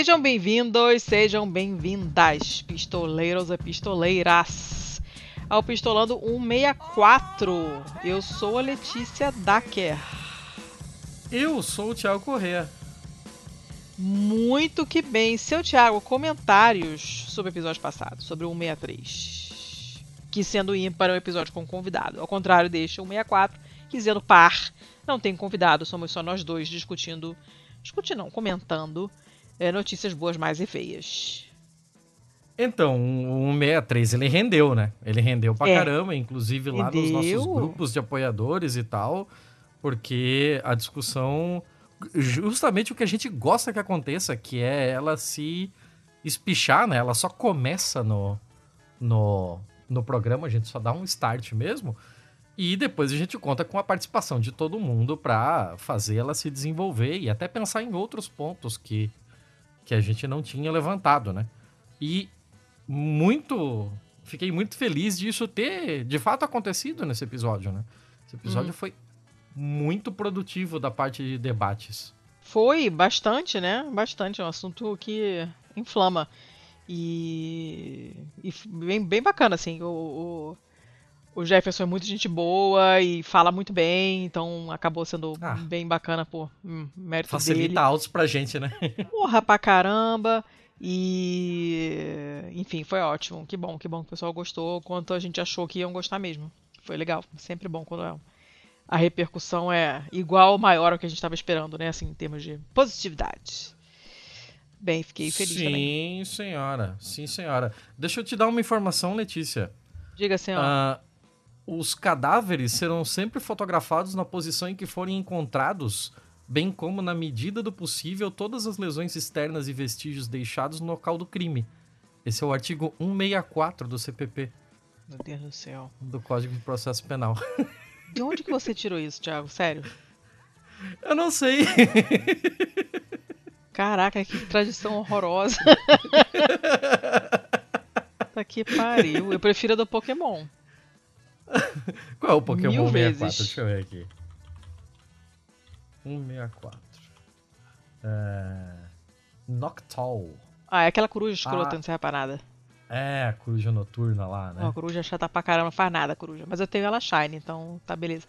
Sejam bem-vindos, sejam bem-vindas, pistoleiros e pistoleiras, ao Pistolando 164. Eu sou a Letícia Dacker. Eu sou o Thiago Corrêa. Muito que bem. Seu Thiago, comentários sobre o episódio passado, sobre o 163. Que sendo ímpar é um episódio com convidado. Ao contrário deste, o 164, que sendo par, não tem convidado, somos só nós dois discutindo. Discutindo não, comentando é, notícias boas mais e feias. Então, o 163 ele rendeu, né? Ele rendeu pra é. caramba, inclusive lá rendeu. nos nossos grupos de apoiadores e tal, porque a discussão, justamente o que a gente gosta que aconteça, que é ela se espichar, né? Ela só começa no, no, no programa, a gente só dá um start mesmo, e depois a gente conta com a participação de todo mundo para fazer ela se desenvolver e até pensar em outros pontos que que a gente não tinha levantado, né? E muito. Fiquei muito feliz disso ter de fato acontecido nesse episódio, né? Esse episódio uhum. foi muito produtivo da parte de debates. Foi bastante, né? Bastante. É um assunto que inflama. E, e bem, bem bacana, assim. O, o, o, Jefferson é muito gente boa e fala muito bem, então acabou sendo ah. bem bacana por hum, mérito Facilita dele. Facilita altos pra gente, né? Porra pra caramba. E enfim, foi ótimo. Que bom, que bom que o pessoal gostou, quanto a gente achou que iam gostar mesmo. Foi legal, sempre bom quando é a repercussão é igual ou maior ao que a gente estava esperando, né? Assim, em termos de positividade. Bem, fiquei feliz Sim, também. Sim, senhora. Sim, senhora. Deixa eu te dar uma informação, Letícia. Diga, senhora. Uh, os cadáveres serão sempre fotografados na posição em que forem encontrados bem como, na medida do possível, todas as lesões externas e vestígios deixados no local do crime. Esse é o artigo 164 do CPP. Meu Deus do céu. Do Código de Processo Penal. De onde que você tirou isso, Thiago? Sério? Eu não sei. Caraca, que tradição horrorosa. tá que pariu. Eu prefiro a do Pokémon. Qual é o Pokémon Mil 64? Vezes. Deixa eu ver aqui. 164. É... Noctowl. Ah, é aquela coruja escrota, ah, não serve pra nada. É, a coruja noturna lá, né? Não, a coruja chata pra caramba, não faz nada a coruja. Mas eu tenho ela shine, então tá beleza.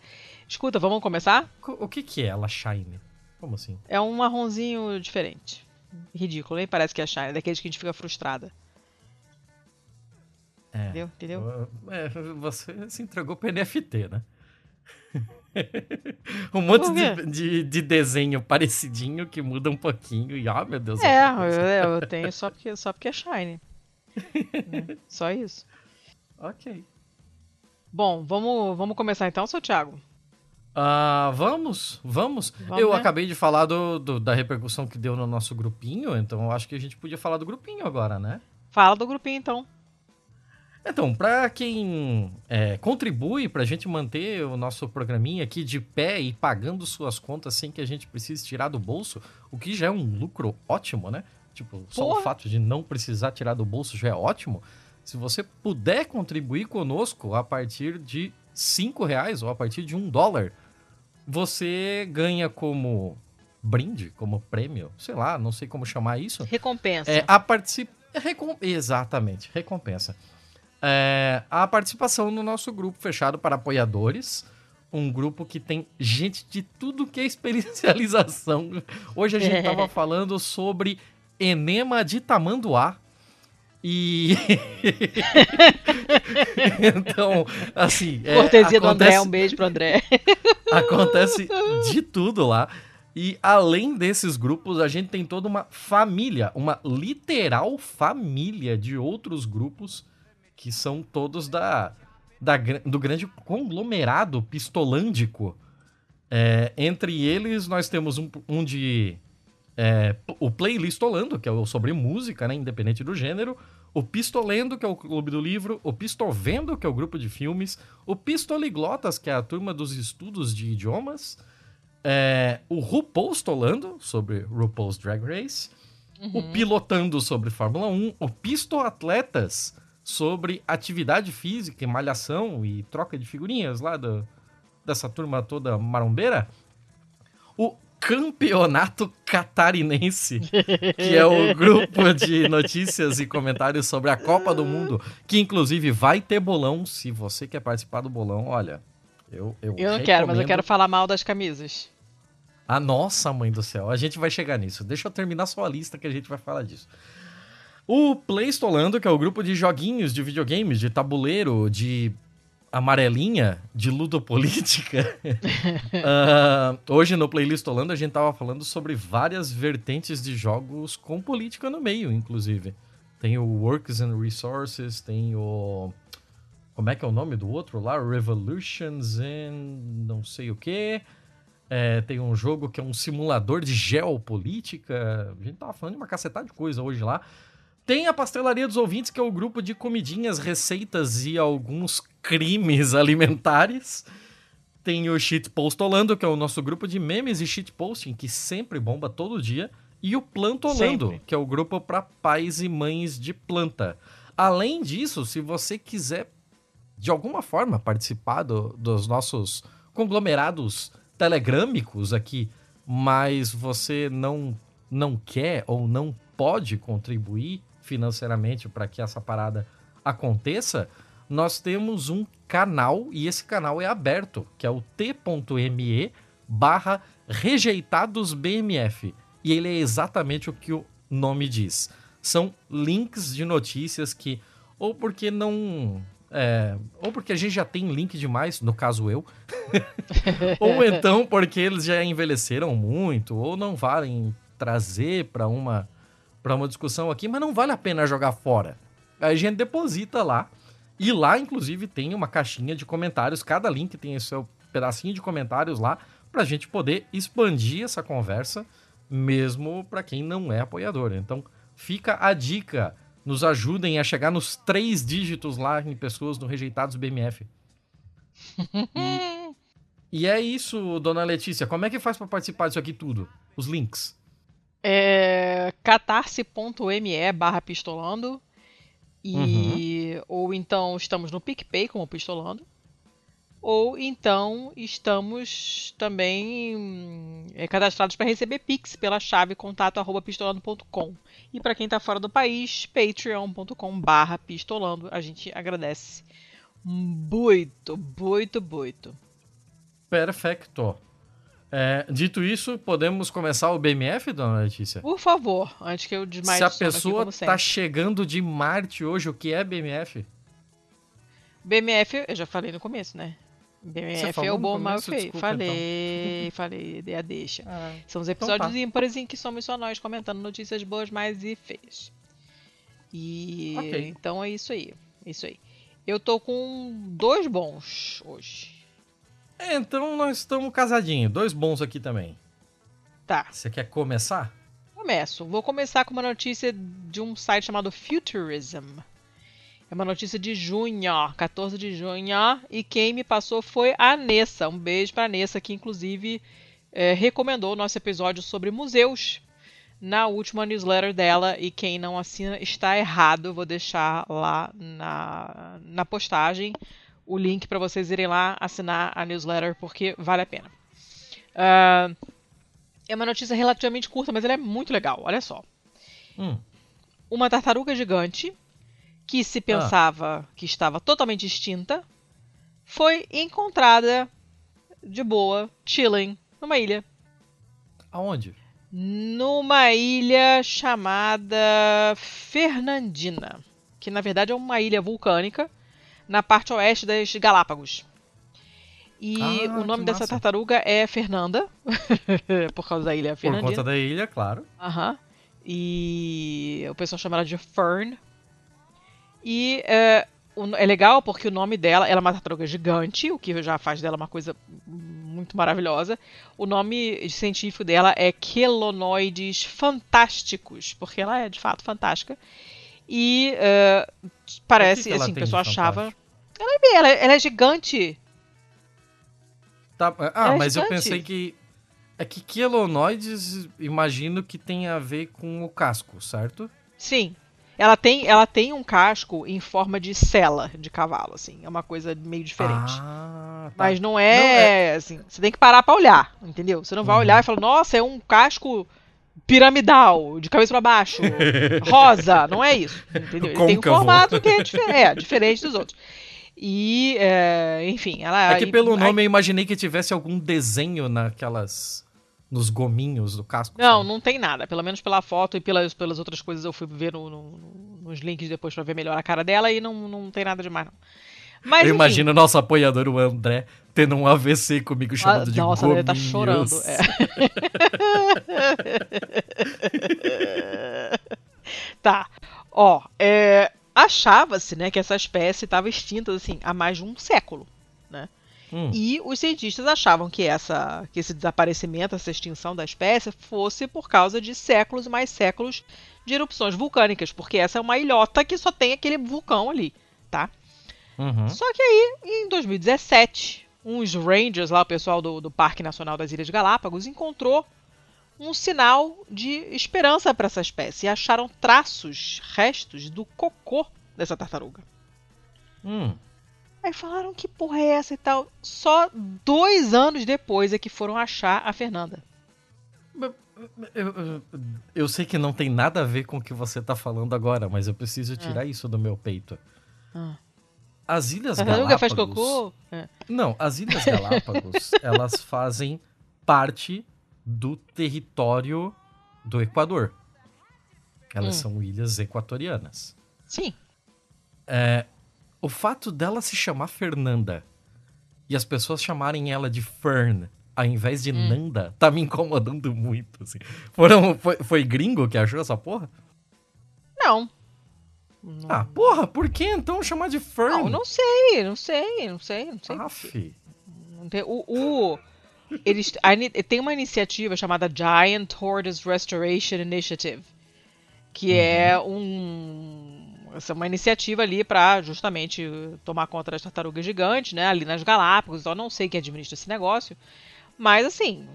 Escuta, vamos começar? O que que é ela shine? Como assim? É um marronzinho diferente. Ridículo, nem parece que é shine, é daqueles que a gente fica frustrada. É. Entendeu? Entendeu? É, você se entregou pro NFT, né? um monte de, de, de, desenho parecidinho que muda um pouquinho e, ah, meu Deus. É, eu, eu, tenho só porque, só porque é Shine. é, só isso. Ok. Bom, vamos, vamos começar então, seu Thiago? Uh, vamos, vamos. vamos eu né? acabei de falar do, do, da repercussão que deu no nosso grupinho, então eu acho que a gente podia falar do grupinho agora, né? Fala do grupinho então. Então, para quem é, contribui para a gente manter o nosso programinha aqui de pé e pagando suas contas sem que a gente precise tirar do bolso, o que já é um lucro ótimo, né? Tipo, só Porra. o fato de não precisar tirar do bolso já é ótimo. Se você puder contribuir conosco a partir de cinco reais ou a partir de um dólar, você ganha como brinde, como prêmio, sei lá, não sei como chamar isso. Recompensa. É, a particip... Recom... Exatamente, recompensa é, a participação no nosso grupo fechado para apoiadores. Um grupo que tem gente de tudo que é experiencialização. Hoje a gente estava falando sobre enema de tamanduá. E. então, assim. É, Cortesia acontece... do André, um beijo pro André. acontece de tudo lá. E além desses grupos, a gente tem toda uma família, uma literal família de outros grupos que são todos da, da do grande conglomerado pistolândico. É, entre eles, nós temos um, um de. É, o Playlistolando, que é o sobre música, né, independente do gênero. O Pistolendo, que é o clube do livro. O Pistovendo, que é o grupo de filmes. O Pistoliglotas, que é a turma dos estudos de idiomas. É, o RuPaulstolando, sobre RuPaul's Drag Race. Uhum. O Pilotando, sobre Fórmula 1. O Pistoatletas, sobre atividade física, malhação e troca de figurinhas lá do, dessa turma toda marombeira. O Campeonato Catarinense, que é o grupo de notícias e comentários sobre a Copa do Mundo, que inclusive vai ter bolão. Se você quer participar do bolão, olha, eu Eu, eu não quero, mas eu quero falar mal das camisas. A nossa mãe do céu, a gente vai chegar nisso. Deixa eu terminar sua lista que a gente vai falar disso. O Playstolando, que é o grupo de joguinhos de videogames, de tabuleiro, de amarelinha de ludopolítica. uh, hoje no Playlist Holanda a gente tava falando sobre várias vertentes de jogos com política no meio, inclusive. Tem o Works and Resources, tem o. Como é que é o nome do outro lá? Revolutions and não sei o que. É, tem um jogo que é um simulador de geopolítica. A gente tava falando de uma cacetada de coisa hoje lá. Tem a Pastelaria dos Ouvintes, que é o grupo de comidinhas, receitas e alguns crimes alimentares. Tem o Shitpostolando, que é o nosso grupo de memes e shitposting, que sempre bomba todo dia. E o Plantolando, sempre. que é o grupo para pais e mães de planta. Além disso, se você quiser, de alguma forma, participar do, dos nossos conglomerados telegrâmicos aqui, mas você não, não quer ou não pode contribuir financeiramente para que essa parada aconteça, nós temos um canal e esse canal é aberto, que é o t.me barra rejeitadosbmf. E ele é exatamente o que o nome diz. São links de notícias que, ou porque não. É, ou porque a gente já tem link demais, no caso eu, ou então porque eles já envelheceram muito, ou não valem trazer para uma para uma discussão aqui, mas não vale a pena jogar fora. Aí a gente deposita lá. E lá, inclusive, tem uma caixinha de comentários. Cada link tem esse seu pedacinho de comentários lá para a gente poder expandir essa conversa, mesmo para quem não é apoiador. Então, fica a dica. Nos ajudem a chegar nos três dígitos lá em pessoas no Rejeitados BMF. e, e é isso, dona Letícia. Como é que faz para participar disso aqui tudo? Os links. É, catarse.me barra pistolando. E, uhum. Ou então estamos no PicPay como pistolando. Ou então estamos também é, cadastrados para receber Pix pela chave contato@pistolando.com. E para quem está fora do país, patreon.com/barra pistolando. A gente agradece muito, muito, muito. Perfeito. É, dito isso, podemos começar o BMF, dona Letícia? Por favor, antes que eu demais. Se a pessoa está chegando de Marte hoje, o que é BMF? BMF, eu já falei no começo, né? BMF é o bom, mal feio. Desculpa, falei, então. falei, dei a deixa. Ah, São os então episódios então tá. ímpares em que somos só nós comentando notícias boas, mais e feias. E okay. então é isso aí. Isso aí. Eu tô com dois bons hoje. É, então nós estamos casadinhos. Dois bons aqui também. Tá. Você quer começar? Começo. Vou começar com uma notícia de um site chamado Futurism. É uma notícia de junho, 14 de junho. E quem me passou foi a Nessa. Um beijo pra Nessa, que inclusive é, recomendou o nosso episódio sobre museus na última newsletter dela. E quem não assina está errado. Vou deixar lá na, na postagem o link para vocês irem lá assinar a newsletter, porque vale a pena. Uh, é uma notícia relativamente curta, mas ela é muito legal. Olha só. Hum. Uma tartaruga gigante, que se pensava ah. que estava totalmente extinta, foi encontrada de boa, chilling, numa ilha. Aonde? Numa ilha chamada Fernandina, que na verdade é uma ilha vulcânica na parte oeste das Galápagos. E ah, o nome dessa tartaruga é Fernanda, por causa da ilha Fernandina. Por conta da ilha, claro. Aham. E o pessoal chama ela de Fern. E é, é legal porque o nome dela, ela é uma tartaruga gigante, o que já faz dela uma coisa muito maravilhosa. O nome científico dela é Quelonoides fantásticos, porque ela é de fato fantástica. E uh, parece, que que assim, o pessoal achava. Ela é, ela, ela é gigante. Tá, ah, é mas gigante. eu pensei que. É que quelonoides, imagino que tem a ver com o casco, certo? Sim. Ela tem, ela tem um casco em forma de cela de cavalo, assim. É uma coisa meio diferente. Ah, tá. Mas não é, assim, você tem que parar pra olhar, entendeu? Você não vai Uhum. olhar e falar, nossa, é um casco piramidal, de cabeça pra baixo, rosa, não é isso, entendeu? Ele tem um formato que é, difer- é, diferente dos outros. E, é, enfim, ela... É que pelo aí- nome eu imaginei que tivesse algum desenho naquelas. nos gominhos do casco. Não, sabe? não tem nada. Pelo menos pela foto e pelas, pelas outras coisas eu fui ver no- no- no- nos links depois pra ver melhor a cara dela e não, não tem nada demais, não. Mas, Eu enfim, imagino o nosso apoiador, o André, tendo um AVC comigo chamado ah, de Nossa, ele tá gominhos. chorando. é. tá. Ó, é, achava-se, né, que essa espécie estava extinta assim há mais de um século. Hum, E os cientistas achavam que, essa, que esse desaparecimento, essa extinção da espécie, fosse por causa de séculos e mais séculos de erupções vulcânicas, porque essa é uma ilhota que só tem aquele vulcão ali, tá? uhum. Só que aí, em 2017, uns rangers lá, o pessoal do, do Parque Nacional das Ilhas Galápagos, encontrou um sinal de esperança para essa espécie e acharam traços, restos do cocô dessa tartaruga. Hum. Aí falaram que porra é essa e tal. Só dois anos depois é que foram achar a Fernanda. Eu, eu- eu sei que não tem nada a ver com o que você tá falando agora, mas eu preciso tirar isso do meu peito. Ah. As Ilhas Tartaruga Galápagos... faz cocô? É. Não, as Ilhas Galápagos, elas fazem parte do território do Equador. Elas Hum. são ilhas equatorianas. Sim. O fato dela se chamar Fernanda e as pessoas chamarem ela de Fern ao invés de Hum. Nanda tá me incomodando muito. Assim. Foram, foi, foi gringo que achou essa porra? Não. Não, Ah, porra, por que então chamar de Fern? não, não sei, não sei, não sei, não sei. Aff. O, o- eles, tem uma iniciativa chamada Giant Tortoise Restoration Initiative, que é um essa é uma iniciativa ali para justamente tomar conta das tartarugas gigantes, né, ali nas Galápagos. Eu não sei quem administra esse negócio, mas assim,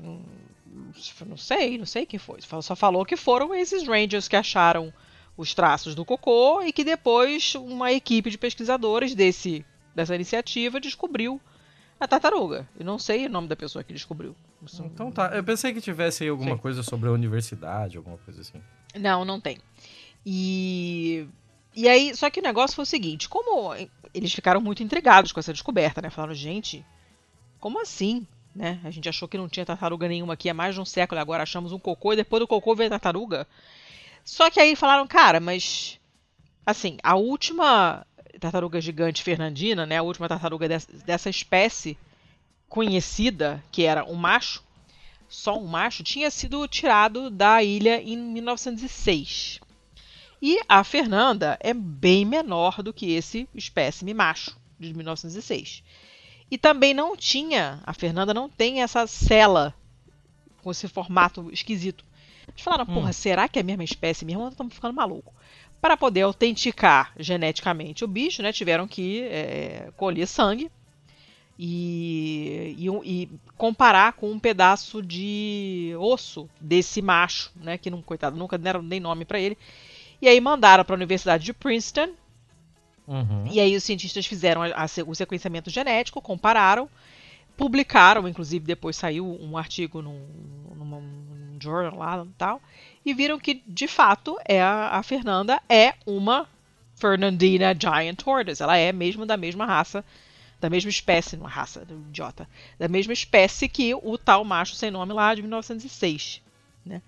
não sei, não sei quem foi. Só só falou que foram esses rangers que acharam os traços do cocô e que depois uma equipe de pesquisadores desse dessa iniciativa descobriu a tartaruga. Eu não sei o nome da pessoa que descobriu. Então tá, eu pensei que tivesse aí alguma Sim. coisa sobre a universidade, alguma coisa assim. Não, não tem. E e aí, só que o negócio foi o seguinte, como eles ficaram muito intrigados com essa descoberta, né? Falaram, gente, como assim? Né? A gente achou que não tinha tartaruga nenhuma aqui há mais de um século, e agora achamos um cocô e depois do cocô veio a tartaruga. Só que aí falaram, cara, mas assim, a última tartaruga gigante fernandina, né, a última tartaruga dessa, dessa espécie conhecida, que era um macho, só um macho, tinha sido tirado da ilha em 1906. E a Fernanda é bem menor do que esse espécime macho de 1906. E também não tinha, a Fernanda não tem essa cela com esse formato esquisito. Eles falaram, Hum. porra, será que é a mesma espécie mesmo? Estamos ficando maluco? Para poder autenticar geneticamente o bicho, né, tiveram que é, colher sangue e, e, e comparar com um pedaço de osso desse macho, né, que não, coitado, nunca deram nem nome para ele. E aí mandaram para a Universidade de Princeton Uhum. e aí os cientistas fizeram a- a o sequenciamento genético, compararam, publicaram, inclusive depois saiu um artigo num, numa- num journal lá e tal, e viram que de fato é a, a Fernanda é uma Fernandina Giant Tortoise. Ela é mesmo da mesma raça, da mesma espécie, uma raça, idiota, da mesma espécie que o tal macho sem nome lá de 1906, né?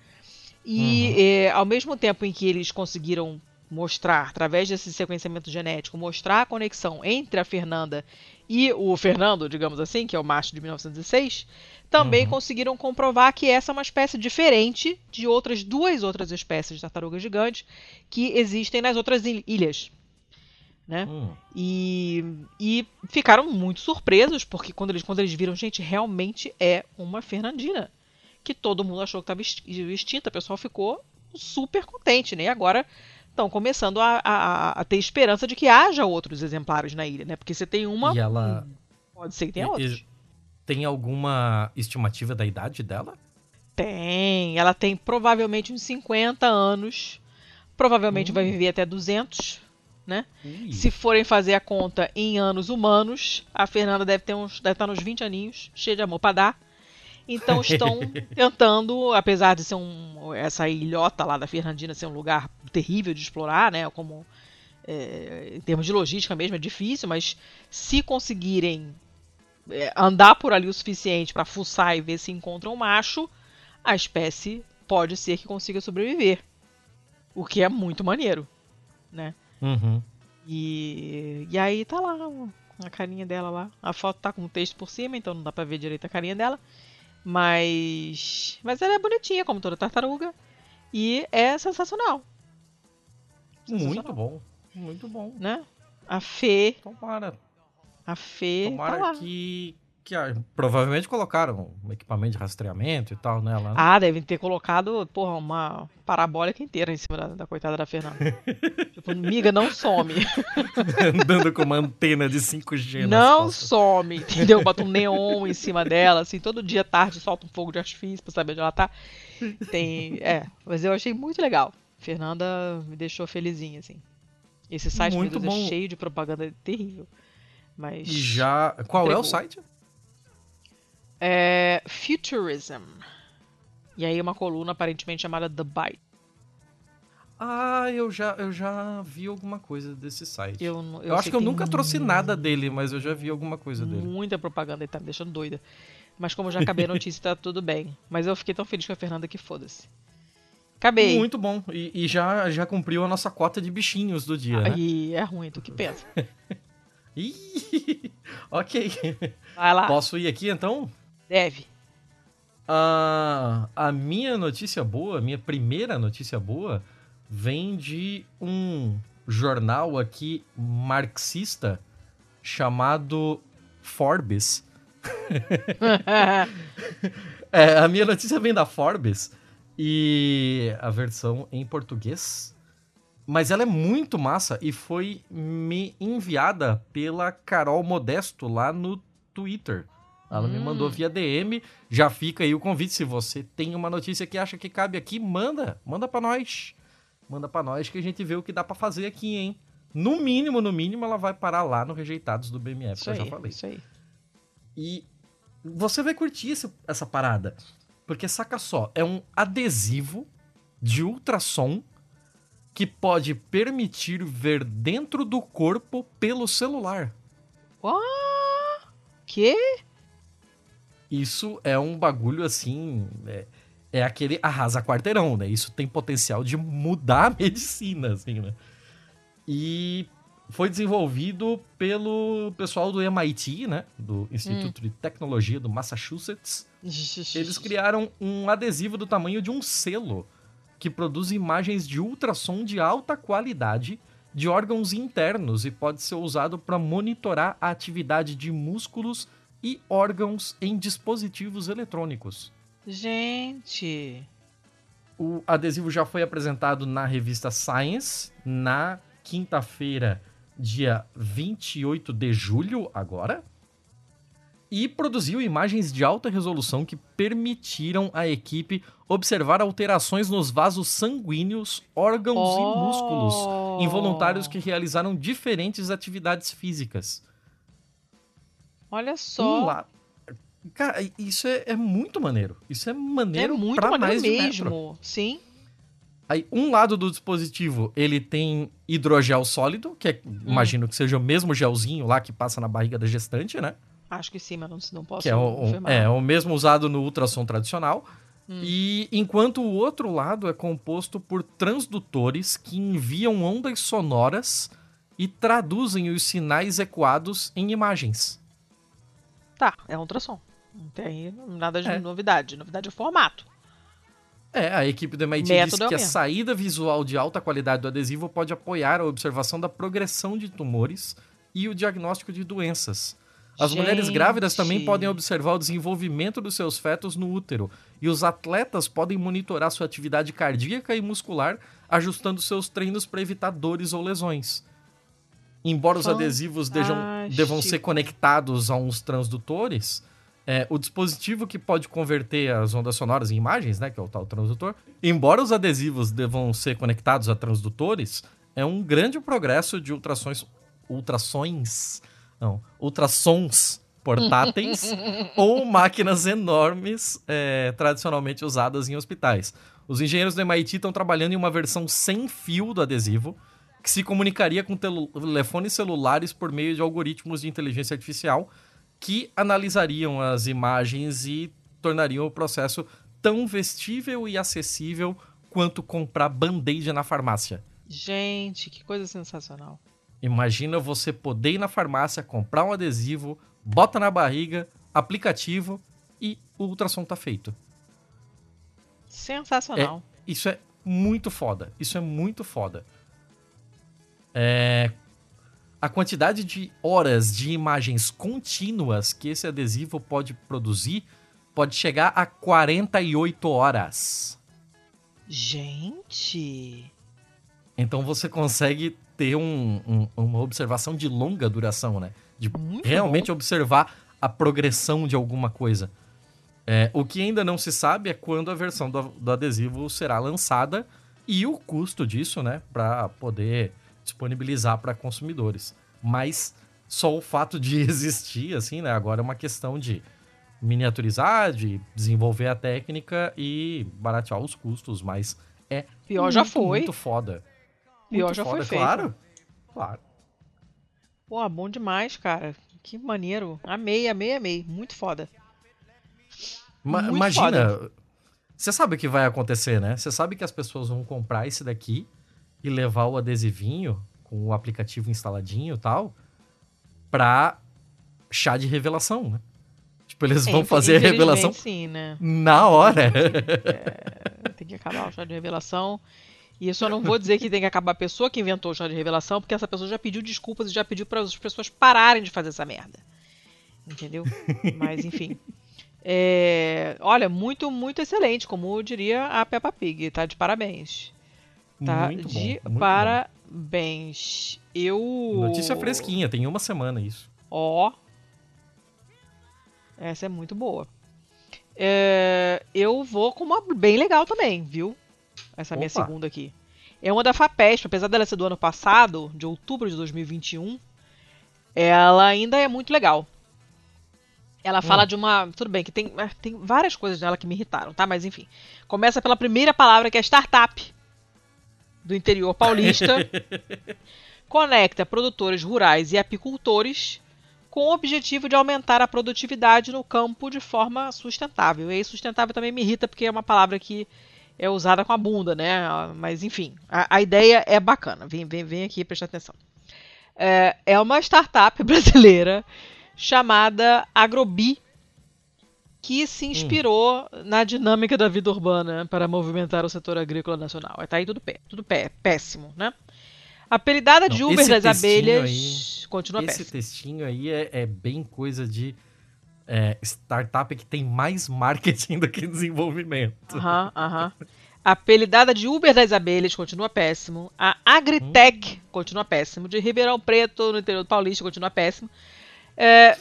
E Uhum. eh, ao mesmo tempo em que eles conseguiram mostrar, através desse sequenciamento genético, mostrar a conexão entre a Fernanda e o Fernando, digamos assim, que é o macho de 1906, também Uhum. conseguiram comprovar que essa é uma espécie diferente de outras duas outras espécies de tartaruga gigante que existem nas outras il- ilhas. Né? Hum. E, e ficaram muito surpresos, porque quando eles, quando eles viram, gente, realmente é uma Fernandina. Que todo mundo achou que estava extinta, o pessoal ficou super contente, né? E agora estão começando a, a- a ter esperança de que haja outros exemplares na ilha, né? Porque você tem uma, E ela pode ser que tenha e- outros. tem alguma estimativa da idade dela? Tem, ela tem provavelmente uns 50 anos. Provavelmente Hum. vai viver até 200, né? Ui. Se forem fazer a conta em anos humanos, a Fernanda deve ter uns, deve estar nos 20 aninhos, cheia de amor para dar. Então estão tentando, apesar de ser um, essa ilhota lá da Fernandina ser um lugar terrível de explorar, né? Como é, em termos de logística mesmo é difícil, mas se conseguirem é, andar por ali o suficiente para fuçar e ver se encontram um macho, a espécie pode ser que consiga sobreviver. O que é muito maneiro, né? Uhum. E, e aí tá lá a carinha dela lá. A foto tá com o texto por cima, então não dá pra ver direito a carinha dela. Mas. Mas ela é bonitinha, como toda tartaruga. E é sensacional. Muito Sensacional, bom. Muito bom. Né? A Fê. Tomara. A Fê Tomara tá lá. que. Que ah, provavelmente colocaram um equipamento de rastreamento e tal nela. né? Ah, devem ter colocado, porra, uma parabólica inteira em cima da, da coitada da Fernanda. tipo, miga, não some. Andando com uma antena de 5G nas não some, entendeu? Bota um neon em cima dela, assim, todo dia tarde solta um fogo de artifício pra saber onde ela tá. Tem. É, mas eu achei muito legal. Fernanda me deixou felizinha, assim. Esse site meu Muito Deus, bom. é cheio de propaganda terrível. Mas. E já. Qual é o Entregou. site? É. Futurism. E aí uma coluna aparentemente chamada The Byte. Ah, eu já, eu já vi alguma coisa desse site. Eu, Eu, não- acho que eu nunca trouxe nada dele, mas eu já vi alguma coisa dele. Muita propaganda e tá me deixando doida. Mas como eu já acabei a notícia, tá tudo bem. Mas eu fiquei tão feliz com a Fernanda que foda-se. Acabei. Muito bom. E, e já, já cumpriu a nossa cota de bichinhos do dia, né? Aí é ruim, tu que pensa. Ih, ok. Vai lá, Posso ir aqui então? Deve. Ah, a minha notícia boa, a minha primeira notícia boa, vem de um jornal aqui marxista chamado Forbes. É, a minha notícia vem da Forbes e a versão em português. Mas ela é muito massa e foi me enviada pela Carol Modesto lá no Twitter. Ela me Hum. mandou via DM. Já fica aí o convite. Se você tem uma notícia que acha que cabe aqui, manda. Manda pra nós. Manda pra nós que a gente vê o que dá pra fazer aqui, hein? No mínimo, no mínimo, ela vai parar lá no Rejeitados do BMF, Isso que eu já aí, falei. isso aí. E você vai curtir esse- essa parada. Porque saca só, é um adesivo de ultrassom que pode permitir ver dentro do corpo pelo celular. What? Que? Isso é um bagulho assim. É, é aquele arrasa quarteirão, né? Isso tem potencial de mudar a medicina, assim, né? E foi desenvolvido pelo pessoal do MIT, né? Do Instituto de Tecnologia do Massachusetts. Eles criaram um adesivo do tamanho de um selo que produz imagens de ultrassom de alta qualidade de órgãos internos e pode ser usado para monitorar a atividade de músculos e órgãos em dispositivos eletrônicos. Gente. O adesivo já foi apresentado na revista Science na quinta-feira, dia 28 de julho, agora. E produziu imagens de alta resolução que permitiram à equipe observar alterações nos vasos sanguíneos, órgãos e músculos Oh. em voluntários que realizaram diferentes atividades físicas. Olha Um só. lá... Cara, isso é, é muito maneiro. Isso é É maneiro muito pra maneiro mais metro. mesmo. Sim. Aí, um lado do dispositivo, ele tem hidrogel sólido, que é, Hum. imagino que seja o mesmo gelzinho lá que passa na barriga da gestante, né? Acho que sim, mas não, não posso que é o, o- confirmar. é o mesmo usado no ultrassom tradicional. Hum. E enquanto o outro lado é composto por transdutores que enviam ondas sonoras e traduzem os sinais ecoados em imagens. Tá, é um ultrassom. Não tem nada de É. novidade. Novidade é o formato. É, a equipe do MIT Método diz é que a saída visual de alta qualidade do adesivo pode apoiar a observação da progressão de tumores e o diagnóstico de doenças. As mulheres grávidas também Gente. podem observar o desenvolvimento dos seus fetos no útero, e os atletas podem monitorar sua atividade cardíaca e muscular, ajustando seus treinos para evitar dores ou lesões. Embora os adesivos dejam- devam ser conectados a uns transdutores, é, o dispositivo que pode converter as ondas sonoras em imagens, né, que é o tal transdutor, embora os adesivos devam ser conectados a transdutores, é um grande progresso de ultrassons, ultrassons, não, ultrassons portáteis ou máquinas enormes é, tradicionalmente usadas em hospitais. Os engenheiros do MIT estão trabalhando em uma versão sem fio do adesivo que se comunicaria com telefones celulares por meio de algoritmos de inteligência artificial que analisariam as imagens e tornariam o processo tão vestível e acessível quanto comprar band-aid na farmácia. Gente, que coisa sensacional. Imagina você poder ir na farmácia, comprar um adesivo, bota na barriga, aplicativo e o ultrassom tá feito. Sensacional. É, isso é muito foda. Isso é muito foda. É, a quantidade de horas de imagens contínuas que esse adesivo pode produzir pode chegar a 48 horas. Gente! Então você consegue ter um, um, uma observação de longa duração, né? De Muito realmente bom. observar a progressão de alguma coisa. É, o que ainda não se sabe é quando a versão do, do adesivo será lançada e o custo disso, né? Para poder disponibilizar para consumidores. Mas só o fato de existir, assim, né? Agora é uma questão de miniaturizar, de desenvolver a técnica e baratear os custos, mas é Pior já muito, foi. muito foda. Pior Muito já foi foda, feito. Claro, claro. Pô, bom demais, cara. Que maneiro. Amei, amei, amei. Muito foda. Ma- Muito imagina, você sabe o que vai acontecer, né? Você sabe que as pessoas vão comprar esse daqui e levar o adesivinho com o aplicativo instaladinho e tal pra chá de revelação, né? Tipo, eles vão É, fazer a revelação Sim, né? na hora. Tem que acabar o chá de revelação. E eu não vou dizer que tem que acabar a pessoa que inventou o chá de revelação, porque essa pessoa já pediu desculpas e já pediu para as pessoas pararem de fazer essa merda. Entendeu? Mas, enfim. É, olha, muito, muito excelente, como diria a Peppa Pig, tá? De parabéns. Tá? Muito bom, de muito bom. parabéns. Eu. Notícia fresquinha, tem uma semana isso. Ó. Essa é muito boa. É, eu vou com uma bem legal também, viu? Essa minha Opa. segunda aqui. É uma da FAPESP, apesar dela ser do ano passado, de outubro de 2021, ela ainda é muito legal. Ela fala Hum. de uma. Tudo bem, que tem, ah, tem várias coisas nela que me irritaram, tá? Mas enfim. Começa pela primeira palavra, que é startup. Do interior paulista. conecta produtores rurais e apicultores com o objetivo de aumentar a produtividade no campo de forma sustentável. E aí, sustentável também me irrita porque é uma palavra que é usada com a bunda, né? Mas enfim, a, a ideia é bacana. Vem, vem, vem aqui prestar atenção. É, é uma startup brasileira chamada Agrobi que se inspirou na dinâmica da vida urbana para movimentar o setor agrícola nacional. Tá aí tudo pé, tudo pé, péssimo, né? Apelidada de Não, Uber esse das abelhas, continua Esse péssimo. textinho aí é, é bem coisa de é, startup que tem mais marketing do que desenvolvimento. Aham, aham. Apelidada de Uber das abelhas, continua péssimo. A Agritech, continua péssimo. De Ribeirão Preto, no interior do Paulista, continua péssimo. É,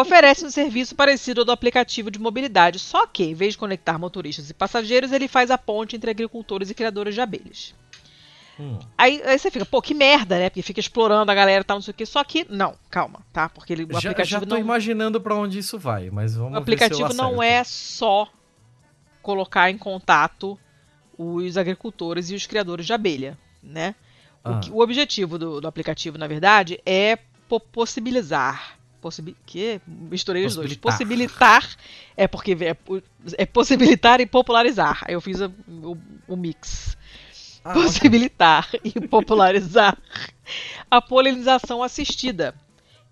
oferece um serviço parecido ao do aplicativo de mobilidade, só que, em vez de conectar motoristas e passageiros, ele faz a ponte entre agricultores e criadores de abelhas. Hum. Aí, aí você fica, pô, que merda, né? Porque fica explorando a galera e tal, não sei o quê. Só que, não, calma, tá? Porque ele, o já, aplicativo já tô não. imaginando pra onde isso vai, mas vamos O aplicativo não é só colocar em contato os agricultores e os criadores de abelha, né? O, Ah. que- o objetivo do, do aplicativo, na verdade, é po- possibilizar. Possibi que? Misturei os dois. Possibilitar. É porque é, é possibilitar e popularizar. Aí eu fiz a- o, o mix. Ah, possibilitar e popularizar a polinização assistida,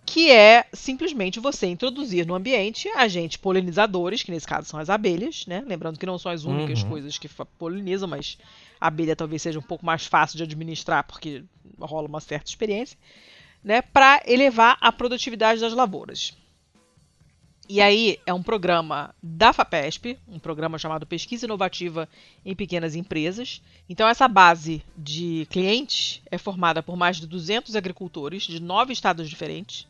que é simplesmente você introduzir no ambiente agentes polinizadores, que nesse caso são as abelhas, né? Lembrando que não são as únicas Uhum. coisas que polinizam, mas a abelha talvez seja um pouco mais fácil de administrar porque rola uma certa experiência, né? Para elevar a produtividade das lavouras. E aí é um programa da FAPESP, um programa chamado Pesquisa Inovativa em Pequenas Empresas. Então essa base de clientes é formada por mais de 200 agricultores de nove estados diferentes,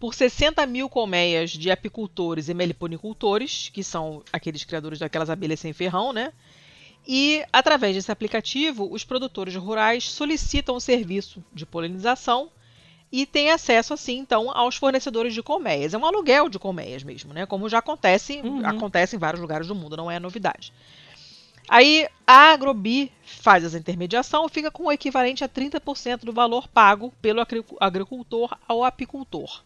por 60 mil colmeias de apicultores e meliponicultores, que são aqueles criadores daquelas abelhas sem ferrão, né? E, através desse aplicativo, os produtores rurais solicitam o serviço de polinização e têm acesso, assim, então, aos fornecedores de colmeias. É um aluguel de colmeias mesmo, né? Como já acontece, Uhum. acontece em vários lugares do mundo, não é novidade. Aí a Agrobi faz essa intermediação, fica com o equivalente a 30% do valor pago pelo agricu- agricultor ao apicultor.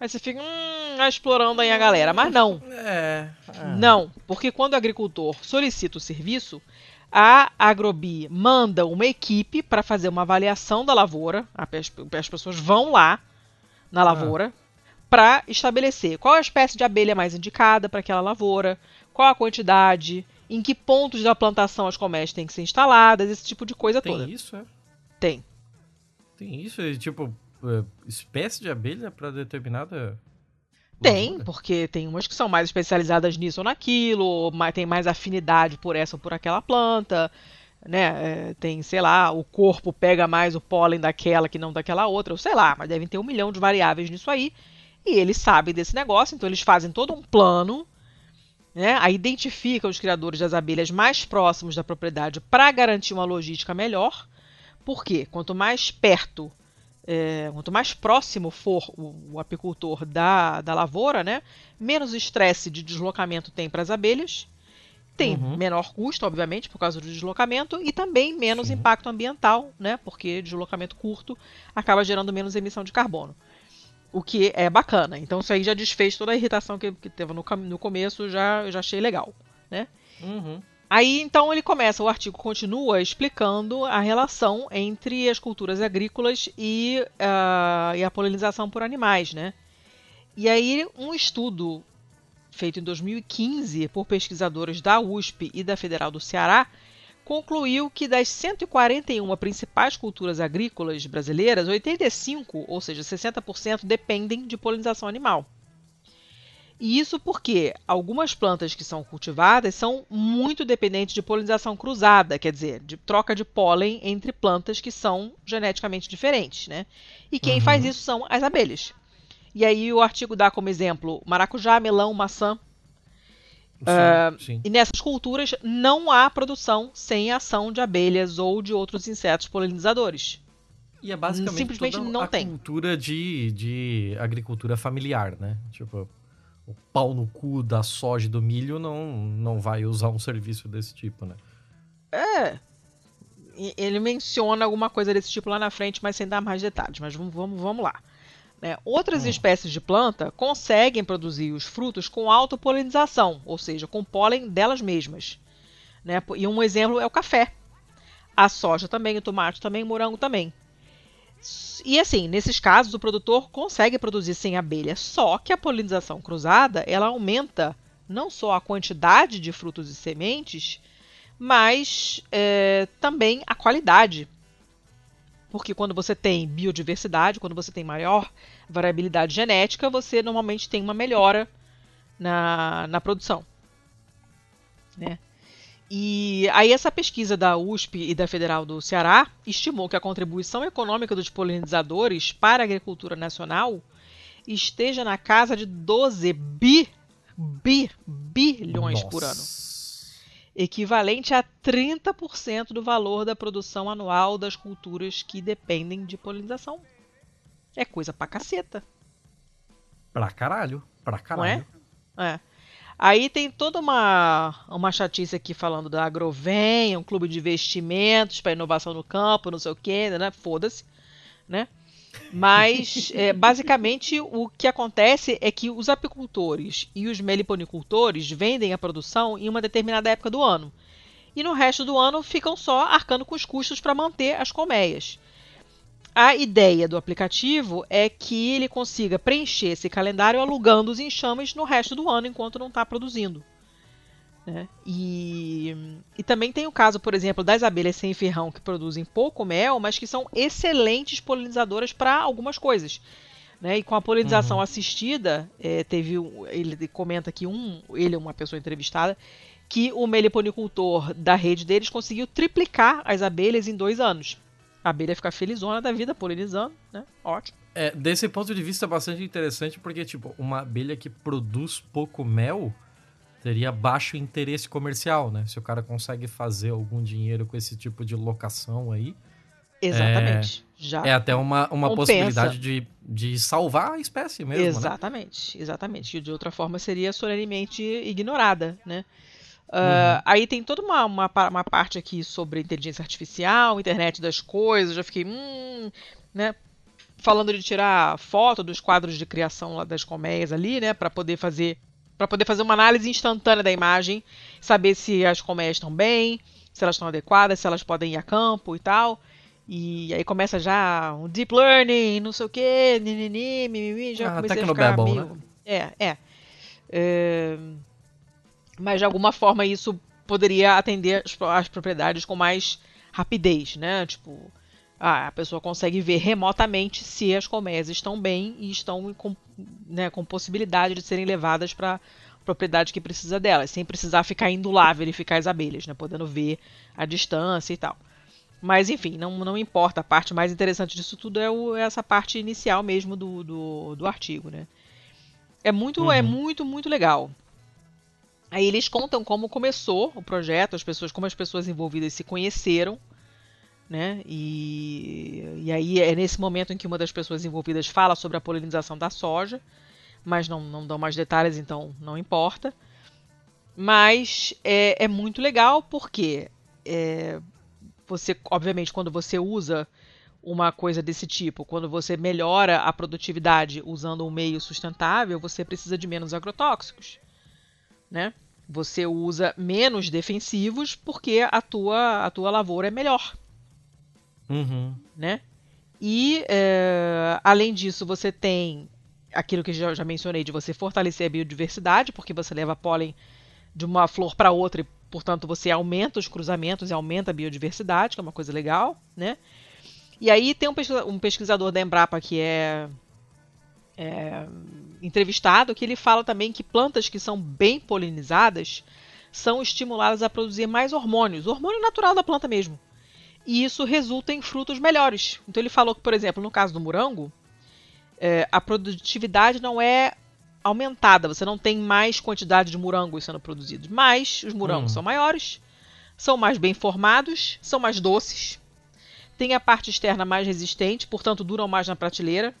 Aí você fica hum, explorando aí a galera, mas não. É. Não, porque quando o agricultor solicita o serviço, a Agrobi manda uma equipe para fazer uma avaliação da lavoura. As, as pessoas vão lá na lavoura para estabelecer qual a espécie de abelha mais indicada para aquela lavoura, qual a quantidade, em que pontos da plantação as colmeias têm que ser instaladas, esse tipo de coisa Tem toda. isso, é? Tem. Tem isso? É, tipo, é, espécie de abelha pra determinada. Tem, porque tem umas que são mais especializadas nisso ou naquilo, ou tem mais afinidade por essa ou por aquela planta, né? É, tem, sei lá, o corpo pega mais o pólen daquela que não daquela outra, ou sei lá, mas devem ter um milhão de variáveis nisso aí. E eles sabem desse negócio, então eles fazem todo um plano, né? Aí identificam os criadores das abelhas mais próximos da propriedade para garantir uma logística melhor. Por quê? Quanto mais perto é, quanto mais próximo for o, o apicultor da, da lavoura, né, menos estresse de deslocamento tem para as abelhas, tem Uhum. menor custo, obviamente, por causa do deslocamento, e também menos Sim. impacto ambiental, né, porque deslocamento curto acaba gerando menos emissão de carbono. O que é bacana. Então isso aí já desfez toda a irritação que, que teve no, no começo, já, eu já achei legal. Uhum. Aí então ele começa, o artigo continua explicando a relação entre as culturas agrícolas e, ah, e a polinização por animais, né? E aí um estudo feito em 2015 por pesquisadores da USP e da Federal do Ceará concluiu que das 141 principais culturas agrícolas brasileiras, 85, ou seja, 60% dependem de polinização animal. E isso porque algumas plantas que são cultivadas são muito dependentes de polinização cruzada, quer dizer, de troca de pólen entre plantas que são geneticamente diferentes, né? E quem Uhum. faz isso são as abelhas. E aí o artigo dá como exemplo maracujá, melão, maçã. Sim, sim. E nessas culturas não há produção sem a ação de abelhas ou de outros insetos polinizadores. E é basicamente simplesmente toda não a tem. cultura de, de agricultura familiar, né? Tipo, o pau no cu da soja e do milho não, não vai usar um serviço desse tipo, né? É. Ele menciona alguma coisa desse tipo lá na frente, mas sem dar mais detalhes. Mas vamos, vamos, vamos lá. né? Outras Hum. espécies de planta conseguem produzir os frutos com autopolinização, ou seja, com pólen delas mesmas. Né? E um exemplo é o café. A soja também, o tomate também, o morango também. E assim, nesses casos, o produtor consegue produzir sem abelha, só que a polinização cruzada ela aumenta não só a quantidade de frutos e sementes, mas é, também a qualidade. Porque quando você tem biodiversidade, quando você tem maior variabilidade genética, você normalmente tem uma melhora na, na produção. Né? E aí essa pesquisa da USP e da Federal do Ceará estimou que a contribuição econômica dos polinizadores para a agricultura nacional esteja na casa de 12 bi, bi, bilhões por ano Nossa. equivalente a 30% do valor da produção anual das culturas que dependem de polinização. É coisa pra caceta, Pra caralho. Pra não caralho. é? É. Aí tem toda uma, uma chatice aqui falando da Agroven, um clube de investimentos para inovação no campo, não sei o quê, né? Foda-se, né? Mas, é, basicamente, o que acontece é que os apicultores e os meliponicultores vendem a produção em uma determinada época do ano. E no resto do ano ficam só arcando com os custos para manter as colmeias. A ideia do aplicativo é que ele consiga preencher esse calendário alugando os enxames no resto do ano enquanto não está produzindo. né? E, e também tem o caso, por exemplo, das abelhas sem ferrão que produzem pouco mel, mas que são excelentes polinizadoras para algumas coisas. né? E com a polinização Uhum. assistida, é, teve um- ele comenta que um, ele é uma pessoa entrevistada, que o meliponicultor da rede deles conseguiu triplicar as abelhas em dois anos. A abelha fica felizona da vida polinizando, né? Ótimo. É, desse ponto de vista é bastante interessante porque, tipo, uma abelha que produz pouco mel teria baixo interesse comercial, né? Se o cara consegue fazer algum dinheiro com esse tipo de locação aí. Exatamente. É, Já é até uma, uma possibilidade de, de salvar a espécie mesmo. Né? Exatamente, né? exatamente. E de outra forma seria solenemente ignorada, né? Uh, uhum. Aí tem toda uma, uma, uma, parte aqui sobre inteligência artificial, internet das coisas. Já fiquei, hum, né? Falando de tirar foto dos quadros de criação lá das colmeias ali, né? Para poder fazer para poder fazer uma análise instantânea da imagem, saber se as colmeias estão bem, se elas estão adequadas, se elas podem ir a campo e tal. E aí começa já um deep learning, não sei o que, ninini, mimimi, já ah, comecei a ficar meio... Né? É, é, é. Mas de alguma forma isso poderia atender as, as propriedades com mais rapidez, né? Tipo, a pessoa consegue ver remotamente se as colmeias estão bem e estão com, né, com possibilidade de serem levadas para propriedade que precisa delas, sem precisar ficar indo lá verificar as abelhas, né? Podendo ver a distância e tal. Mas enfim, não, não importa. A parte mais interessante disso tudo é, o, é essa parte inicial mesmo do, do, do artigo, né? É muito, é uhum. é muito, muito legal. Aí eles contam como começou o projeto, as pessoas, como as pessoas envolvidas se conheceram, né? E, e aí é nesse momento em que uma das pessoas envolvidas fala sobre a polinização da soja, mas não, não dão mais detalhes, então não importa. Mas é, é muito legal porque é, você, obviamente, quando você usa uma coisa desse tipo, quando você melhora a produtividade usando um meio sustentável, você precisa de menos agrotóxicos, né? Você usa menos defensivos porque a tua, a tua lavoura é melhor, uhum. né? E é, além disso, você tem aquilo que já, já mencionei de você fortalecer a biodiversidade, porque você leva pólen de uma flor para outra e Portanto, você aumenta os cruzamentos e aumenta a biodiversidade, que é uma coisa legal, né? E aí tem um pesquisador da Embrapa que é, é, entrevistado que ele fala também que plantas que são bem polinizadas são estimuladas a produzir mais hormônios, hormônio natural da planta mesmo. E isso resulta em frutos melhores. Então ele falou que, por exemplo, no caso do morango, é, a produtividade não é aumentada. Você não tem mais quantidade de morangos sendo produzidos, mas os morangos hum. são maiores, são mais bem formados, são mais doces, tem a parte externa mais resistente, portanto duram mais na prateleira.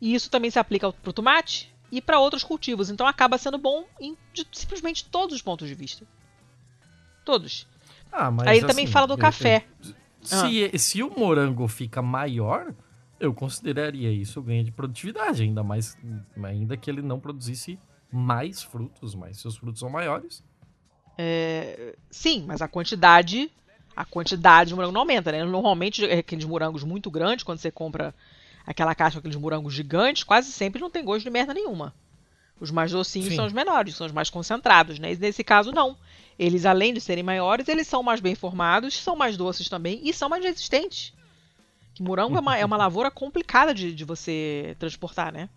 E isso também se aplica para o tomate e para outros cultivos. Então acaba sendo bom em de, simplesmente todos os pontos de vista. Todos. Ah, Aí ele assim, também fala do eu, café. Eu, se, ah. se o morango fica maior, eu consideraria isso ganho de produtividade, ainda mais ainda que ele não produzisse mais frutos, mas seus frutos são maiores. É, sim, mas a quantidade a quantidade de morango não aumenta, né? Normalmente aqueles morangos muito grandes, quando você compra aquela caixa com aqueles morangos gigantes, quase sempre não tem gosto de merda nenhuma. Os mais docinhos Sim. são os menores, são os mais concentrados, né? E nesse caso não. Eles além de serem maiores, eles são mais bem formados, são mais doces também e são mais resistentes. Que morango é uma, é uma lavoura complicada de, de você transportar, né?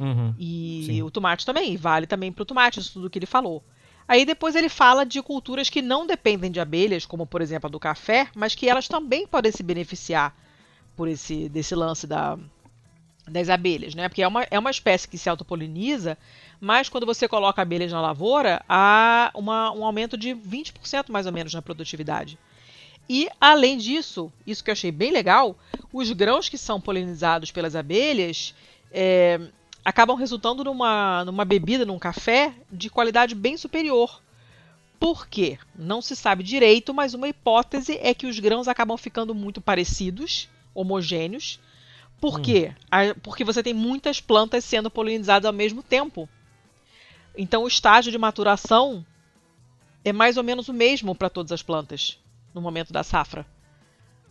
Uhum, e sim. o tomate também, vale também para o tomate, isso tudo que ele falou. Aí depois ele fala de culturas que não dependem de abelhas, como por exemplo a do café, mas que elas também podem se beneficiar por esse desse lance da, das abelhas, né? Porque é uma, é uma espécie que se autopoliniza, mas quando você coloca abelhas na lavoura, há uma, um aumento de 20% mais ou menos na produtividade. E, além disso, isso que eu achei bem legal, os grãos que são polinizados pelas abelhas é, acabam resultando numa, numa bebida, num café, de qualidade bem superior. Por quê? Não se sabe direito, mas uma hipótese é que os grãos acabam ficando muito parecidos, homogêneos. Por hum. quê? Porque você tem muitas plantas sendo polinizadas ao mesmo tempo. Então o estágio de maturação é mais ou menos o mesmo para todas as plantas no momento da safra.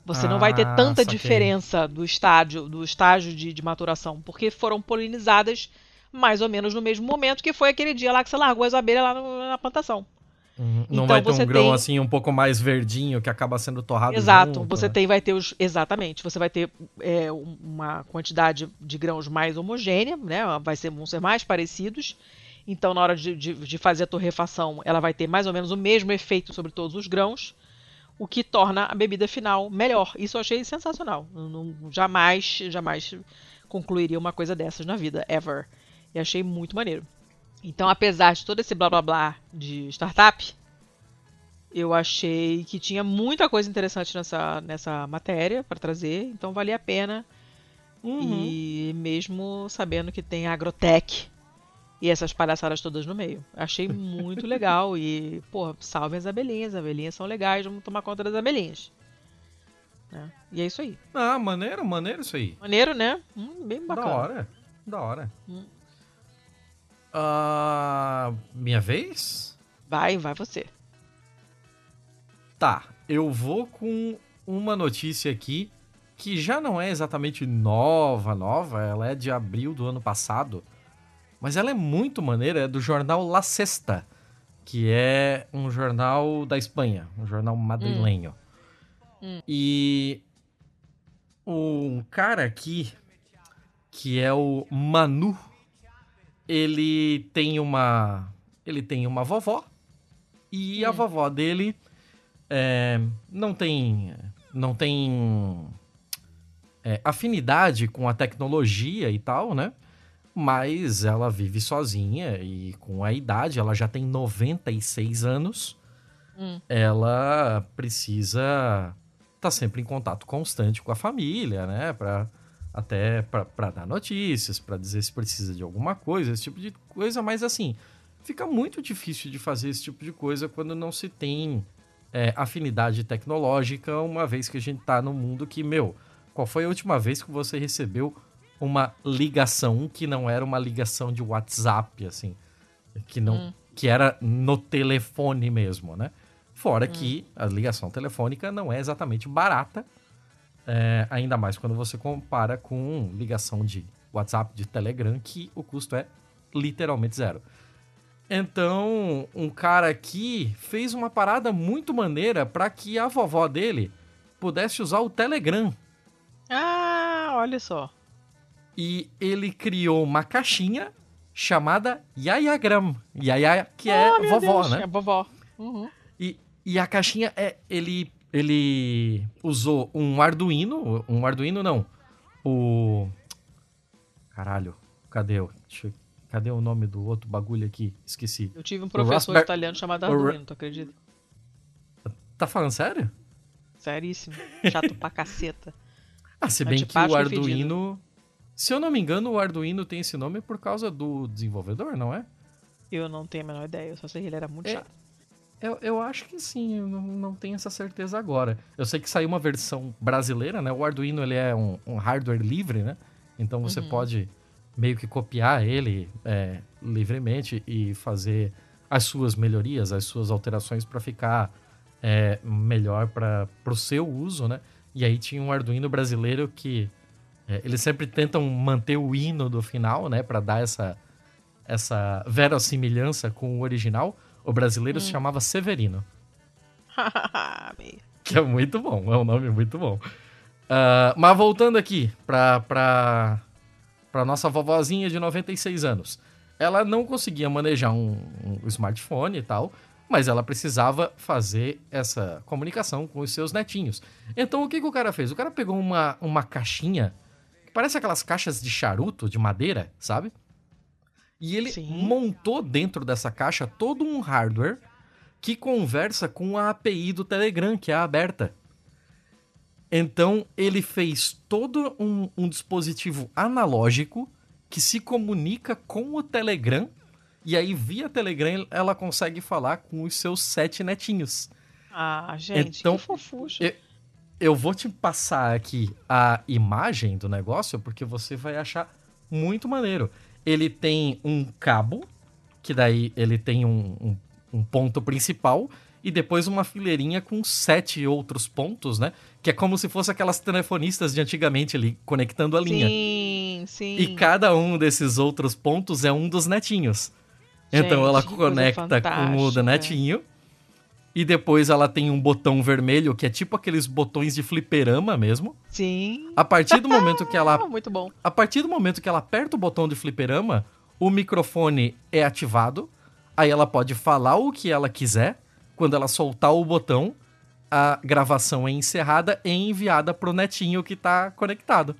Você ah, não vai ter ah, tanta saquei. diferença do estágio, do estágio de, de, maturação, porque foram polinizadas mais ou menos no mesmo momento, que foi aquele dia lá que você largou as abelhas lá no, na plantação. Uhum. Não então, vai ter um grão tem... assim um pouco mais verdinho que acaba sendo torrado Exato, junto, você né? tem, vai ter os. Exatamente, você vai ter é, uma quantidade de grãos mais homogênea, né? Vai ser, vão ser mais parecidos. Então, na hora de, de, de fazer a torrefação, ela vai ter mais ou menos o mesmo efeito sobre todos os grãos o que torna a bebida final melhor. Isso eu achei sensacional. não, jamais, jamais concluiria uma coisa dessas na vida, ever. E achei muito maneiro. Então, apesar de todo esse blá blá blá de startup, eu achei que tinha muita coisa interessante nessa, nessa matéria para trazer, então valia a pena. Uhum. E mesmo sabendo que tem agrotech e essas palhaçadas todas no meio. Achei muito legal e, pô, salve as abelhinhas, as abelhinhas são legais, vamos tomar conta das abelhinhas. Né? E é isso aí. Ah, maneiro, maneiro isso aí. Maneiro, né? Hum, bem bacana. Da hora, da hora. Hum. Ah, minha vez? Vai, vai você. Tá, eu vou com uma notícia aqui que já não é exatamente nova, nova, ela é de abril do ano passado, mas ela é muito maneira, é do jornal La Sexta, que é um jornal da Espanha, um jornal madrilenho. Hum. E um cara aqui, que é o Manu, ele tem uma ele tem uma vovó e a Hum. vovó dele é, não tem não tem é, afinidade com a tecnologia e tal, né? Mas ela vive sozinha e com a idade, ela já tem 96 anos, Hum. ela precisa estar sempre em contato constante com a família, né? Pra, até para dar notícias, para dizer se precisa de alguma coisa, esse tipo de coisa, mas assim, fica muito difícil de fazer esse tipo de coisa quando não se tem é, afinidade tecnológica, uma vez que a gente tá num mundo que, meu, qual foi a última vez que você recebeu uma ligação que não era uma ligação de WhatsApp, assim, que não Hum. que era no telefone mesmo, né? Fora que a ligação telefônica não é exatamente barata, é, ainda mais quando você compara com ligação de WhatsApp, de Telegram, que o custo é literalmente zero. Então, um cara aqui fez uma parada muito maneira para que a vovó dele pudesse usar o Telegram. Ah, olha só. E ele criou uma caixinha chamada Yayagram. Yaya, que é Ah, vovó, Deus, né? É vovó. Uhum. E, e a caixinha é. Ele, ele usou um Arduino. Um Arduino não. O. Caralho, cadê? o- eu- cadê o nome do outro bagulho aqui? Esqueci. Eu tive um professor Raspberry- italiano chamado o Arduino, tu acredita? Tá falando sério? Seríssimo. Chato pra caceta. Ah, se bem que o Arduino. Se eu não me engano, o Arduino tem esse nome por causa do desenvolvedor, não é? Eu não tenho a menor ideia, eu só sei que ele era muito É. chato. Eu, eu acho que sim, eu não, não tenho essa certeza agora. Eu sei que saiu uma versão brasileira, né? O Arduino ele é um, um hardware livre, né? Então você Uhum. pode meio que copiar ele é, livremente e fazer as suas melhorias, as suas alterações para ficar é, melhor para o seu uso, né? E aí tinha um Arduino brasileiro que é, eles sempre tentam manter o hino do final, né? Para dar essa, essa verossimilhança com o original. O brasileiro se chamava Severino. Que é muito bom, é um nome muito bom. Ah, mas voltando aqui pra, pra, pra nossa vovozinha de 96 anos. Ela não conseguia manejar um, um smartphone e tal, mas ela precisava fazer essa comunicação com os seus netinhos. Então o que, que o cara fez? O cara pegou uma, uma caixinha, que parece aquelas caixas de charuto, de madeira, sabe? E ele Sim. montou dentro dessa caixa todo um hardware que conversa com a API do Telegram, que é aberta. Então, ele fez todo um, um dispositivo analógico que se comunica com o Telegram, e aí, via Telegram, ela consegue falar com os seus sete netinhos. Ah, gente, Então, que fofucho. eu- Eu vou te passar aqui a imagem do negócio, porque você vai achar muito maneiro. Ele tem um cabo, que daí ele tem um, um, um ponto principal, e depois uma fileirinha com sete outros pontos, né? Que é como se fosse aquelas telefonistas de antigamente ali, conectando a linha. Sim, sim. E cada um desses outros pontos é um dos netinhos. então Gente, ela que coisa conecta com o do netinho. E depois ela tem um botão vermelho, que é tipo aqueles botões de fliperama mesmo. Sim. A partir do momento que ela muito bom. a partir do momento que ela aperta o botão de fliperama, o microfone é ativado, aí ela pode falar o que ela quiser. Quando ela soltar o botão, a gravação é encerrada e enviada pro netinho que tá conectado.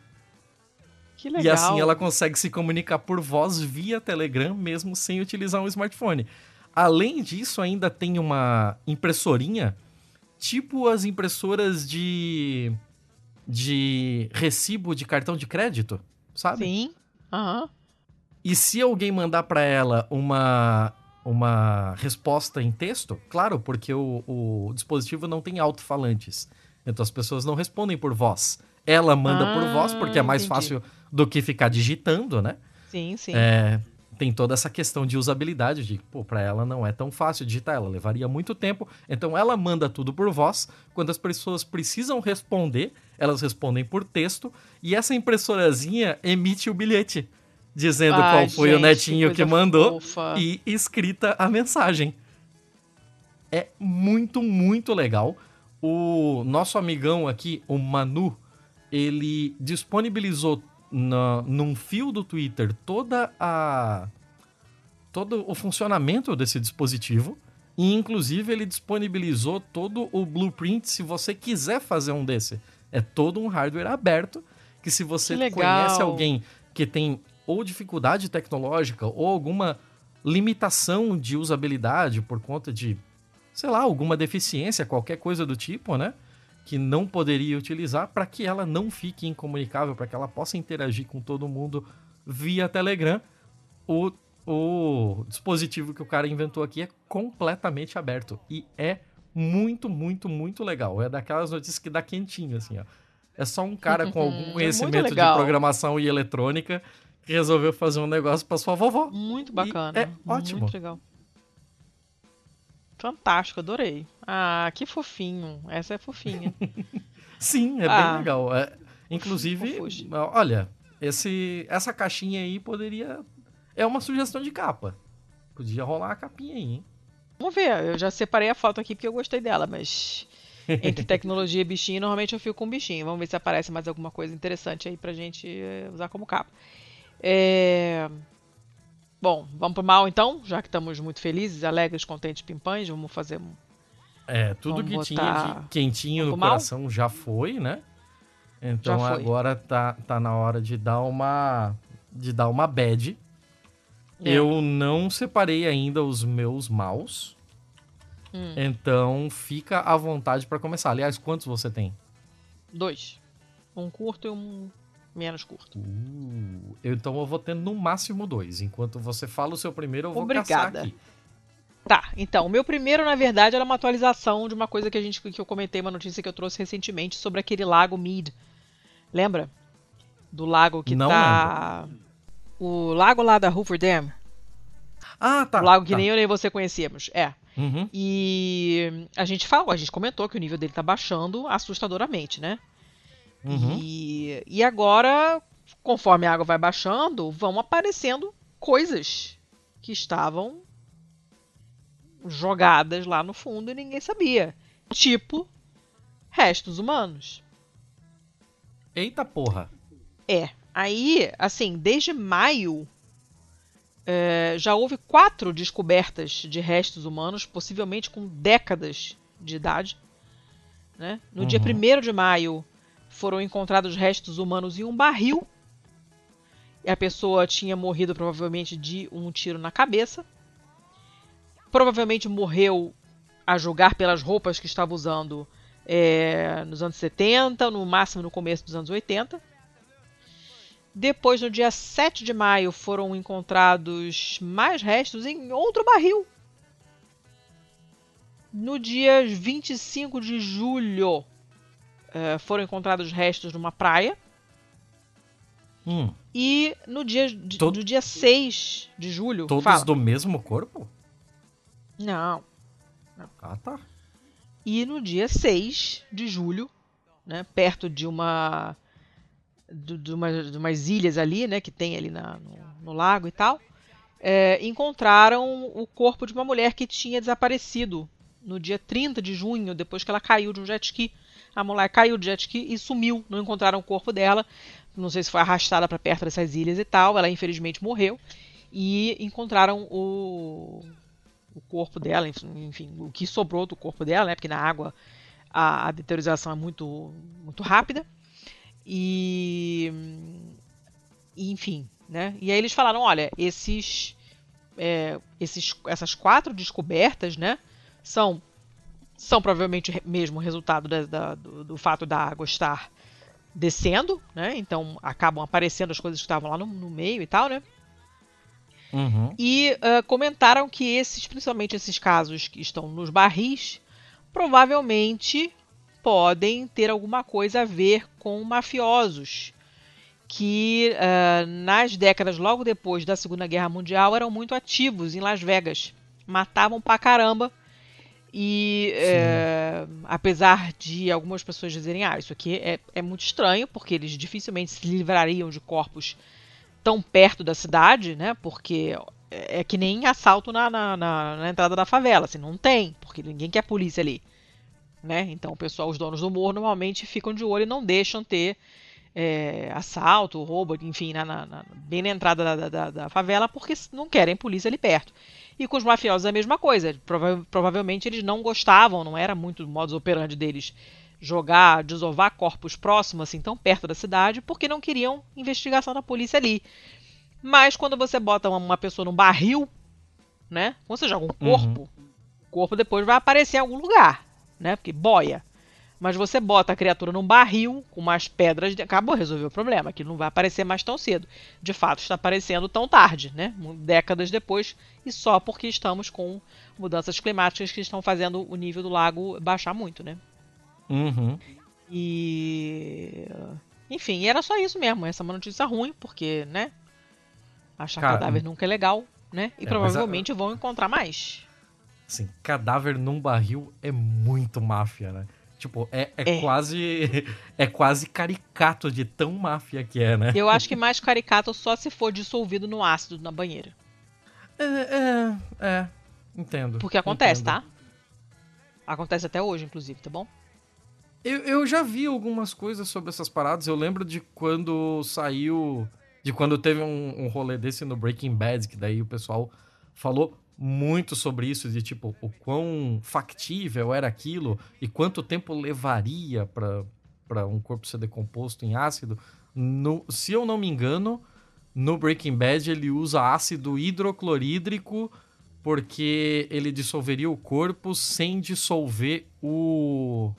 Que legal. E assim ela consegue se comunicar por voz via Telegram, mesmo sem utilizar um smartphone. Além disso, ainda tem uma impressorinha, tipo as impressoras de, de recibo de cartão de crédito, sabe? Sim. Aham. E se alguém mandar para ela uma, uma resposta em texto, claro, porque o, o dispositivo não tem alto-falantes. Então as pessoas não respondem por voz. Ela manda por Ah, voz, porque é mais entendi. fácil do que ficar digitando, né? Sim, sim. É, tem toda essa questão de usabilidade, de, pô, pra ela não é tão fácil digitar, ela levaria muito tempo. Então ela manda tudo por voz. Quando as pessoas precisam responder, elas respondem por texto. E essa impressorazinha emite o bilhete, dizendo Ai, qual foi o netinho que coisa mandou fofa. e escrita a mensagem. É muito, muito legal. O nosso amigão aqui, o Manu, ele disponibilizou na, num fio do Twitter toda a todo o funcionamento desse dispositivo e inclusive ele disponibilizou todo o blueprint se você quiser fazer um desse. É todo um hardware aberto que se você Que conhece alguém que tem ou dificuldade tecnológica ou alguma limitação de usabilidade por conta de, sei lá, alguma deficiência, qualquer coisa do tipo, né? Que não poderia utilizar para que ela não fique incomunicável, para que ela possa interagir com todo mundo via Telegram. O, o dispositivo que o cara inventou aqui é completamente aberto e é muito, muito, muito legal. É daquelas notícias que dá quentinho, assim, ó. É só um cara com É algum conhecimento de legal. programação e eletrônica que resolveu fazer um negócio para sua vovó. Muito bacana. é ótimo. Muito legal. Fantástico, adorei. Ah, que fofinho. Essa é fofinha. Sim, é Ah. bem legal. É, inclusive, olha, esse, essa caixinha aí poderia. É uma sugestão de capa. Podia rolar a capinha aí, hein? Vamos ver, eu já separei a foto aqui porque eu gostei dela, mas entre tecnologia e bichinho, normalmente eu fico com bichinho. Vamos ver se aparece mais alguma coisa interessante aí pra gente eh, usar como capa. É... Bom, vamos pro mal então, já que estamos muito felizes, alegres, contentes, pimpães, vamos fazer um. É, tudo Vamos que tinha de quentinho no pro mal? coração já foi, né? Então foi. agora tá, tá na hora de dar uma. de dar uma bad. É. Eu não separei ainda os meus maus. Hum. Então fica à vontade pra começar. Aliás, quantos você tem? Dois. Um curto e um menos curto. Uh, então eu vou ter no máximo dois. Enquanto você fala o seu primeiro, eu vou Obrigada. aqui. Tá, então, o meu primeiro, na verdade, era uma atualização de uma coisa que a gente que eu comentei, uma notícia que eu trouxe recentemente sobre aquele lago Mead. Lembra? Do lago que Não tá. O lago lá da Hoover Dam. Ah, tá. o lago que tá. nem eu nem você conhecíamos. É. Uhum. E a gente falou, a gente comentou que o nível dele tá baixando assustadoramente, né? Uhum. E, e agora, conforme a água vai baixando, vão aparecendo coisas que estavam jogadas lá no fundo e ninguém sabia. Tipo, restos humanos. Eita porra. É. Aí, assim, desde maio, é, já houve quatro descobertas de restos humanos, possivelmente com décadas de idade. Né? No dia Uhum. 1 de maio, foram encontrados restos humanos em um barril. E a pessoa tinha morrido provavelmente de um tiro na cabeça. Provavelmente morreu, a julgar pelas roupas que estava usando, é, nos anos 70, no máximo no começo dos anos 80. Depois, no dia 7 de maio, foram encontrados mais restos em outro barril. No dia 25 de julho, eh, foram encontrados restos numa praia. Hum, E no dia, de- Todo- no dia 6 de julho. todos fala. do mesmo corpo? Não. Ah, tá. E no dia 6 de julho, né, perto de uma de, de uma- de umas ilhas ali, né, que tem ali na- no, no lago e tal, é, encontraram o corpo de uma mulher que tinha desaparecido no dia 30 de junho, depois que ela caiu de um jet ski. A mulher caiu de jet ski e sumiu, não encontraram o corpo dela. Não sei se foi arrastada para perto dessas ilhas e tal. Ela infelizmente morreu e encontraram o o corpo dela, enfim, o que sobrou do corpo dela, né? Porque na água a, a é muito, muito rápida. E enfim, né? E aí eles falaram, olha, esses, é, esses essas quatro descobertas, né, são são provavelmente mesmo resultado da, da, do, do, fato da água estar descendo, né? Então acabam aparecendo as coisas que estavam lá no, no meio e tal, né? Uhum. E uh, comentaram que esses, principalmente esses casos que estão nos barris, provavelmente podem ter alguma coisa a ver com mafiosos que uh, nas décadas logo depois da Segunda Guerra Mundial eram muito ativos em Las Vegas, matavam pra caramba e é, apesar de algumas pessoas dizerem, ah, isso aqui é, é muito estranho, porque eles dificilmente se livrariam de corpos tão perto da cidade, né? Porque é, é que nem assalto na, na, na, na, entrada da favela, assim, não tem, porque ninguém quer polícia ali, né? Então o pessoal, os donos do morro normalmente ficam de olho e não deixam ter é, assalto, roubo, enfim, na, na, bem na entrada da, da, da, favela, porque não querem polícia ali perto. E com os mafiosos é a mesma coisa. Prova provavelmente eles não gostavam, não era muito o modus operandi deles jogar, desovar corpos próximos, assim, tão perto da cidade, porque não queriam investigação da polícia ali. Mas quando você bota uma, pessoa num barril, né? Quando você joga um corpo, uhum. o corpo depois vai aparecer em algum lugar, né? Porque boia. Mas você bota a criatura num barril com umas pedras, acabou, resolveu o problema, que não vai aparecer mais tão cedo. De fato, está aparecendo tão tarde, né? Décadas depois, e só porque estamos com mudanças climáticas que estão fazendo o nível do lago baixar muito, né? Uhum. E. Enfim, era só isso mesmo. Essa é uma notícia ruim, porque, né? Achar Cara, cadáver nunca é legal, né? E é, provavelmente a... vão encontrar mais. Sim, cadáver num barril é muito máfia, né? Tipo, é, é, é, quase é quase caricato de tão máfia que é, né? Eu acho que mais caricato só se for dissolvido no ácido na banheira. É, é, é. Entendo. Porque acontece, entendo. tá? Acontece até hoje, inclusive, tá bom? Eu, eu já vi algumas coisas sobre essas paradas. Eu lembro de quando saiu. De quando teve um, um rolê desse no Breaking Bad, que daí o pessoal falou muito sobre isso, de tipo, o quão factível era aquilo e quanto tempo levaria para um corpo ser decomposto em ácido. No, se eu não me engano, no Breaking Bad ele usa ácido hidroclorídrico porque ele dissolveria o corpo sem dissolver o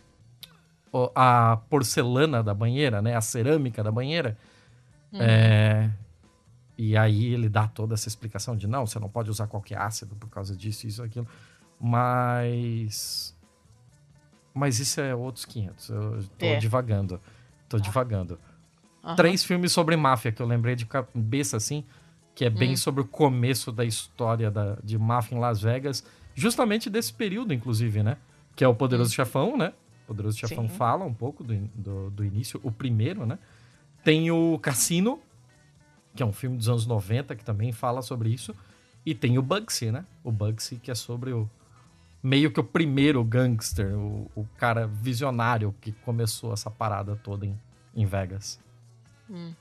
a porcelana da banheira, né, a cerâmica da banheira. Uhum. É, e aí ele dá toda essa explicação de não, você não pode usar qualquer ácido por causa disso, isso, aquilo. Mas. Mas isso é outros 500. Eu tô é. divagando. Tô ah. divagando. Uhum. Três filmes sobre máfia que eu lembrei de cabeça assim, que é bem hum. sobre o começo da história da, de máfia em Las Vegas, justamente desse período, inclusive, né? Que é o Poderoso hum. Chefão, né? O Poderoso Chefão Sim. fala um pouco do, do, do início, o primeiro, né? Tem o Cassino, que é um filme dos anos 90 que também fala sobre isso. E tem o Bugsy, né? O Bugsy que é sobre o meio que o primeiro gangster, o, o cara visionário que começou essa parada toda em, em Vegas. Hum.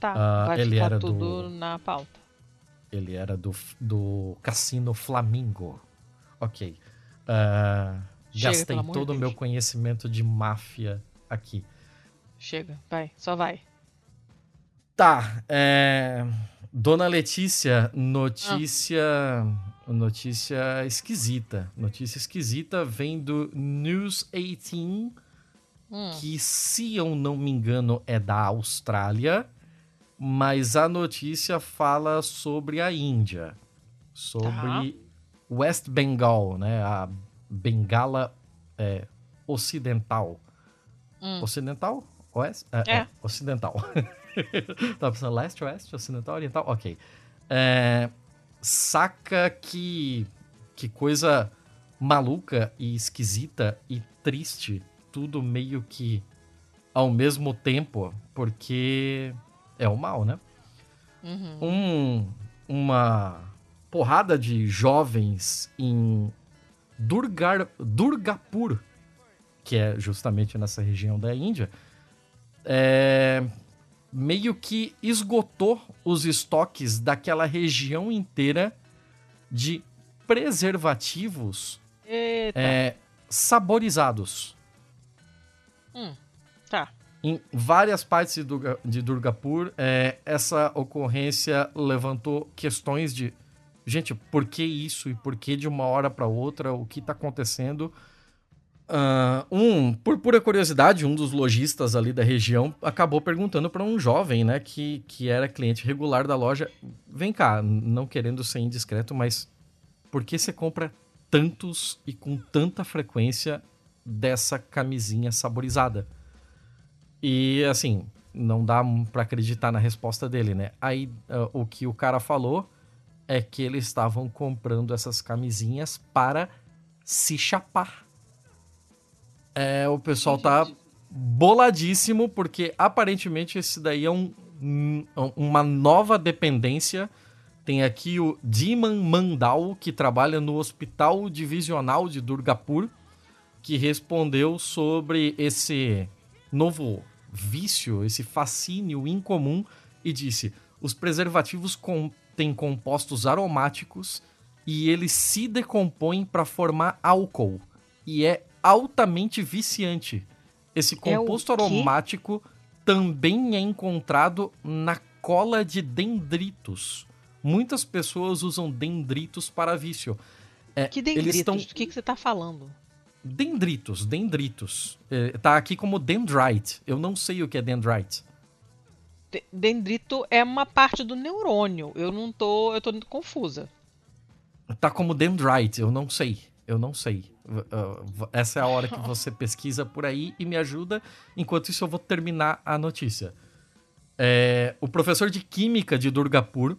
Tá, uh, vai ele era tudo do, na pauta. Ele era do, do Cassino Flamingo. Ok. Uh, Chega, gastei todo o meu conhecimento de máfia aqui. Chega, vai, só vai. Tá, é... Dona Letícia, notícia. Ah. Notícia esquisita. Notícia esquisita vem do News 18, hum. que, se eu não me engano, é da Austrália, mas a notícia fala sobre a Índia. Sobre tá. West Bengal, né? A Bengala é, Ocidental. Hum. Ocidental? Oeste? É, é. é ocidental. Tava pensando leste, oeste, ocidental, oriental. Ok. É, saca que, que coisa maluca e esquisita e triste, tudo meio que ao mesmo tempo, porque é o mal, né? Uhum. Um, uma porrada de jovens em Durgar, Durgapur, que é justamente nessa região da Índia, é, meio que esgotou os estoques daquela região inteira de preservativos é, saborizados. Hum, tá. em várias partes de, Durga, de Durgapur, é, essa ocorrência levantou questões de gente, por que isso e por que de uma hora para outra, o que está acontecendo? Uh, um, por pura curiosidade, um dos lojistas ali da região acabou perguntando para um jovem, né, que, que era cliente regular da loja: vem cá, não querendo ser indiscreto, mas por que você compra tantos e com tanta frequência dessa camisinha saborizada? E assim, não dá para acreditar na resposta dele, né? Aí uh, o que o cara falou é que eles estavam comprando essas camisinhas para se chapar. É, o pessoal tá boladíssimo porque aparentemente esse daí é um, um, uma nova dependência. Tem aqui o Diman Mandal, que trabalha no Hospital Divisional de Durgapur, que respondeu sobre esse novo vício, esse fascínio incomum e disse: os preservativos contêm compostos aromáticos e eles se decompõem para formar álcool e é altamente viciante. Esse é composto é aromático também é encontrado na cola de dendritos. Muitas pessoas usam dendritos para vício. É, que dendritos? Tão... Do que, que você está falando? Dendritos, dendritos. É, tá aqui como dendrite. Eu não sei o que é dendrite. Dendrito é uma parte do neurônio. Eu não tô, eu tô confusa. Tá como dendrite, eu não sei. Eu não sei. essa é a hora que você pesquisa por aí e me ajuda. Enquanto isso, eu vou terminar a notícia. É, o professor de química de Durgapur,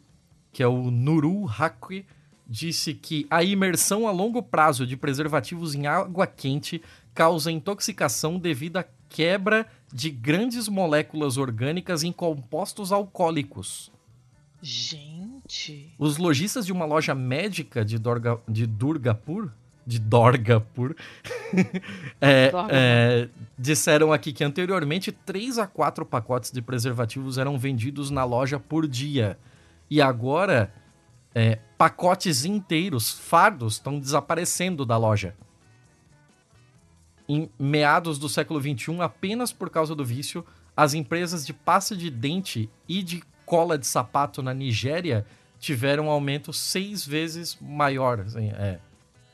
que é o Nuru Hakri, disse que a imersão a longo prazo de preservativos em água quente causa intoxicação devido à quebra de grandes moléculas orgânicas em compostos alcoólicos. Gente. Os lojistas de uma loja médica de, Dorga, de Durgapur, de Dorgapur, é, é, disseram aqui que anteriormente 3 a 4 pacotes de preservativos eram vendidos na loja por dia. E agora é, pacotes inteiros, fardos, estão desaparecendo da loja. Em meados do século XXI, apenas por causa do vício, as empresas de pasta de dente e de cola de sapato na Nigéria tiveram um aumento seis vezes maior. Assim, é,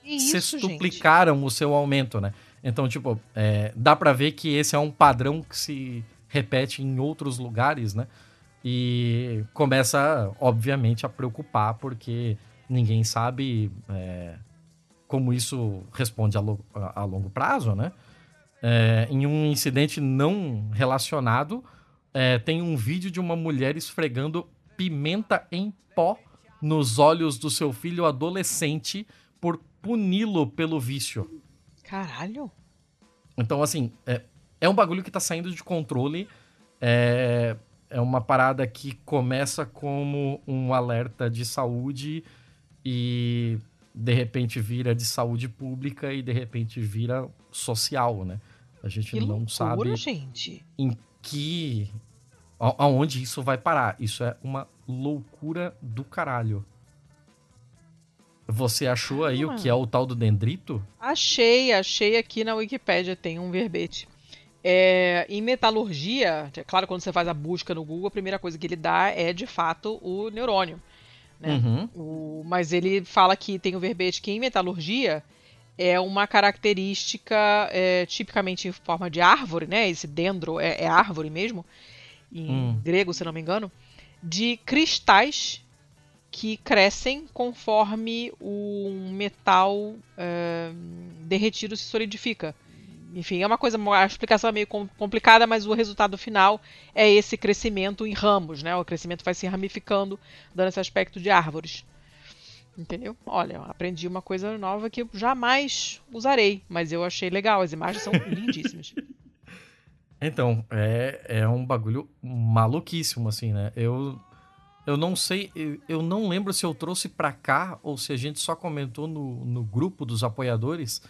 isso, duplicaram o seu aumento, né? Então, tipo, é, dá para ver que esse é um padrão que se repete em outros lugares, né? E começa, obviamente, a preocupar, porque ninguém sabe é, como isso responde a, lo a, longo prazo, né? É, em um incidente não relacionado, é, tem um vídeo de uma mulher esfregando pimenta em pó nos olhos do seu filho adolescente por puni-lo pelo vício. Caralho! Então, assim, é, é um bagulho que tá saindo de controle. É, é uma parada que começa como um alerta de saúde e de repente vira de saúde pública e de repente vira social, né? A gente que não loucura, sabe gente. em que aonde isso vai parar. Isso é uma loucura do caralho. Você achou aí o que é o tal do dendrito? Achei, achei aqui na Wikipédia, tem um verbete. É, em metalurgia, é claro, quando você faz a busca no Google, a primeira coisa que ele dá é de fato o neurônio. Né? Uhum. O, mas ele fala que tem o verbete que em metalurgia é uma característica é, tipicamente em forma de árvore, né? Esse dendro é, é árvore mesmo, em hum. grego, se não me engano, de cristais que crescem conforme o metal é, derretido se solidifica. Enfim, é uma coisa, a explicação é meio complicada, mas o resultado final é esse crescimento em ramos, né? O crescimento vai se ramificando, dando esse aspecto de árvores. Entendeu? Olha, aprendi uma coisa nova que eu jamais usarei, mas eu achei legal. As imagens são lindíssimas. Então, é, é um bagulho maluquíssimo, assim, né? Eu, eu não sei, eu, não lembro se eu trouxe pra cá ou se a gente só comentou no, no grupo dos apoiadores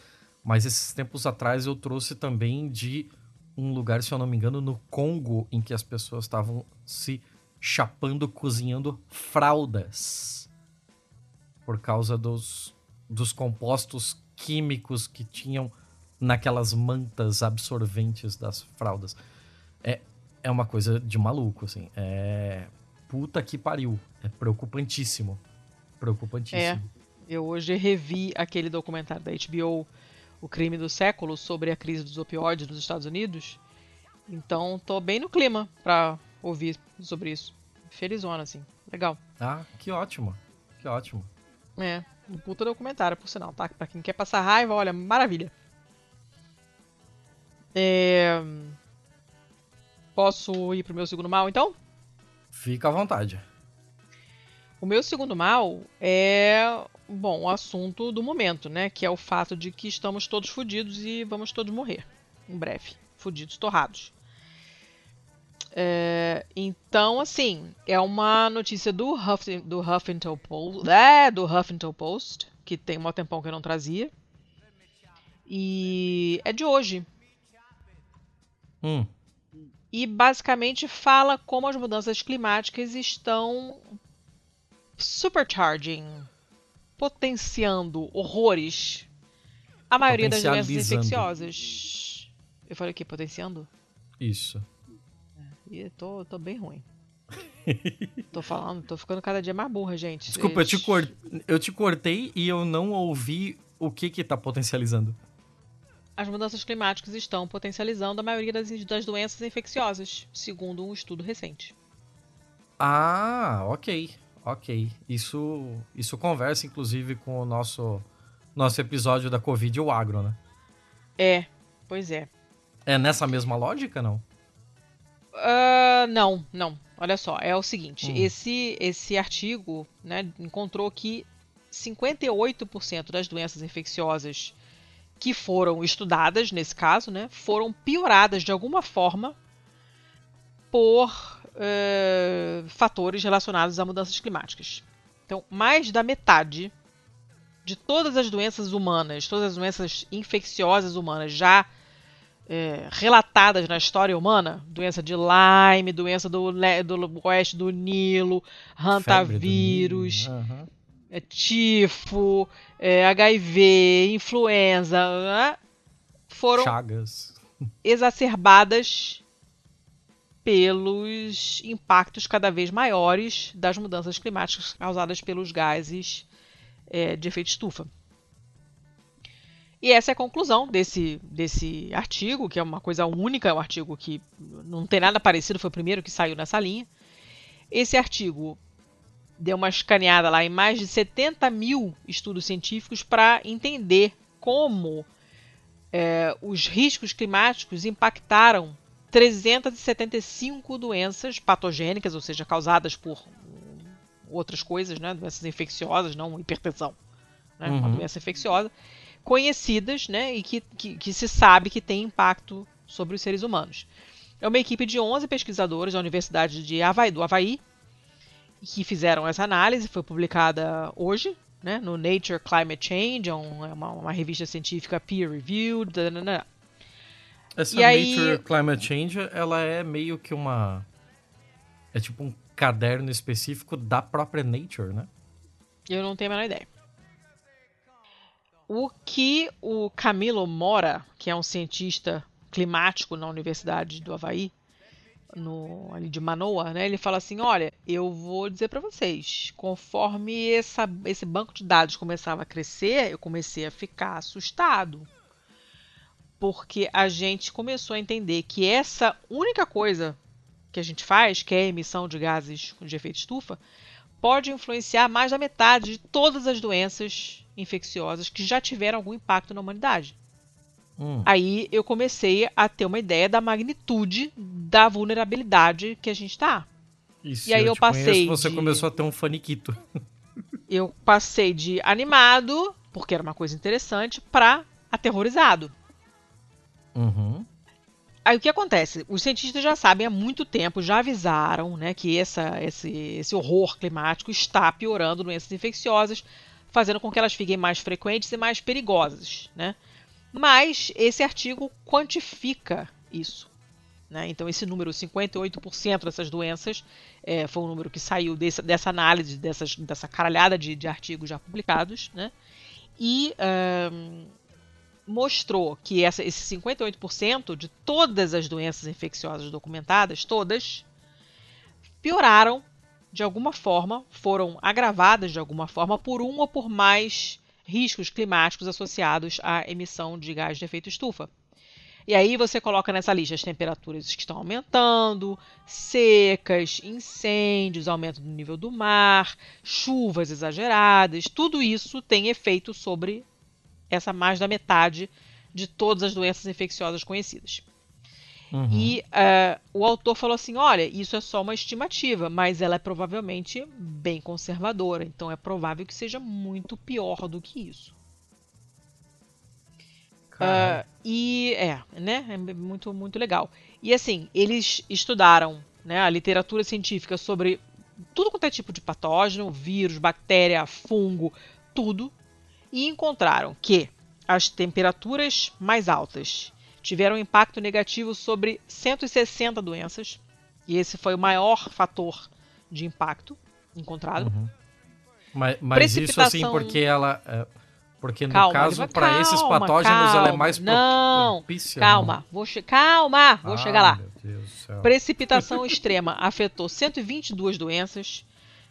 mas esses tempos atrás eu trouxe também de um lugar, se eu não me engano, no Congo, em que as pessoas estavam se chapando, cozinhando fraldas. Por causa dos, dos compostos químicos que tinham naquelas mantas absorventes das fraldas. É, é uma coisa de maluco, assim. É. Puta que pariu. É preocupantíssimo. Preocupantíssimo. É. Eu hoje revi aquele documentário da HBO, O Crime do Século, sobre a crise dos opioides nos Estados Unidos. Então, tô bem no clima pra ouvir sobre isso. Felizona, assim. Legal. Ah, que ótimo. Que ótimo. É, um puta documentário, por sinal, tá? Pra quem quer passar raiva, olha, maravilha. É... Posso ir pro meu segundo mal, então? Fica à vontade. O meu segundo mal é, bom, o assunto do momento, né? Que é o fato de que estamos todos fodidos e vamos todos morrer. Em breve. Fodidos, torrados. É, então, assim, é uma notícia do, Huff, do Huffington Post, é, do Huffington Post, que tem um tempão que eu não trazia. E é de hoje. Hum. E basicamente fala como as mudanças climáticas estão supercharging, potenciando horrores a maioria das doenças infecciosas. Eu falei o quê? Potenciando? Isso. E tô, tô bem ruim. tô falando, tô ficando cada dia mais burra, gente. Desculpa, eu te, cor... eu te cortei e eu não ouvi o que que tá potencializando. As mudanças climáticas estão potencializando a maioria das, das doenças infecciosas, segundo um estudo recente. Ah, ok. Ok. Isso, isso conversa, inclusive, com o nosso, nosso episódio da Covid e o agro, né? É, pois é. É nessa mesma lógica, não? Uh, não, não. Olha só, é o seguinte: hum. esse, esse artigo né, encontrou que 58% das doenças infecciosas que foram estudadas, nesse caso, né, foram pioradas de alguma forma por uh, fatores relacionados a mudanças climáticas. Então, mais da metade de todas as doenças humanas, todas as doenças infecciosas humanas já é, relatadas na história humana, doença de Lyme, doença do, do oeste do Nilo, hantavírus, uhum. É, tifo, é, HIV, influenza, né? foram Chagas. exacerbadas pelos impactos cada vez maiores das mudanças climáticas causadas pelos gases é, de efeito estufa. E essa é a conclusão desse, desse artigo, que é uma coisa única, é um artigo que não tem nada parecido, foi o primeiro que saiu nessa linha. Esse artigo deu uma escaneada lá em mais de 70 mil estudos científicos para entender como é, os riscos climáticos impactaram 375 doenças patogênicas, ou seja, causadas por outras coisas, né, doenças infecciosas, não hipertensão, né, uhum. uma doença infecciosa conhecidas, né, e que, que, que se sabe que tem impacto sobre os seres humanos. É uma equipe de 11 pesquisadores da Universidade de Havaí, do Havaí que fizeram essa análise, foi publicada hoje, né, no Nature Climate Change, é, é uma, uma revista científica peer-reviewed. Essa e Nature aí... Climate Change, ela é meio que uma... É tipo um caderno específico da própria Nature, né? Eu não tenho a menor ideia. O que o Camilo Mora, que é um cientista climático na Universidade do Havaí, no, ali de Manoa, né? Ele fala assim: olha, eu vou dizer para vocês, conforme essa, esse banco de dados começava a crescer, eu comecei a ficar assustado. Porque a gente começou a entender que essa única coisa que a gente faz, que é a emissão de gases de efeito estufa, pode influenciar mais da metade de todas as doenças infecciosas que já tiveram algum impacto na humanidade. Hum. Aí eu comecei a ter uma ideia da magnitude da vulnerabilidade que a gente está. Isso, e aí eu, eu passei. Conheço, você de... começou a ter um faniquito. eu passei de animado, porque era uma coisa interessante, para aterrorizado. Uhum. Aí o que acontece? Os cientistas já sabem há muito tempo, já avisaram né, que essa, esse, esse horror climático está piorando doenças infecciosas, fazendo com que elas fiquem mais frequentes e mais perigosas, né? Mas esse artigo quantifica isso. Né? Então, esse número, 58% dessas doenças, é, foi um número que saiu desse, dessa análise, dessas, dessa caralhada de, de artigos já publicados. Né? E um, mostrou que essa, esse 58% de todas as doenças infecciosas documentadas, todas, pioraram de alguma forma, foram agravadas de alguma forma por um ou por mais riscos climáticos associados à emissão de gás de efeito estufa. E aí você coloca nessa lista as temperaturas que estão aumentando, secas, incêndios, aumento do nível do mar, chuvas exageradas, tudo isso tem efeito sobre essa mais da metade de todas as doenças infecciosas conhecidas. Uhum. E uh, o autor falou assim: olha, isso é só uma estimativa, mas ela é provavelmente bem conservadora, então é provável que seja muito pior do que isso. Uh, e é, né? É muito, muito legal. E assim, eles estudaram né, a literatura científica sobre tudo quanto é tipo de patógeno, vírus, bactéria, fungo, tudo, e encontraram que as temperaturas mais altas tiveram um impacto negativo sobre 160 doenças, e esse foi o maior fator de impacto encontrado. Uhum. Mas, mas isso assim porque ela. É, porque no calma, caso, para esses patógenos, calma, ela é mais não, propícia. Calma, não. vou calma, vou ah, chegar lá. Precipitação extrema afetou 122 doenças.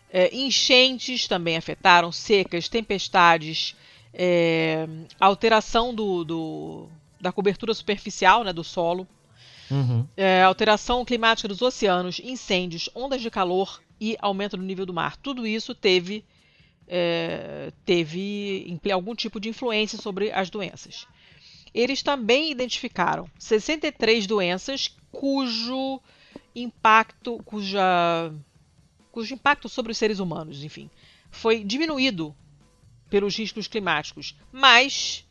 É, enchentes também afetaram, secas, tempestades, é, alteração do, do, da cobertura superficial né, do solo, uhum. é, alteração climática dos oceanos, incêndios, ondas de calor e aumento do nível do mar. Tudo isso teve, é, teve algum tipo de influência sobre as doenças. Eles também identificaram 63 doenças cujo impacto, cuja, cujo impacto sobre os seres humanos, enfim, foi diminuído pelos riscos climáticos, mas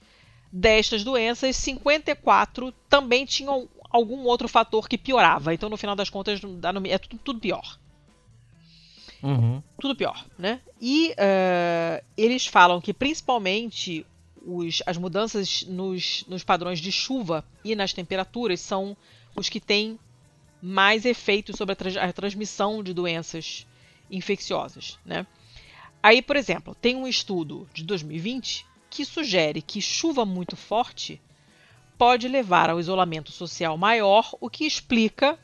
destas doenças, 54 também tinham algum outro fator que piorava. Então, no final das contas, é tudo, tudo pior. Uhum. Tudo pior, né? E uh, eles falam que principalmente os, as mudanças nos, nos padrões de chuva e nas temperaturas são os que têm mais efeito sobre a, tra a transmissão de doenças infecciosas, né? Aí, por exemplo, tem um estudo de 2020 que sugere que chuva muito forte pode levar ao isolamento social maior, o que explica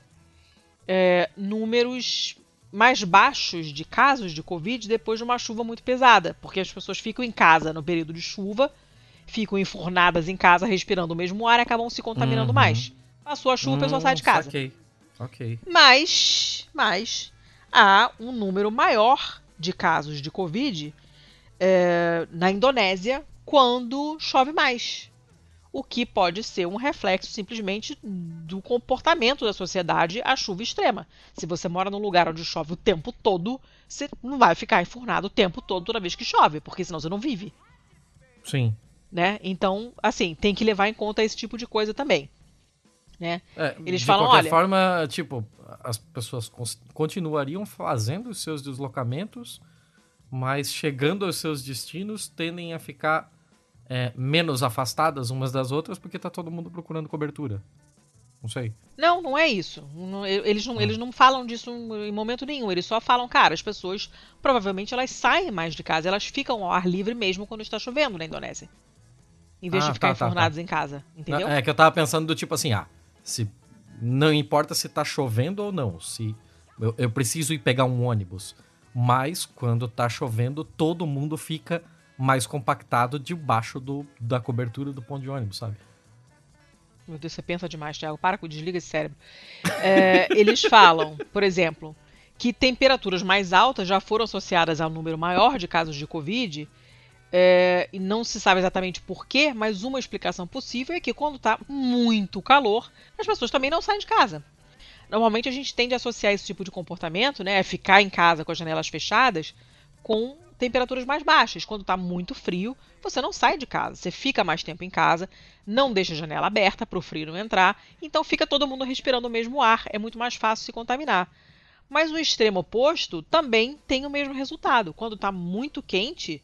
é, números mais baixos de casos de Covid depois de uma chuva muito pesada, porque as pessoas ficam em casa no período de chuva, ficam enfornadas em casa respirando o mesmo ar e acabam se contaminando uhum. mais. Passou a chuva, a pessoa sai de casa. Ok, ok. Mas, mas há um número maior de casos de Covid é, na Indonésia quando chove mais. O que pode ser um reflexo simplesmente do comportamento da sociedade à chuva extrema. Se você mora num lugar onde chove o tempo todo, você não vai ficar enfurnado o tempo todo toda vez que chove, porque senão você não vive. Sim. Né? Então, assim, tem que levar em conta esse tipo de coisa também. Né? É, Eles de falam, qualquer olha, forma, tipo, as pessoas continuariam fazendo os seus deslocamentos, mas chegando aos seus destinos tendem a ficar é, menos afastadas umas das outras porque tá todo mundo procurando cobertura. Não sei. Não, não é isso. eles, não, eles não falam disso em momento nenhum. Eles só falam, cara, as pessoas provavelmente elas saem mais de casa, elas ficam ao ar livre mesmo quando está chovendo na Indonésia. Em vez ah, de ficar tá, enfornados tá, tá. em casa. Entendeu? É que eu tava pensando do tipo assim, ah, se não importa se tá chovendo ou não, se eu, eu preciso ir pegar um ônibus. Mas quando tá chovendo, todo mundo fica mais compactado debaixo do, da cobertura do ponto de ônibus, sabe? Meu Deus, você pensa demais, Thiago. Para com desliga esse cérebro. É, eles falam, por exemplo, que temperaturas mais altas já foram associadas a um número maior de casos de Covid. É, e não se sabe exatamente porquê, mas uma explicação possível é que quando está muito calor, as pessoas também não saem de casa. Normalmente a gente tende a associar esse tipo de comportamento, né, ficar em casa com as janelas fechadas, com temperaturas mais baixas. Quando está muito frio, você não sai de casa, você fica mais tempo em casa, não deixa a janela aberta para o frio não entrar, então fica todo mundo respirando o mesmo ar, é muito mais fácil se contaminar. Mas no extremo oposto também tem o mesmo resultado. Quando está muito quente,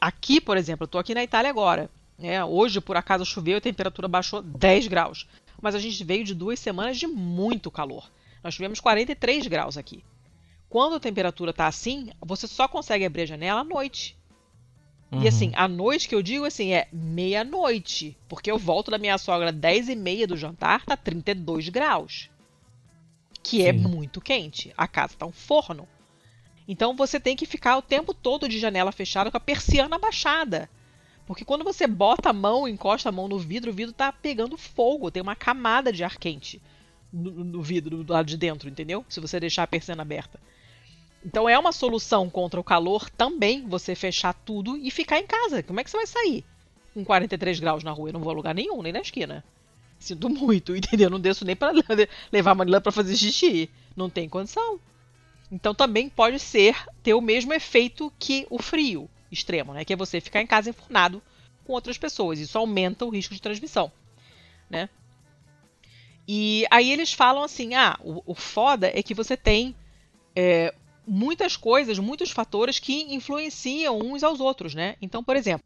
aqui, por exemplo, eu estou aqui na Itália agora. Né? Hoje, por acaso, choveu e a temperatura baixou 10 graus. Mas a gente veio de duas semanas de muito calor. Nós tivemos 43 graus aqui. Quando a temperatura está assim, você só consegue abrir a janela à noite. Uhum. E assim, a noite que eu digo assim é meia-noite. Porque eu volto da minha sogra 10 e meia do jantar, tá 32 graus. Que é Sim. é muito quente. A casa tá um forno. Então você tem que ficar o tempo todo de janela fechada com a persiana baixada. Porque quando você bota a mão, encosta a mão no vidro, o vidro tá pegando fogo, tem uma camada de ar quente no, no vidro do lado de dentro, entendeu? Se você deixar a persiana aberta. Então é uma solução contra o calor também você fechar tudo e ficar em casa. Como é que você vai sair? Com 43 graus na rua, eu não vou a lugar nenhum, nem na esquina. Sinto muito, entendeu? Não desço nem para levar a Manila para fazer xixi. Não tem condição. Então também pode ser ter o mesmo efeito que o frio extremo, né? Que é você ficar em casa enfornado com outras pessoas. Isso aumenta o risco de transmissão, né? E aí eles falam assim, ah, o, o foda é que você tem é, muitas coisas, muitos fatores que influenciam uns aos outros, né? Então, por exemplo,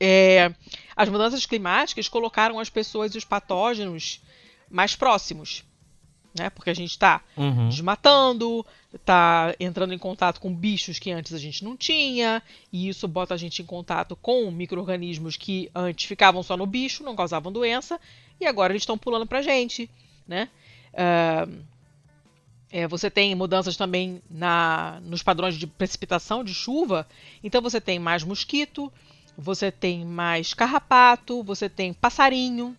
é, as mudanças climáticas colocaram as pessoas e os patógenos mais próximos, né? Porque a gente está uhum. desmatando, está entrando em contato com bichos que antes a gente não tinha, e isso bota a gente em contato com micro-organismos que antes ficavam só no bicho, não causavam doença, e agora eles estão pulando para a gente, né? Uh, é, você tem mudanças também na, nos padrões de precipitação de chuva, então você tem mais mosquito, você tem mais carrapato, você tem passarinho,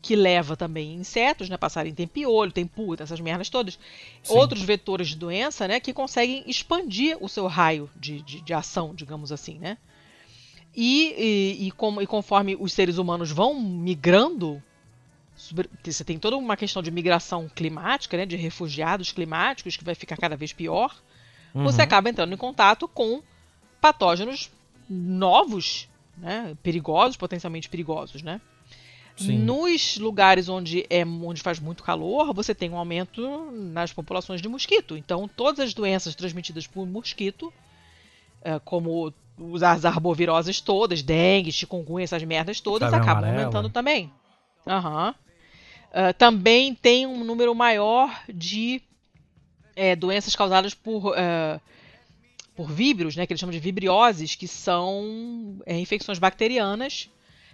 que leva também insetos, né? Passarinho tem piolho, tem puta, essas merdas todas. Sim. Outros vetores de doença, né? Que conseguem expandir o seu raio de, de, de ação, digamos assim, né? E, e, e, com, e, conforme os seres humanos vão migrando, você tem toda uma questão de migração climática, né? De refugiados climáticos, que vai ficar cada vez pior. Uhum. Você acaba entrando em contato com patógenos novos, né? Perigosos, potencialmente perigosos, né? Sim. Nos lugares onde, é, onde faz muito calor, você tem um aumento nas populações de mosquito. Então, todas as doenças transmitidas por mosquito, é, como as arboviroses todas, dengue, chikungunya, essas merdas todas, Sabe acabam amarela. aumentando também. Uhum. Uh, também tem um número maior de é, doenças causadas por, uh, por víbrios, né, que eles chamam de vibrioses, que são é, infecções bacterianas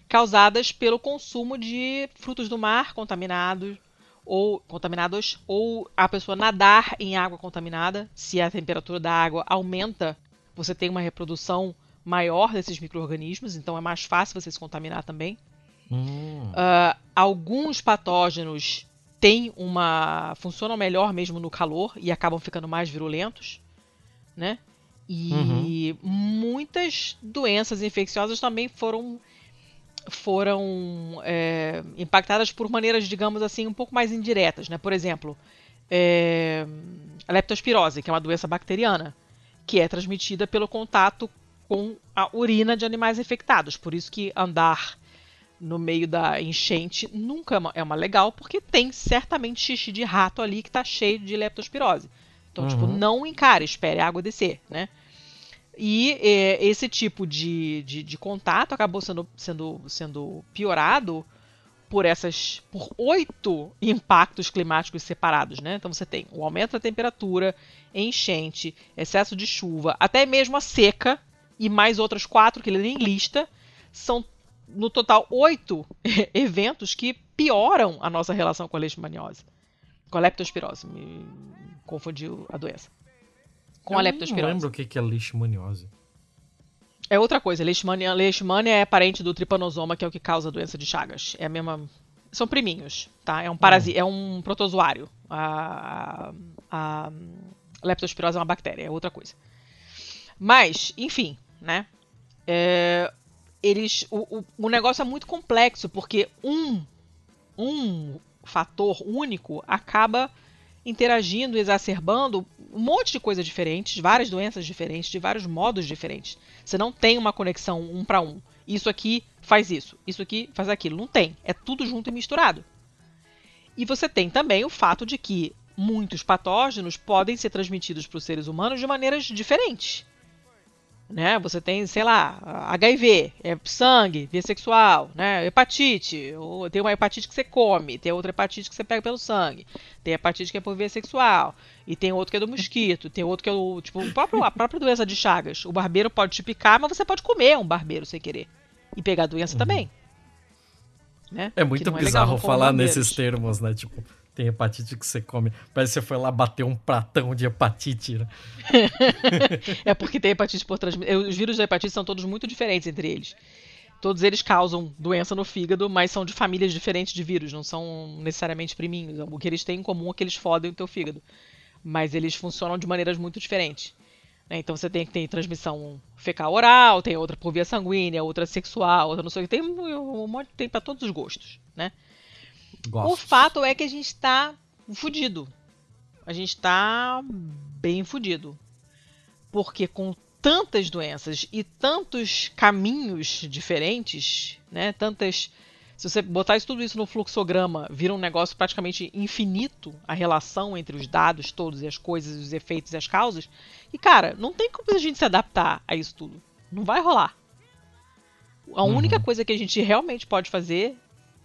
causadas pelo consumo de frutos do mar contaminados ou contaminados ou a pessoa nadar em água contaminada, se a temperatura da água aumenta, você tem uma reprodução maior desses micro-organismos, então é mais fácil você se contaminar também. Hum. Uh, alguns patógenos têm uma funcionam melhor mesmo no calor e acabam ficando mais virulentos, né? E uhum. muitas doenças infecciosas também foram foram é, impactadas por maneiras, digamos assim, um pouco mais indiretas. Né? Por exemplo, é, a leptospirose, que é uma doença bacteriana, que é transmitida pelo contato com a urina de animais infectados. Por isso que andar no meio da enchente nunca é uma legal, porque tem certamente xixi de rato ali que está cheio de leptospirose. Então, tipo, uhum. tipo, não encare, espere a água descer, né? E é, esse tipo de, de, de, contato acabou sendo, sendo, sendo piorado por essas por oito impactos climáticos separados, né? Então você tem o aumento da temperatura, enchente, excesso de chuva, até mesmo a seca e mais outras quatro que ele nem lista, são no total oito eventos que pioram a nossa relação com a leishmaniose, com a leptospirose, me confundiu a doença com eu a leptospirose. Não lembro o que é leishmaniose. É outra coisa. Leishmania, leishmania é parente do tripanosoma, que é o que causa a doença de Chagas. É a mesma. São priminhos, tá? É um parasita, é um protozoário. A, a, a leptospirose é uma bactéria, é outra coisa. Mas, enfim, né? É, eles, o, o, o negócio é muito complexo porque um um fator único acaba interagindo, exacerbando um monte de coisas diferentes, várias doenças diferentes, de vários modos diferentes. Você não tem uma conexão um para um. Isso aqui faz isso, isso aqui faz aquilo. Não tem. É tudo junto e misturado. E você tem também o fato de que muitos patógenos podem ser transmitidos para os seres humanos de maneiras diferentes. Né? Você tem, sei lá, HIV, é sangue, via sexual, né? Hepatite, ou tem uma hepatite que você come, tem outra hepatite que você pega pelo sangue, tem hepatite que é por via sexual, e tem outro que é do mosquito, tem outro que é o, tipo, o próprio, a própria doença de Chagas. O barbeiro pode te picar, mas você pode comer um barbeiro sem querer e pegar a doença uhum. também. Né? É muito é bizarro falar nesses termos, né? Tipo, tem hepatite que você come. Parece que você foi lá bater um pratão de hepatite, né? é porque tem hepatite por transmissão. Os vírus da hepatite são todos muito diferentes entre eles. Todos eles causam doença no fígado, mas são de famílias diferentes de vírus, não são necessariamente priminhos. O que eles têm em comum é que eles fodem o teu fígado. Mas eles funcionam de maneiras muito diferentes. Né? Então você tem que ter transmissão fecal oral, tem outra por via sanguínea, outra sexual, outra não sei o que. Tem tem para todos os gostos, né? O fato é que a gente está fudido. A gente está bem fudido. Porque com tantas doenças e tantos caminhos diferentes, né? Tantas. Se você botar isso, tudo isso no fluxograma, vira um negócio praticamente infinito a relação entre os dados todos e as coisas, os efeitos e as causas. E, cara, não tem como a gente se adaptar a isso tudo. Não vai rolar. A única uhum. coisa que a gente realmente pode fazer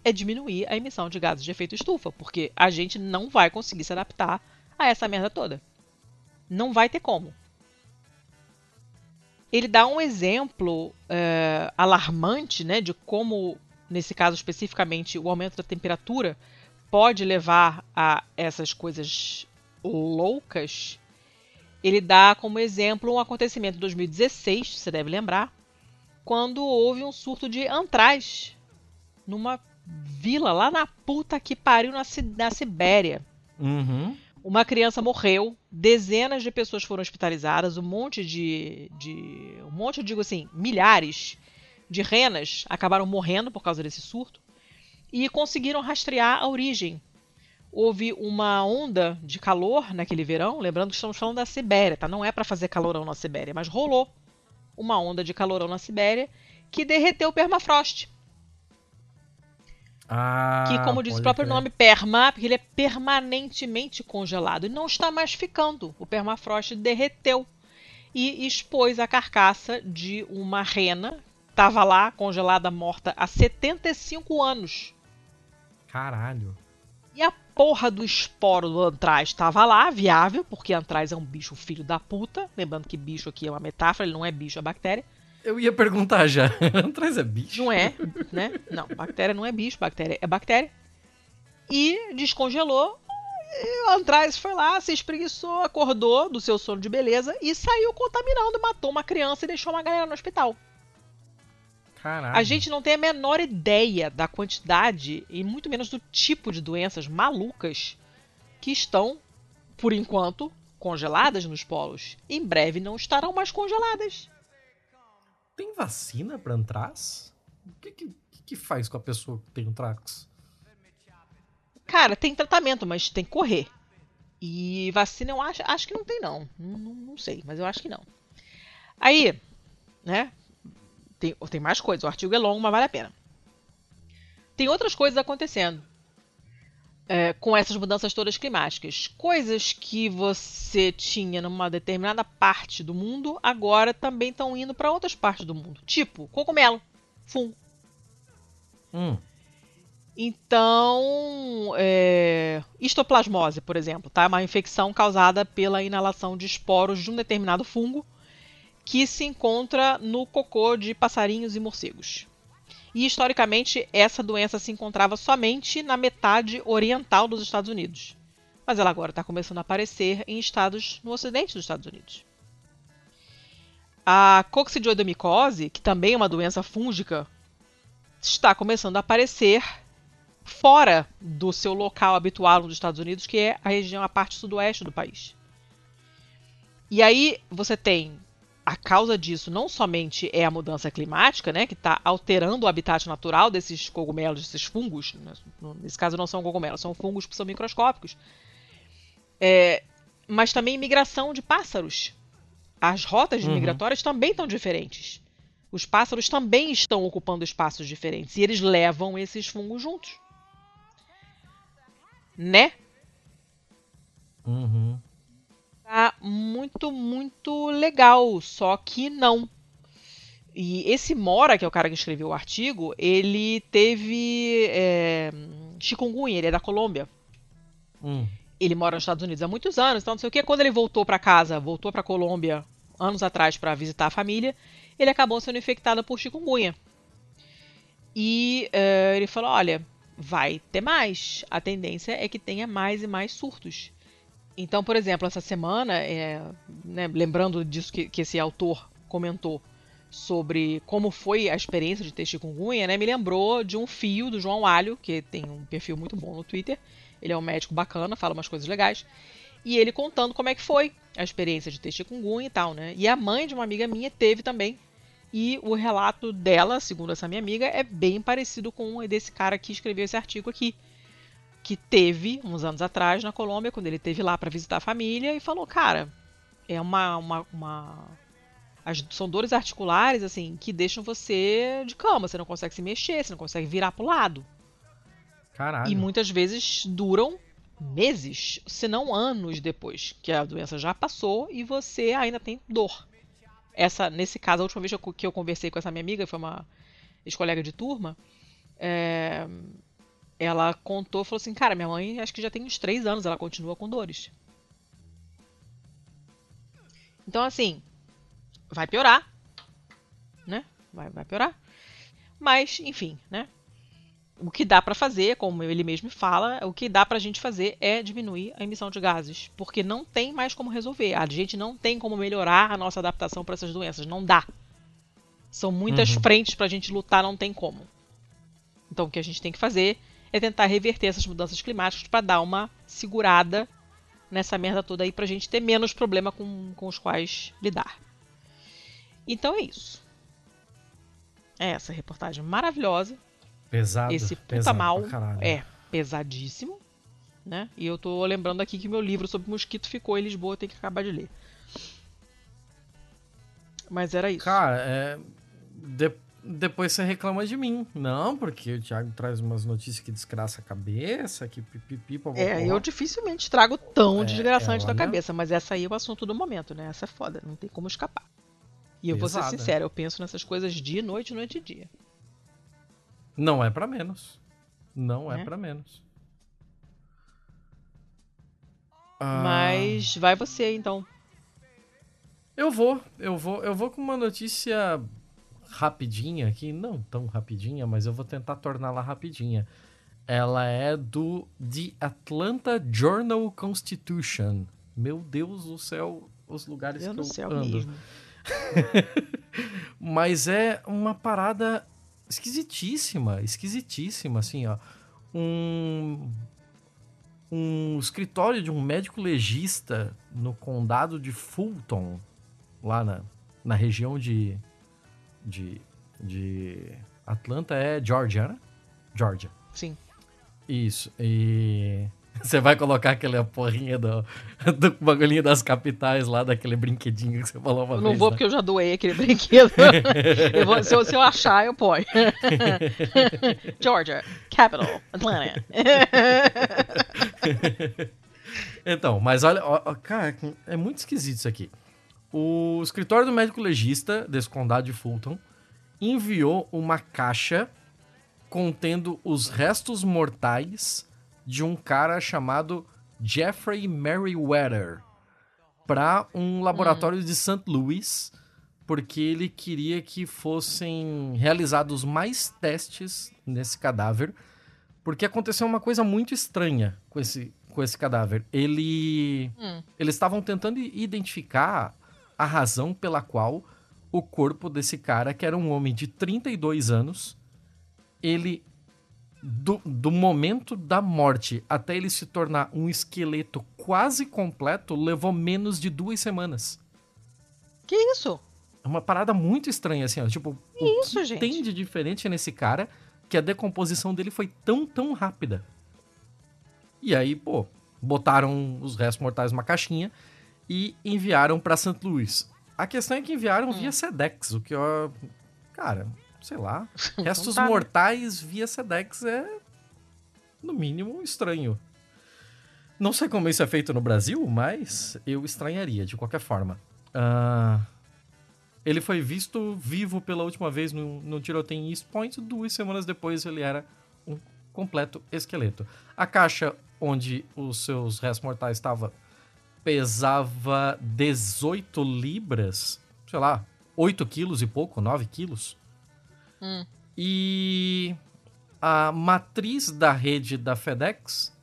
é diminuir a emissão de gases de efeito estufa, porque a gente não vai conseguir se adaptar a essa merda toda. Não vai ter como. Ele dá um exemplo é, alarmante né, de como, nesse caso especificamente, o aumento da temperatura pode levar a essas coisas loucas. Ele dá como exemplo um acontecimento de 2016, você deve lembrar, quando houve um surto de antraz numa vila lá na puta que pariu na, na Sibéria. Uhum. Uma criança morreu, dezenas de pessoas foram hospitalizadas, um monte de, de. Um monte, eu digo assim, milhares de renas acabaram morrendo por causa desse surto e conseguiram rastrear a origem. Houve uma onda de calor naquele verão, lembrando que estamos falando da Sibéria, tá? Não é para fazer calorão na Sibéria, mas rolou uma onda de calorão na Sibéria que derreteu o permafrost. Ah, que, como diz o próprio crer. nome, perma, porque ele é permanentemente congelado e não está mais ficando. O permafrost derreteu e expôs a carcaça de uma rena, estava lá congelada, morta há 75 anos. Caralho. E a porra do esporo do antraz estava lá, viável, porque antraz é um bicho filho da puta. Lembrando que bicho aqui é uma metáfora, ele não é bicho, é bactéria. Eu ia perguntar já. Antraz é bicho? Não é, né? Não, bactéria não é bicho, bactéria é bactéria. E descongelou. E o Antraz foi lá, se espreguiçou, acordou do seu sono de beleza e saiu contaminando, matou uma criança e deixou uma galera no hospital. Caralho. A gente não tem a menor ideia da quantidade e muito menos do tipo de doenças malucas que estão, por enquanto, congeladas nos polos. Em breve não estarão mais congeladas. Tem vacina para antraz? O que, que, que faz com a pessoa que tem antrax? Cara, tem tratamento, mas tem que correr. E vacina eu acho, acho que não tem não. não. Não sei, mas eu acho que não. Aí, né? Tem, tem mais coisas. O artigo é longo, mas vale a pena. Tem outras coisas acontecendo é, com essas mudanças todas climáticas. Coisas que você tinha numa determinada parte do mundo, agora também estão indo para outras partes do mundo. Tipo, cogumelo, fungo. Hum. Então, é, histoplasmose, por exemplo, tá? uma infecção causada pela inalação de esporos de um determinado fungo que se encontra no cocô de passarinhos e morcegos. E historicamente, essa doença se encontrava somente na metade oriental dos Estados Unidos. Mas ela agora está começando a aparecer em estados no ocidente dos Estados Unidos. A coccidioidomicose, que também é uma doença fúngica, está começando a aparecer fora do seu local habitual nos Estados Unidos, que é a região, a parte sudoeste do país. E aí você tem a causa disso não somente é a mudança climática, né, que está alterando o habitat natural desses cogumelos, desses fungos. Né, nesse caso não são cogumelos, são fungos que são microscópicos. É, mas também migração de pássaros. As rotas uhum. migratórias também estão diferentes. Os pássaros também estão ocupando espaços diferentes e eles levam esses fungos juntos. Né? Uhum tá muito, muito legal. Só que não. E esse Mora, que é o cara que escreveu o artigo, ele teve é, chikungunya, ele é da Colômbia. Hum. Ele mora nos Estados Unidos há muitos anos, então não sei o que. Quando ele voltou para casa, voltou para Colômbia anos atrás para visitar a família, ele acabou sendo infectado por chikungunya. E uh, ele falou: olha, vai ter mais. A tendência é que tenha mais e mais surtos. Então, por exemplo, essa semana, é, né, lembrando disso que, que, esse autor comentou sobre como foi a experiência de ter chikungunya, né, me lembrou de um fio do João Alho, que tem um perfil muito bom no Twitter. Ele é um médico bacana, fala umas coisas legais. E ele contando como é que foi a experiência de ter chikungunya e tal, né? E a mãe de uma amiga minha teve também e o relato dela, segundo essa minha amiga, é bem parecido com o desse cara que escreveu esse artigo aqui. Que teve, uns anos atrás, na Colômbia, quando ele teve lá para visitar a família, e falou: Cara, é uma. uma, uma... As, são dores articulares, assim, que deixam você de cama. Você não consegue se mexer, você não consegue virar pro lado. Caralho. E muitas vezes duram meses, se não anos depois que a doença já passou e você ainda tem dor essa, nesse caso, a última vez que eu conversei com essa minha amiga, foi uma ex-colega de turma, é, ela contou, falou assim, cara, minha mãe acho que já tem uns três anos, ela continua com dores. Então, assim, vai piorar, né? Vai, vai piorar. Mas, enfim, né? o que dá para fazer, como ele mesmo fala, o que dá para a gente fazer é diminuir a emissão de gases, porque não tem mais como resolver. A gente não tem como melhorar a nossa adaptação para essas doenças, não dá. São muitas uhum. frentes para a gente lutar, não tem como. Então o que a gente tem que fazer é tentar reverter essas mudanças climáticas para dar uma segurada nessa merda toda aí para a gente ter menos problema com, com os quais lidar. Então é isso. É essa reportagem maravilhosa Pesado. Esse puta pesado mal é pesadíssimo. Né? E eu tô lembrando aqui que meu livro sobre mosquito ficou em Lisboa, tem que acabar de ler. Mas era isso. Cara, é... de... depois você reclama de mim. Não, porque o Thiago traz umas notícias que desgraça a cabeça, que pipipi, É, eu dificilmente trago tão é, desgraçante da cabeça, mas essa aí é o assunto do momento, né? Essa é foda, não tem como escapar. E eu Pesada. vou ser sincero, eu penso nessas coisas dia, noite, noite e dia. Não é para menos. Não é, é para menos. Ah, Mas vai você então. Eu vou, eu vou, eu vou com uma notícia rapidinha aqui, não tão rapidinha, mas eu vou tentar torná-la rapidinha. Ela é do The Atlanta Journal Constitution. Meu Deus do céu, os lugares Meu que eu céu ando. Mesmo. mas é uma parada esquisitíssima, esquisitíssima, assim, ó. Um, um escritório de um médico legista no condado de Fulton, lá na, na região de, de, de Atlanta, é Georgia, né? Georgia. Sim. Isso. E você vai colocar aquela porrinha do, do bagulhinho das capitais lá, daquele brinquedinho que você falou uma eu vez. Não vou né? porque eu já doei aquele brinquedo. eu vou, se, eu, se, eu, achar, eu ponho. Georgia, capital, Atlanta. então, mas olha, ó, cara, é muito esquisito isso aqui. O escritório do médico legista desse condado de Fulton enviou uma caixa contendo os restos mortais de um cara chamado Jeffrey Merriweather para um laboratório hum. de St. Louis, porque ele queria que fossem realizados mais testes nesse cadáver, porque aconteceu uma coisa muito estranha com esse, com esse cadáver. Ele, hum. Eles estavam tentando identificar a razão pela qual o corpo desse cara, que era um homem de 32 anos, ele do, do momento da morte até ele se tornar um esqueleto quase completo levou menos de duas semanas. Que isso? É uma parada muito estranha, assim, ó. Tipo, que o isso, que gente? tem de diferente nesse cara que a decomposição dele foi tão, tão rápida. E aí, pô, botaram os restos mortais numa caixinha e enviaram para St. Louis. A questão é que enviaram hum. via Sedex, o que, ó, cara, sei lá. Restos tá, mortais via Sedex é, no mínimo, estranho. Não sei como isso é feito no Brasil, mas eu estranharia, de qualquer forma. Uh, Ele foi visto vivo pela última vez no, no tiroteio em East Point. Duas semanas depois ele era um completo esqueleto. A caixa onde os seus restos mortais estavam pesava 18 libras, sei lá, 8 quilos e pouco, 9 quilos. Hum. E a matriz da rede da FedEx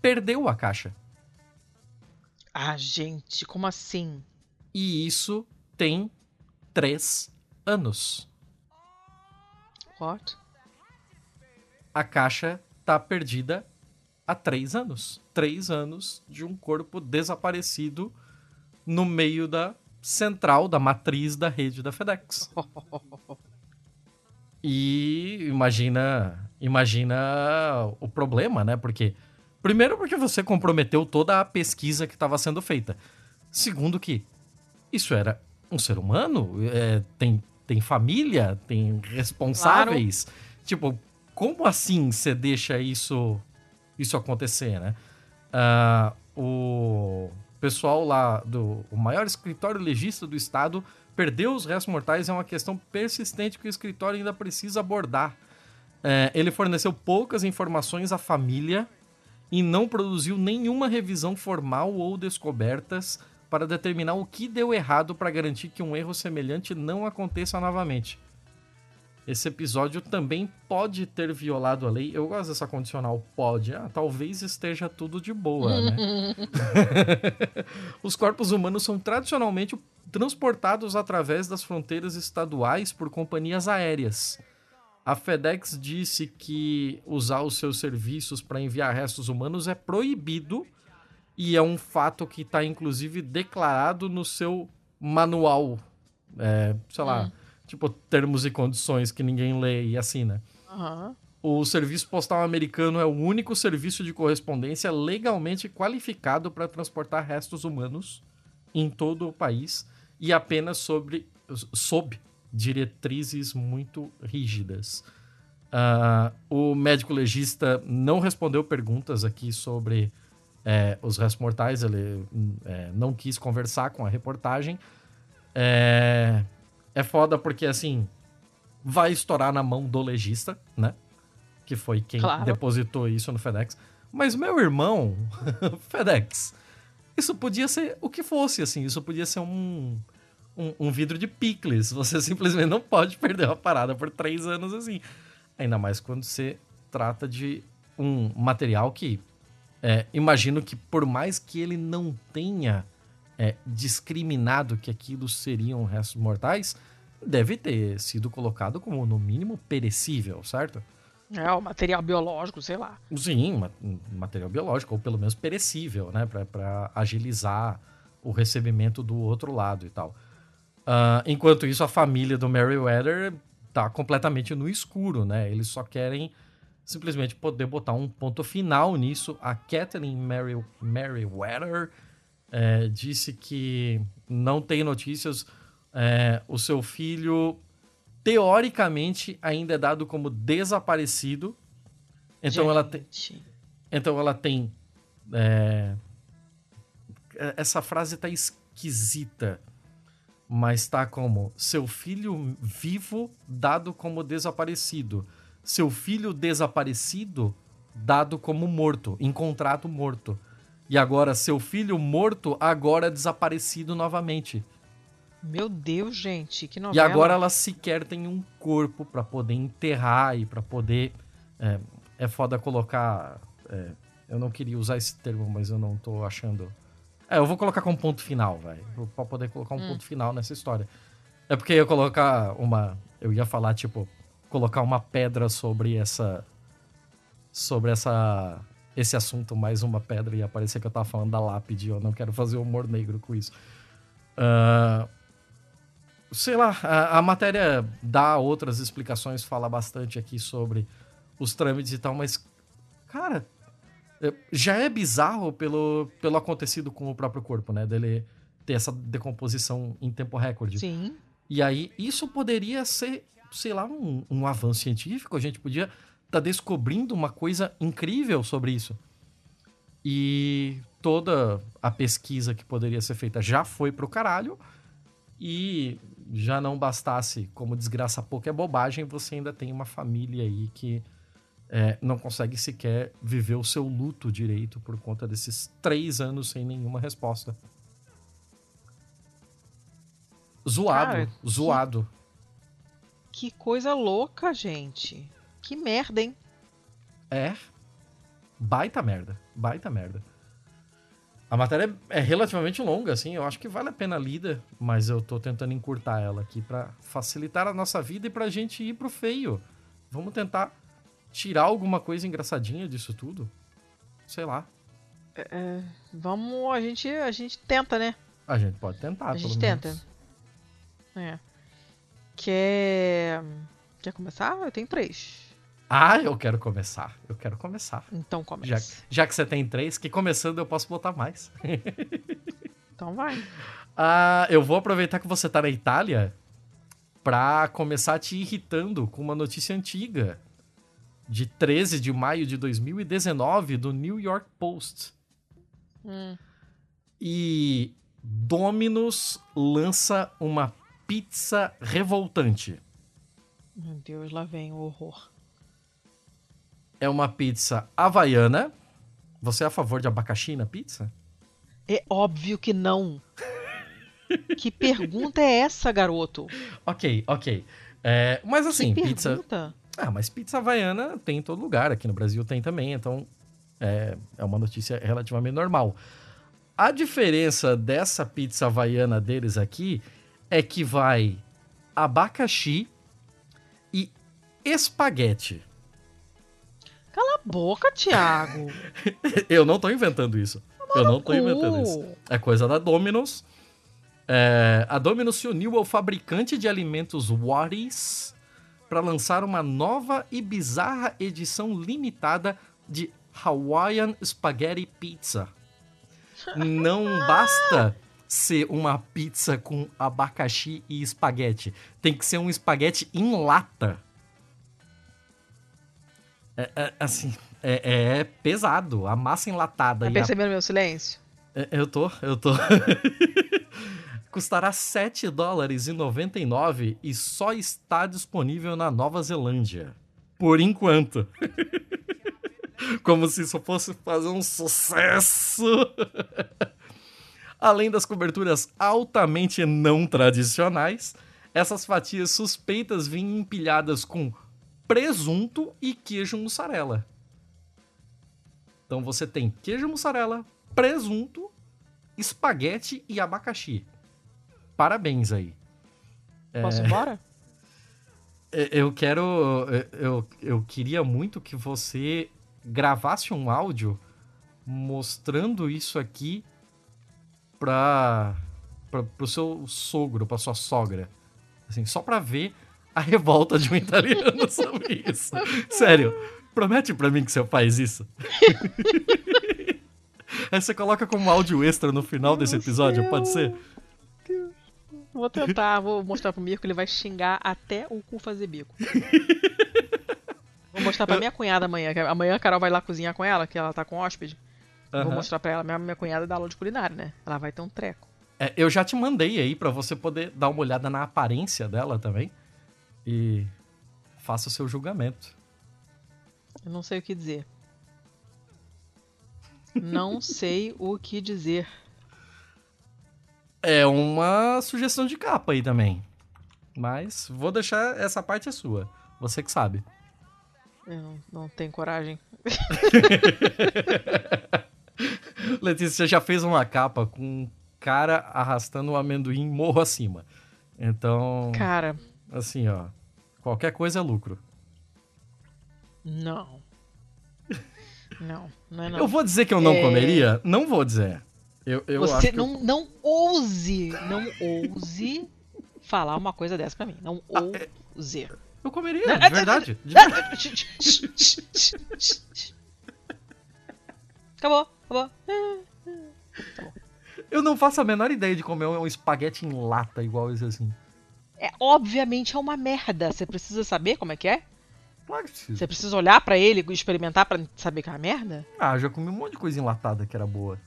perdeu a caixa. Ah, gente, como assim? E isso tem três anos. What? A caixa tá perdida há três anos. Três anos de um corpo desaparecido no meio da central, da matriz da rede da FedEx. E imagina, imagina o problema, né? Porque primeiro porque você comprometeu toda a pesquisa que estava sendo feita. Segundo que isso era um ser humano, é, tem, tem família, tem responsáveis. Claro. Tipo, como assim você deixa isso isso acontecer, né? Uh, o pessoal lá do maior escritório legista do estado perdeu os restos mortais é uma questão persistente que o escritório ainda precisa abordar. É, ele forneceu poucas informações à família e não produziu nenhuma revisão formal ou descobertas para determinar o que deu errado para garantir que um erro semelhante não aconteça novamente. Esse episódio também pode ter violado a lei. Eu gosto dessa condicional pode. Ah, talvez esteja tudo de boa, né? Os corpos humanos são tradicionalmente transportados através das fronteiras estaduais por companhias aéreas. A FedEx disse que usar os seus serviços para enviar restos humanos é proibido e é um fato que está inclusive declarado no seu manual, é, sei lá, hum. Tipo termos e condições que ninguém lê e assina. Uhum. O serviço postal americano é o único serviço de correspondência legalmente qualificado para transportar restos humanos em todo o país e apenas sobre, sob diretrizes muito rígidas. Uh, o médico legista não respondeu perguntas aqui sobre é, os restos mortais, ele é, não quis conversar com a reportagem. É, é foda porque, assim, vai estourar na mão do legista, né? Que foi quem claro. depositou isso no FedEx. Mas meu irmão, FedEx, isso podia ser o que fosse, assim. Isso podia ser um, um, um vidro de picles. Você simplesmente não pode perder uma parada por três anos assim. Ainda mais quando você trata de um material que é, imagino que por mais que ele não tenha é, discriminado que aquilo seriam restos mortais, deve ter sido colocado como, no mínimo, perecível, certo? É, o material biológico, sei lá. Sim, material biológico, ou pelo menos perecível, né? para agilizar o recebimento do outro lado e tal. Uh, enquanto isso, a família do Meriwether tá completamente no escuro, né? Eles só querem simplesmente poder botar um ponto final nisso. A Kathleen Mary, Meriwether é, disse que não tem notícias. É, o seu filho, teoricamente, ainda é dado como desaparecido. Então Gente. ela tem. Então ela tem. É, essa frase tá esquisita. Mas tá como seu filho vivo dado como desaparecido seu filho desaparecido dado como morto, encontrado morto. E agora seu filho morto agora desaparecido novamente. Meu Deus, gente, que novela. E agora ela sequer tem um corpo para poder enterrar e para poder é, é foda colocar é, eu não queria usar esse termo, mas eu não tô achando. É, eu vou colocar como ponto final, velho. Pra poder colocar um hum. ponto final nessa história. É porque eu ia colocar uma. Eu ia falar, tipo, colocar uma pedra sobre essa sobre essa esse assunto, mais uma pedra, e aparecer que eu tava falando da lápide, eu não quero fazer humor negro com isso. Uh, sei lá, a, a, matéria dá outras explicações, fala bastante aqui sobre os trâmites e tal, mas, cara, é, já é bizarro pelo, pelo acontecido com o próprio corpo, né? Dele ter essa decomposição em tempo recorde. Sim. E aí, isso poderia ser sei lá, um, um avanço científico, a gente podia estar tá descobrindo uma coisa incrível sobre isso. E toda a pesquisa que poderia ser feita já foi pro caralho. E, já não bastasse como desgraça pouco é bobagem, você ainda tem uma família aí que é, não consegue sequer viver o seu luto direito por conta desses três anos sem nenhuma resposta. Zoado, Cara, zoado. Que coisa louca, gente. Que merda, hein? É. Baita merda. Baita merda. A matéria é relativamente longa, assim. Eu acho que vale a pena a lida, mas eu tô tentando encurtar ela aqui pra facilitar a nossa vida e pra gente ir pro feio. Vamos tentar tirar alguma coisa engraçadinha disso tudo? Sei lá. É, vamos, a gente, a gente tenta, né? A gente pode tentar, A gente tenta. menos. É. Quer. Quer começar? Eu tenho três. Ah, eu quero começar. Eu quero começar. Então Já, começa. já que você tem três, que começando eu posso botar mais. Então vai. Ah, eu vou aproveitar que você tá na Itália pra começar te irritando com uma notícia antiga. De 13 de maio de 2019, do New York Post. Hum. E Domino's lança uma pizza revoltante. Meu Deus, lá vem o horror. É uma pizza havaiana. Você é a favor de abacaxi na pizza? É óbvio que não. que pergunta é essa, garoto? Ok, ok. É, mas assim, que pizza. pergunta? Ah, mas pizza havaiana tem em todo lugar. Aqui no Brasil tem também, então é, é uma notícia relativamente normal. A diferença dessa pizza havaiana deles aqui é que vai abacaxi e espaguete. Cala a boca, Thiago. Eu não tô inventando isso. Eu não tô inventando isso. É coisa da Domino's. É, a Domino's se uniu ao fabricante de alimentos Whatties para lançar uma nova e bizarra edição limitada de Hawaiian Spaghetti Pizza. Não basta ser uma pizza com abacaxi e espaguete. Tem que ser um espaguete em lata. É, é, assim, é, é pesado. A massa enlatada Tá e a percebendo meu silêncio? é, Eu tô, eu tô. Custará 7 dólares e 99 e só está disponível na Nova Zelândia. Por enquanto. Como se isso fosse fazer um sucesso. Além das coberturas altamente não tradicionais, essas fatias suspeitas vinham empilhadas com presunto e queijo mussarela. Então você tem queijo mussarela, presunto, espaguete e abacaxi. Parabéns aí. Posso ir embora? É, Eu quero. Eu, eu queria muito que você gravasse um áudio mostrando isso aqui pra, pro seu sogro, pra sua sogra. Assim, só pra ver a revolta de um italiano sobre isso. Sério, promete pra mim que você faz isso. Aí você coloca como áudio extra no final desse episódio, pode ser? Vou tentar, vou mostrar pro Mirko, ele vai xingar até o cu fazer bico. Vou mostrar pra minha cunhada amanhã. que Amanhã a Carol vai lá cozinhar com ela, que ela tá com hóspede. Vou Aham. mostrar pra ela. Minha, minha cunhada dá aula de culinária, né? Ela vai ter um treco. É, eu já te mandei aí pra você poder dar uma olhada na aparência dela também. E faça o seu julgamento. Eu não sei o que dizer. Não sei o que dizer. É uma sugestão de capa aí também. Mas vou deixar essa parte é sua. Você que sabe. Eu não, não tenho coragem. Letícia, você já fez uma capa com um cara arrastando um amendoim morro acima. Então, Cara, assim, ó. Qualquer coisa é lucro. não. Não, não é não. Eu vou dizer que eu não É. comeria? Não vou dizer. Eu, eu Você acho que eu- não, não ouse, não ouse falar uma coisa dessa pra mim. Não Ah, ouse. eu comeria, Não, de verdade. de verdade. Acabou, acabou. Eu não faço a menor ideia de comer um espaguete em lata igual esse assim. É, obviamente é uma merda. Você precisa saber como é que é? Claro que precisa. Você precisa olhar pra ele e experimentar pra saber que é uma merda? Ah, já comi um monte de coisa enlatada que era boa.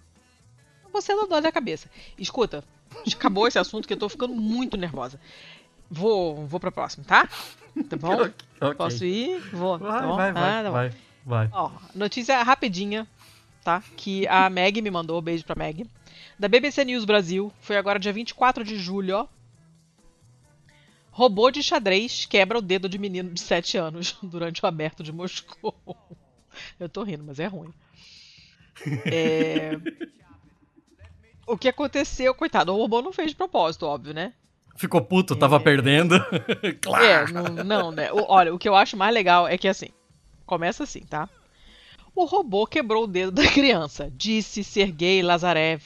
Você não dói da cabeça. Escuta, Acabou esse assunto que eu tô ficando muito nervosa. Vou, vou pra próxima, tá? Tá bom? Ok. Posso ir? Vou. Vai, tá bom? vai, vai, Ah, tá vai, vai. Ó, notícia rapidinha, tá? Que a Meg me mandou, beijo pra Meg. Da BBC News Brasil, foi agora dia 24 de julho, ó. Robô de xadrez quebra o dedo de menino de 7 anos durante o aberto de Moscou. Eu tô rindo, mas é ruim. É... O que aconteceu, coitado, o robô não fez de propósito, óbvio, né? Ficou puto, tava perdendo. claro. É, não, não, né? O- olha, o que eu acho mais legal é que assim, começa assim, tá? O robô quebrou o dedo da criança, disse Sergei Lazarev,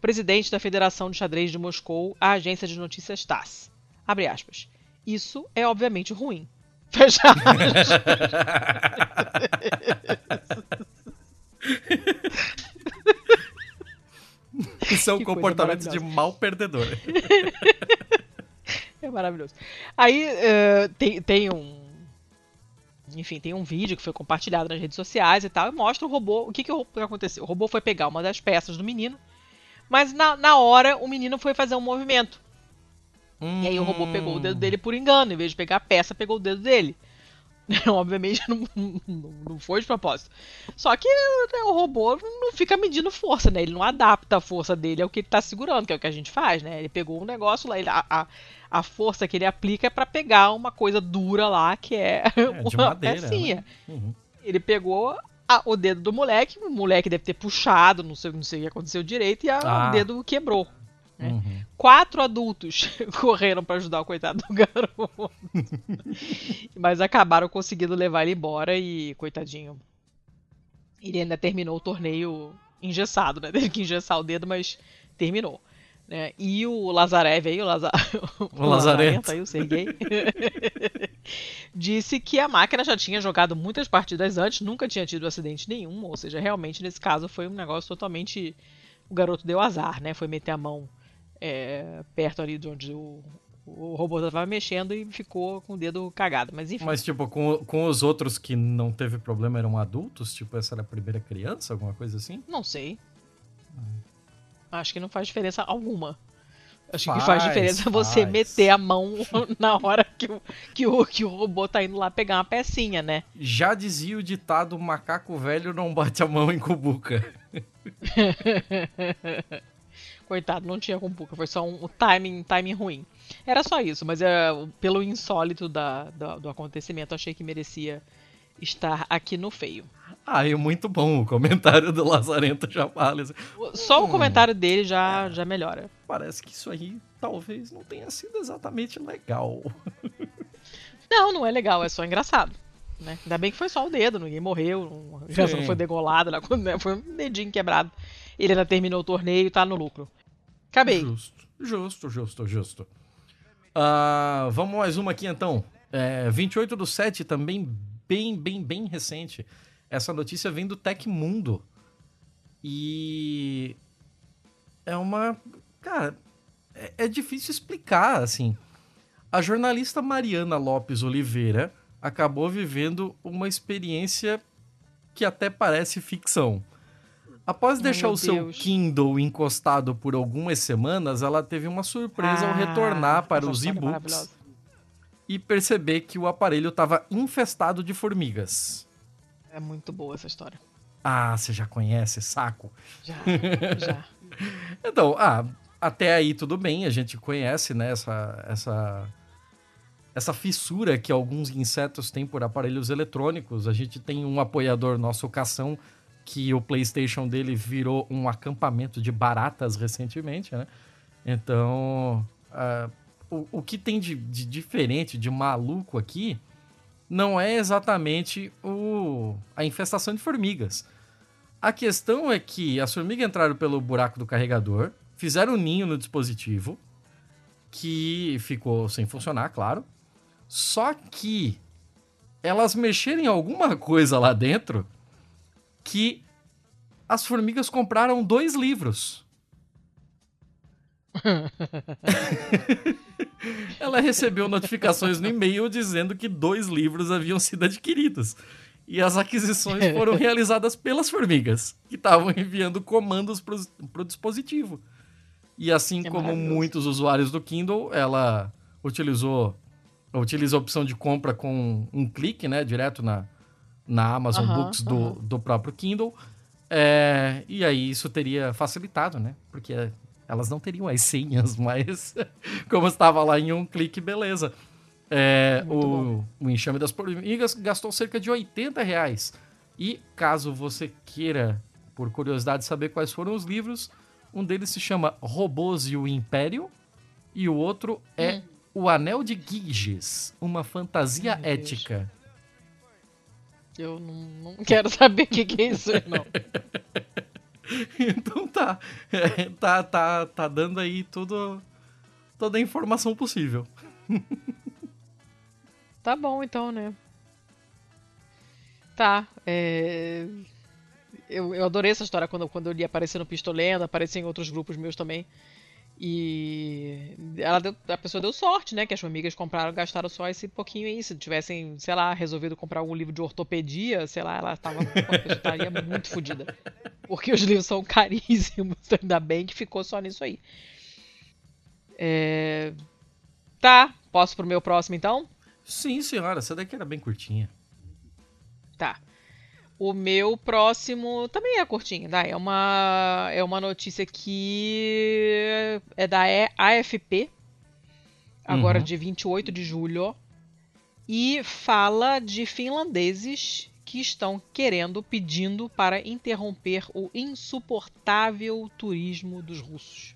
presidente da Federação de Xadrez de Moscou, à agência de notícias TASS. Abre aspas. Isso é obviamente ruim. Fecha aspas. Isso é um Que comportamento de mal perdedor. É maravilhoso. Aí eh, tem, tem um. Enfim, tem um vídeo que foi compartilhado nas redes sociais e tal, e mostra o robô. O que, que aconteceu? O robô foi pegar uma das peças do menino, mas na, na hora o menino foi fazer um movimento. E aí o robô pegou o dedo dele por engano, em vez de pegar a peça, pegou o dedo dele. Obviamente não, não, não foi de propósito. Só que né, o robô não fica medindo força, né? Ele não adapta a força dele ao que ele tá segurando, que é o que a gente faz, né? Ele pegou um negócio lá, ele, a, a, força que ele aplica é pra pegar uma coisa dura lá, que é, de uma madeira, pecinha. Uhum. Ele pegou a- o dedo do moleque, o moleque deve ter puxado, não sei, não sei o que aconteceu direito, e a- Ah. o dedo quebrou. É. Uhum. Quatro adultos correram pra ajudar o coitado do garoto. Mas acabaram conseguindo levar ele embora e, coitadinho, ele ainda terminou o torneio engessado, né? Teve que engessar o dedo, mas terminou. Né? E o Lazarev aí, o, Laza... O Lazarento. aí, o Sergei, disse que a máquina já tinha jogado muitas partidas antes, nunca tinha tido acidente nenhum, ou seja, realmente nesse caso foi um negócio totalmente. O garoto deu azar, né? Foi meter a mão é, perto ali de onde o, o robô estava mexendo e ficou com o dedo cagado. Mas enfim. Mas, tipo, com, com os outros que não teve problema eram adultos? Tipo, essa era a primeira criança, alguma coisa assim? Não sei. Acho que não faz diferença alguma. Acho que Faz, faz diferença você faz. meter a mão na hora que o, que, o, que o robô tá indo lá pegar uma pecinha, né? Já dizia o ditado: macaco velho não bate a mão em cubuca. Coitado, não tinha cumbuca, foi só um, um timing, timing ruim. Era só isso, mas é, pelo insólito da, da- do acontecimento, achei que merecia estar aqui no feio. Ah, e muito bom o comentário do Lazarento já fala. assim, O- Só o Hum. comentário dele já, já melhora. Parece que isso aí talvez não tenha sido exatamente legal. Não, não é legal, é só engraçado. Né? Ainda bem que foi só o dedo, ninguém morreu, não, já Sim. não foi degolado, né, foi um dedinho quebrado. Ele ainda terminou o torneio e tá no lucro. Acabei. Justo, justo, justo, justo. Ah, vamos mais uma aqui então. É, 28 do 7, também bem, bem, bem recente. Essa notícia vem do Tecmundo. E. É uma. Cara, é, é difícil explicar, assim. A jornalista Mariana Lopes Oliveira acabou vivendo uma experiência que até parece ficção. Após Ai, deixar o seu Deus. Kindle encostado por algumas semanas, ela teve uma surpresa ao Ah, retornar para os e-books e perceber que o aparelho estava infestado de formigas. É muito boa essa história. Ah, você já conhece, saco? Já, já. Então, ah, até aí tudo bem, a gente conhece, né, essa, essa, essa fissura que alguns insetos têm por aparelhos eletrônicos. A gente tem um apoiador nosso, Cação, que o PlayStation dele virou um acampamento de baratas recentemente, né? Então, ah, o, o que tem de, de diferente, de maluco aqui, não é exatamente o, a infestação de formigas. A questão é que as formigas entraram pelo buraco do carregador, fizeram um ninho no dispositivo, que ficou sem funcionar, claro. Só que elas mexeram em alguma coisa lá dentro que as formigas compraram dois livros. Ela recebeu notificações no e-mail dizendo que dois livros haviam sido adquiridos. E as aquisições foram realizadas pelas formigas, que estavam enviando comandos para o dispositivo. E assim É como muitos usuários do Kindle, ela utilizou utiliza a opção de compra com um clique, né, direto na, na Amazon Aham, Books do, aham. do próprio Kindle. É, e aí isso teria facilitado, né? Porque elas não teriam as senhas, mas como estava lá em um clique, beleza. É, o, o Enxame das Formigas gastou cerca de 80 reais. E caso você queira, por curiosidade, saber quais foram os livros, um deles se chama Robôs e o Império, e o outro é Hum. O Anel de Giges, uma fantasia meu Deus. Eu não, não quero saber o que, que é isso, não. então tá. É, tá, tá, tá dando aí tudo, toda a informação possível. Tá bom, então, né? Tá. É... Eu, eu adorei essa história quando, quando eu li aparecer no Pistolendo, aparecer em outros grupos meus também. E ela deu- a pessoa deu sorte, né? Que as amigas compraram, gastaram só esse pouquinho aí. Se tivessem, sei lá, resolvido comprar algum livro de ortopedia, sei lá, ela tava, estaria muito fodida. Porque os livros são caríssimos, ainda bem que ficou só nisso aí. É... Tá, posso pro meu próximo então? Sim, senhora, essa daqui era bem curtinha. O meu próximo também é curtinho, tá? É uma, é uma notícia que é da AFP, agora Uhum. de 28 de julho, e fala de finlandeses que estão querendo, pedindo para interromper o insuportável turismo dos russos.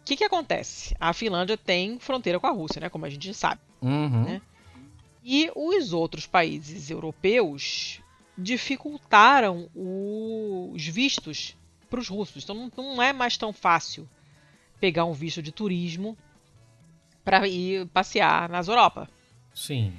O que, que acontece? A Finlândia tem fronteira com a Rússia, né? Como a gente sabe. Uhum. Né? E os outros países europeus dificultaram os vistos para os russos. Então não, não é mais tão fácil pegar um visto de turismo para ir passear nas Europa. Sim.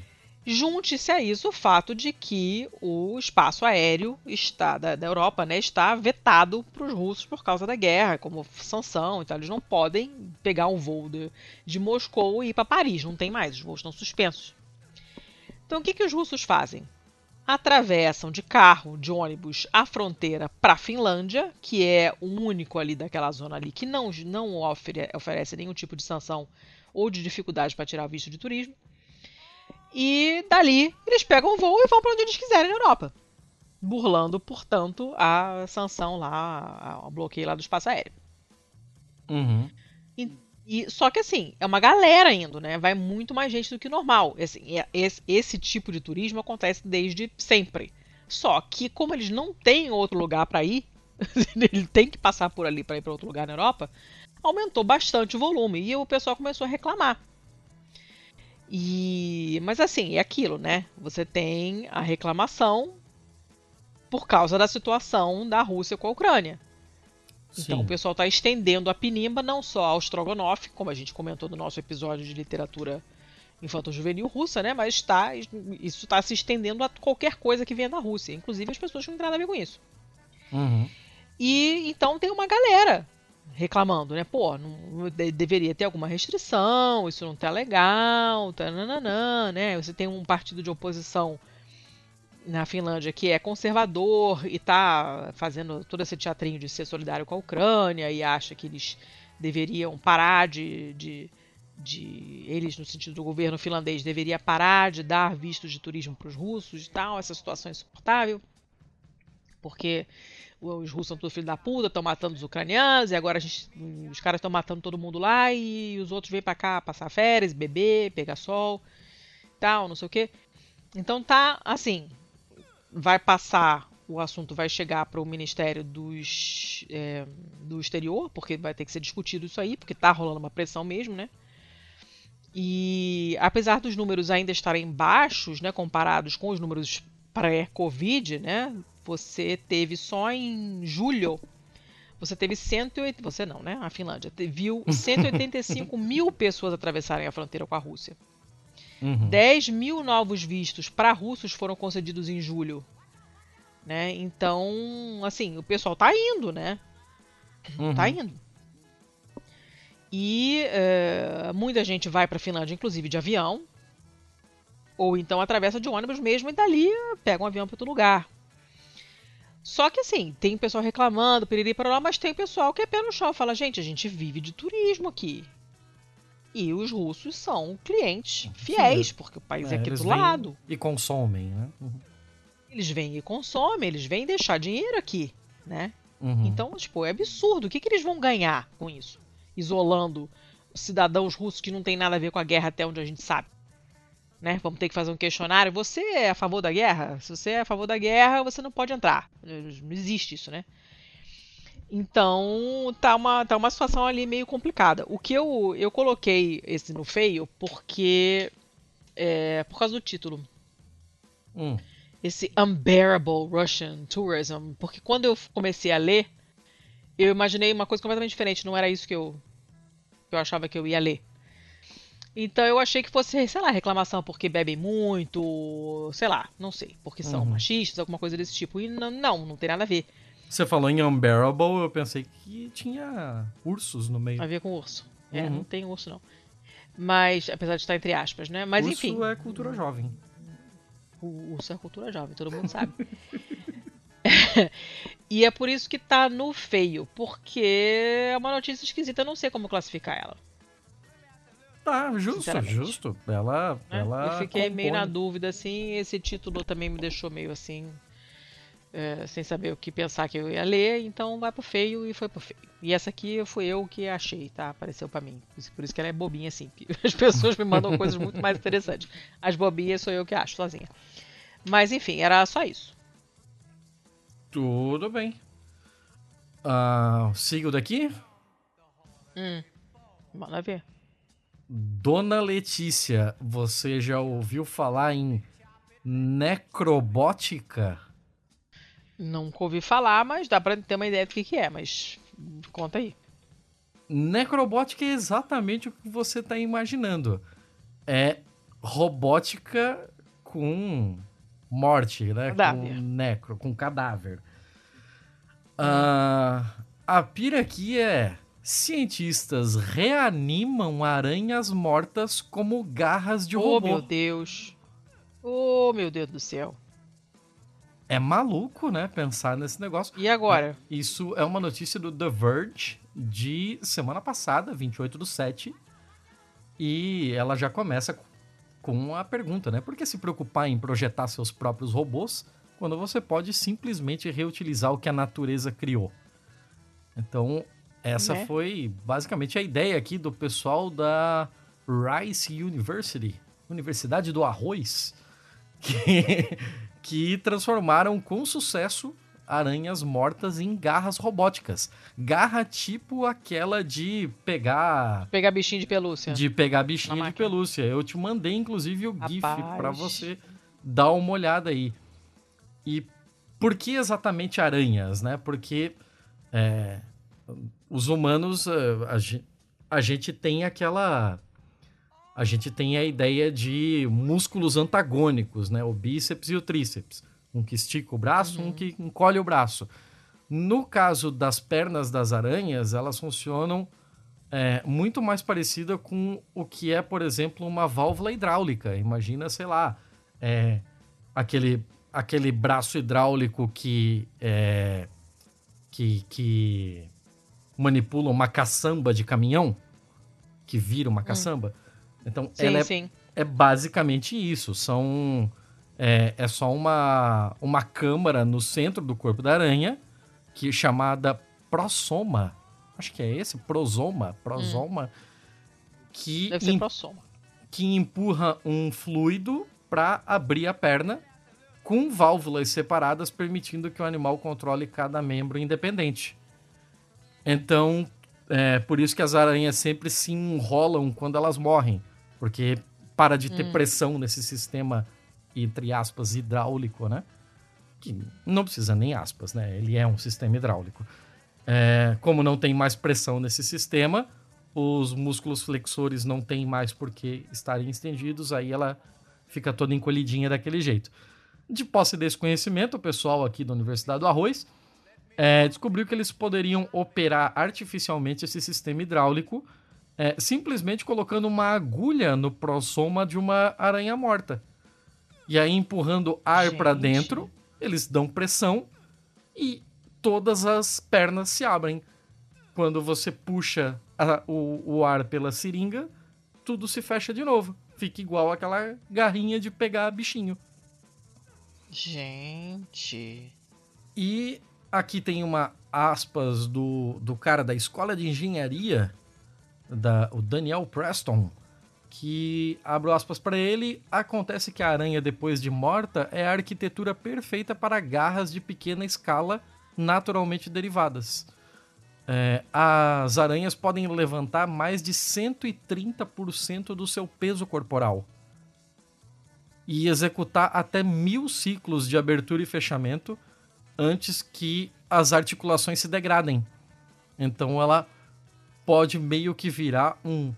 Junte-se a isso o fato de que o espaço aéreo está da, da Europa né, está vetado para os russos por causa da guerra, como sanção. Então eles não podem pegar um voo de, de Moscou e ir para Paris. Não tem mais, os voos estão suspensos. Então o que, que os russos fazem? Atravessam de carro, de ônibus, a fronteira para a Finlândia, que é o único ali daquela zona ali que não, não ofere- oferece nenhum tipo de sanção ou de dificuldade para tirar o visto de turismo. E dali eles pegam o voo e vão para onde eles quiserem na Europa. Burlando, portanto, a sanção lá, o bloqueio lá do espaço aéreo. Uhum. E, só que assim, é uma galera indo, né? Vai muito mais gente do que normal. Assim, esse, esse tipo de turismo acontece desde sempre. Só que, como eles não têm outro lugar para ir, ele tem que passar por ali para ir para outro lugar na Europa, aumentou bastante o volume e o pessoal começou a reclamar. E, mas assim, é aquilo, né? Você tem a reclamação por causa da situação da Rússia com a Ucrânia. Então Sim. o pessoal está estendendo a pinimba não só ao Strogonoff, como a gente comentou no nosso episódio de literatura infanto-juvenil russa, né? Mas tá, isso está se estendendo a qualquer coisa que venha da Rússia, inclusive as pessoas que não têm nada a ver com isso. Uhum. E então tem uma galera reclamando, né? Pô, não, de- deveria ter alguma restrição, isso não tá legal, tá nananã, né? Você tem um partido de oposição na Finlândia que é conservador e tá fazendo todo esse teatrinho de ser solidário com a Ucrânia e acha que eles deveriam parar de, de, de eles no sentido do governo finlandês deveria parar de dar vistos de turismo para os russos e tal, essa situação é insuportável porque os russos são tudo filho da puta, estão matando os ucranianos, e agora gente- os caras estão matando todo mundo lá, e os outros vêm pra cá passar férias, beber, pegar sol, tal, não sei o quê. Então tá, assim, vai passar, o assunto vai chegar para o Ministério dos, é, do Exterior, porque vai ter que ser discutido isso aí, porque tá rolando uma pressão mesmo, né? E apesar dos números ainda estarem baixos, né, comparados com os números pré-Covid, né, você teve só em julho, você teve 180, você não, né, a Finlândia, viu 185 mil pessoas atravessarem a fronteira com a Rússia. Uhum. 10 mil novos vistos para russos foram concedidos em julho. Né? Então, assim, o pessoal tá indo, né? Uhum. Tá indo. E eh, muita gente vai para Finlândia, inclusive de avião, ou então atravessa de ônibus mesmo e dali pega um avião para outro lugar. Só que assim, tem pessoal reclamando, piriri para lá, mas tem pessoal que é pé no chão, fala, gente, a gente vive de turismo aqui. E os russos são clientes fiéis, porque o país é, é aqui do lado. E consomem, né? Uhum. Eles vêm e consomem, eles vêm deixar dinheiro aqui, né? Uhum. Então, tipo, é absurdo. O que, que eles vão ganhar com isso? Isolando cidadãos russos que não tem nada a ver com a guerra até onde a gente sabe. Né? Vamos ter que fazer um questionário. Você é a favor da guerra? Se você é a favor da guerra, você não pode entrar. Não existe isso, né? Então, tá uma, tá uma situação ali meio complicada. O que eu, eu coloquei esse no feio porque. É, por causa do título. Hum. Esse Unbearable Russian Tourism. Porque quando eu comecei a ler, eu imaginei uma coisa completamente diferente. Não era isso que eu, que eu achava que eu ia ler. Então eu achei que fosse, sei lá, reclamação porque bebem muito, sei lá, não sei, porque são uhum. machistas, alguma coisa desse tipo. E não, não, não tem nada a ver. Você falou em Unbearable, eu pensei que tinha ursos no meio. A ver com urso. É, uhum. não tem urso não. Mas, apesar de estar entre aspas, né? Mas urso enfim. Urso é cultura jovem. O urso é cultura jovem, todo mundo sabe. e é por isso que tá no feio, porque é uma notícia esquisita, eu não sei como classificar ela. Tá, justo, justo. Ela, é, ela eu fiquei compõe. meio na dúvida, assim, esse título também me deixou meio assim, é, sem saber o que pensar que eu ia ler, então vai pro feio e foi pro feio. E essa aqui fui eu que achei, tá? Apareceu para mim. Por isso que ela é bobinha assim. As pessoas me mandam coisas muito mais interessantes. As bobinhas sou eu que acho sozinha. Mas enfim, era só isso. Tudo bem. Uh, sigo daqui? Hum, manda ver. Dona Letícia, você já ouviu falar em necrobótica? Nunca ouvi falar, mas dá pra ter uma ideia do que, que é, mas conta aí. Necrobótica é exatamente o que você tá imaginando. É robótica com morte, né? Cadáver. Com necro, com cadáver. Uh, a pira aqui é cientistas reanimam aranhas mortas como garras de oh, robô. Oh, meu Deus. Oh, meu Deus do céu. É maluco, né, pensar nesse negócio. E agora? Isso é uma notícia do The Verge de semana passada, 28 do 7. E ela já começa com a pergunta, né? Por que se preocupar em projetar seus próprios robôs quando você pode simplesmente reutilizar o que a natureza criou? Então, essa né? foi basicamente a ideia aqui do pessoal da Rice University, Universidade do Arroz, que, que transformaram com sucesso aranhas mortas em garras robóticas. Garra tipo aquela de pegar. Pegar bichinho de pelúcia. De pegar bichinho de pelúcia. Eu te mandei, inclusive, o Rapaz. GIF para você dar uma olhada aí. E por que exatamente aranhas, né? Porque é, os humanos, eh, a, a gente tem aquela. A gente tem a ideia de músculos antagônicos, né? O bíceps e o tríceps. Um que estica o braço, uhum. um que encolhe o braço. No caso das pernas das aranhas, elas funcionam é, muito mais parecida com o que é, por exemplo, uma válvula hidráulica. Imagina, sei lá, é, aquele, aquele braço hidráulico que, é, que, que manipulam uma caçamba de caminhão, que vira uma hum. caçamba. Hum. Então, sim, ela é, sim. é basicamente isso. São. É, é só uma, uma câmara no centro do corpo da aranha, que é chamada prosoma. Acho que é esse, prosoma, prosoma. Hum. Que Deve ser prosoma. Que empurra um fluido para abrir a perna com válvulas separadas, permitindo que o animal controle cada membro independente. Então, é por isso que as aranhas sempre se enrolam quando elas morrem, porque para de ter hum. pressão nesse sistema, entre aspas, hidráulico, né? Que não precisa nem aspas, né? Ele é um sistema hidráulico. É, como não tem mais pressão nesse sistema, os músculos flexores não têm mais por que estarem estendidos, aí ela fica toda encolhidinha daquele jeito. De posse desse conhecimento, o pessoal aqui da Universidade do Arroz é, descobriu que eles poderiam operar artificialmente esse sistema hidráulico é, simplesmente colocando uma agulha no prosoma de uma aranha morta. E aí, empurrando ar para dentro, eles dão pressão e todas as pernas se abrem. Quando você puxa a, o, o ar pela seringa, tudo se fecha de novo. Fica igual aquela garrinha de pegar bichinho. Gente. E aqui tem uma aspas do, do cara da escola de engenharia, da, o Daniel Preston, que abro aspas para ele, acontece que a aranha depois de morta é a arquitetura perfeita para garras de pequena escala naturalmente derivadas. É, as aranhas podem levantar mais de 130% do seu peso corporal e executar até mil ciclos de abertura e fechamento antes que as articulações se degradem. Então ela pode meio que virar um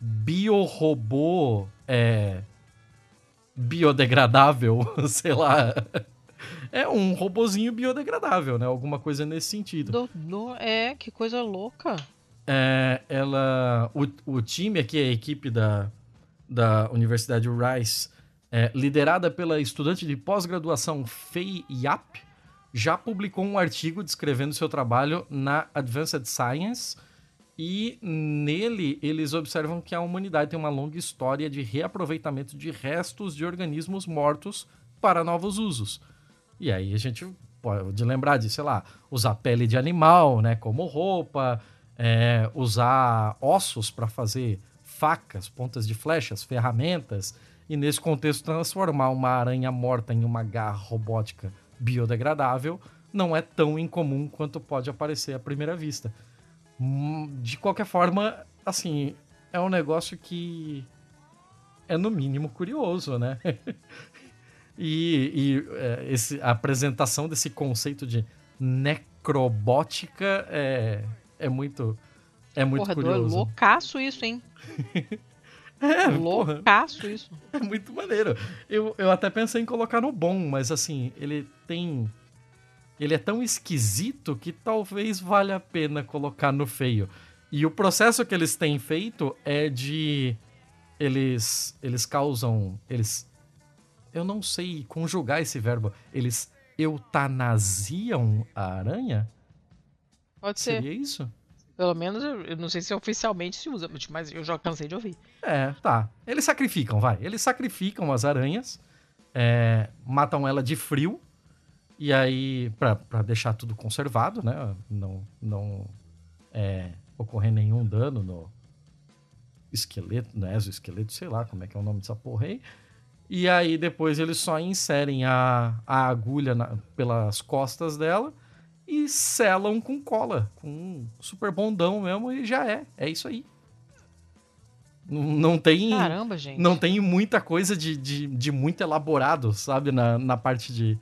biorobô é, biodegradável, sei lá. É um robozinho biodegradável, né? Alguma coisa nesse sentido. Do, do, é, que coisa louca. É, ela, o, o time aqui, a equipe da, da Universidade Rice, é, liderada pela estudante de pós-graduação Fei Yap, já publicou um artigo descrevendo seu trabalho na Advanced Science e nele eles observam que a humanidade tem uma longa história de reaproveitamento de restos de organismos mortos para novos usos. E aí a gente pode lembrar de, sei lá, usar pele de animal, né, como roupa, é, usar ossos para fazer facas, pontas de flechas, ferramentas, e nesse contexto transformar uma aranha morta em uma garra robótica biodegradável não é tão incomum quanto pode aparecer à primeira vista. Hum, de qualquer forma, assim, é um negócio que é no mínimo curioso, né? e, e é, esse, a apresentação desse conceito de necrobótica é, é muito é muito porra, curioso. É loucaço isso, hein? é, loucaço porra, isso. É muito maneiro. Eu, eu até pensei em colocar no bom, mas assim, ele tem ele é tão esquisito que talvez valha a pena colocar no feio. E o processo que eles têm feito é de eles eles causam, eles eu não sei conjugar esse verbo, eles eutanasiam a aranha? Pode ser. Seria isso? Pelo menos, eu não sei se oficialmente se usa, mas eu já cansei de ouvir. É, tá. Eles sacrificam, vai. Eles sacrificam as aranhas, é, matam ela de frio e aí, para deixar tudo conservado, né? Não, não é, ocorrer nenhum dano no esqueleto, no exoesqueleto, sei lá como é que é o nome dessa porra aí. E aí depois eles só inserem a, a agulha na, pelas costas dela e selam com cola, com um super bondão mesmo e já é. É isso aí. Não, não tem. Caramba, gente. Não tem muita coisa de, de, de muito elaborado, sabe? Na, na parte de,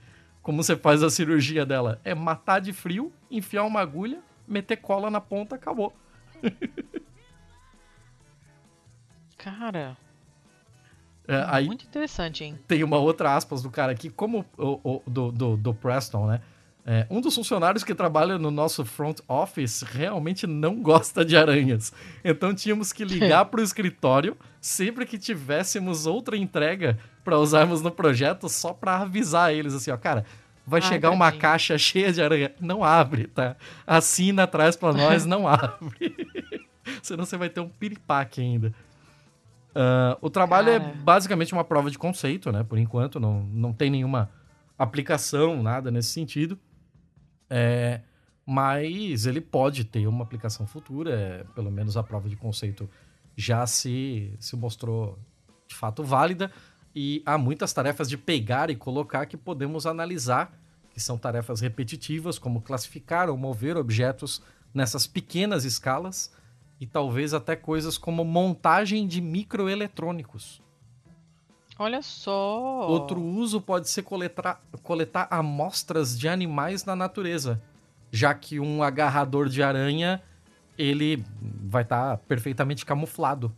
como você faz a cirurgia dela? É matar de frio, enfiar uma agulha, meter cola na ponta, acabou. Cara. É, aí muito interessante, hein? Tem uma outra aspas do cara aqui, como o, o do, do, do Preston, né? É, um dos funcionários que trabalha no nosso front office realmente não gosta de aranhas. Então tínhamos que ligar para o escritório sempre que tivéssemos outra entrega para usarmos no projeto, só para avisar eles assim, ó, cara, vai Ai, chegar uma caixa cheia de aranha. Não abre, tá? Assina atrás para nós, não abre. Senão você vai ter um piripaque ainda. Uh, o trabalho é Cara. é basicamente uma prova de conceito, né? Por enquanto, não, não tem nenhuma aplicação, nada nesse sentido. É, mas ele pode ter uma aplicação futura, é, pelo menos a prova de conceito já se, se mostrou de fato válida. E há muitas tarefas de pegar e colocar que podemos analisar, que são tarefas repetitivas, como classificar ou mover objetos nessas pequenas escalas, e talvez até coisas como montagem de microeletrônicos. Olha só! Outro uso pode ser coletar, coletar amostras de animais na natureza, já que um agarrador de aranha ele vai estar tá perfeitamente camuflado.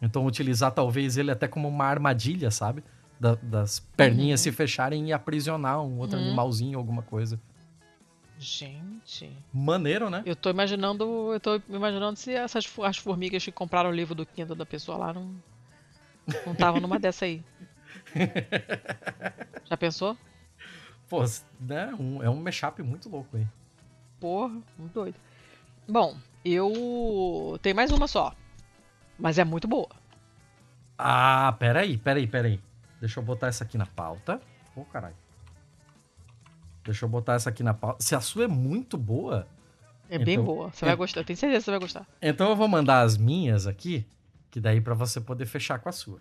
Então utilizar talvez ele até como uma armadilha, sabe? Da, das perninhas uhum. se fecharem e aprisionar um outro uhum. animalzinho, alguma coisa. Gente. Maneiro, né? Eu tô imaginando. Eu tô imaginando se essas as formigas que compraram o livro do Kindle da pessoa lá não não tava numa dessa aí. Já pensou? pô, né, um, é um mashup muito louco aí. Porra, muito doido. Bom, eu. Tem mais uma só. Mas é muito boa. Ah, peraí, peraí, peraí. Deixa eu botar essa aqui na pauta. Ô, oh, caralho. Deixa eu botar essa aqui na pauta. Se a sua é muito boa. É então, bem boa. Você é... vai gostar. Eu tenho certeza que você vai gostar. Então eu vou mandar as minhas aqui. Que daí para você poder fechar com a sua.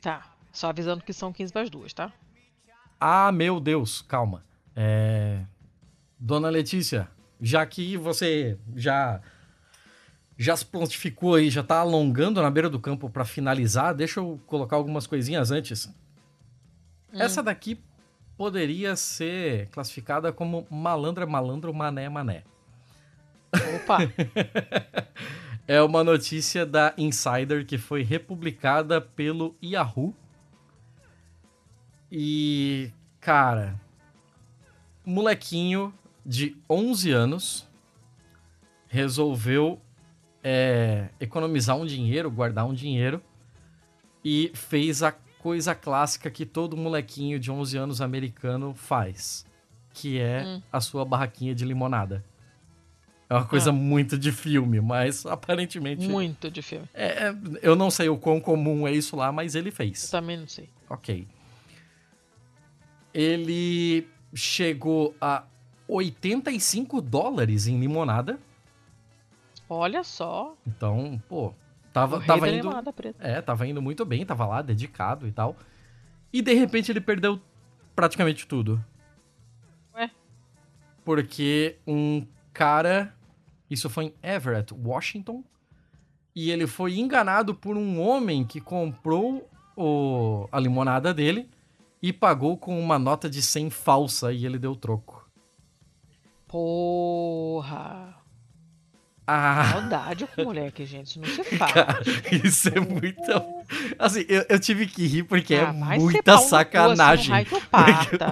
Tá. Só avisando que são 15 para as duas, tá? Ah, meu Deus. Calma. É... Dona Letícia, já que você já já se pontificou aí, já tá alongando na beira do campo para finalizar, deixa eu colocar algumas coisinhas antes. Hum. Essa daqui poderia ser classificada como malandra, malandro, mané, mané. Opa! é uma notícia da Insider que foi republicada pelo Yahoo. E, cara, molequinho de 11 anos resolveu é, economizar um dinheiro, guardar um dinheiro e fez a coisa clássica que todo molequinho de 11 anos americano faz, que é hum. a sua barraquinha de limonada. É uma coisa ah. muito de filme, mas aparentemente. Muito de filme. É, é, eu não sei o quão comum é isso lá, mas ele fez. Eu também não sei. Ok. Ele chegou a 85 dólares em limonada. Olha só. Então, pô, tava, tava indo. É, tava indo muito bem, tava lá, dedicado e tal. E de repente ele perdeu praticamente tudo. Ué? Porque um cara. Isso foi em Everett, Washington. E ele foi enganado por um homem que comprou o, a limonada dele e pagou com uma nota de 100 falsa e ele deu troco. Porra! Ah. Maldade com moleque, gente. Isso não se faz. Cara, isso é muito. Assim, eu, eu tive que rir porque é ah, é muita sacanagem. Assim,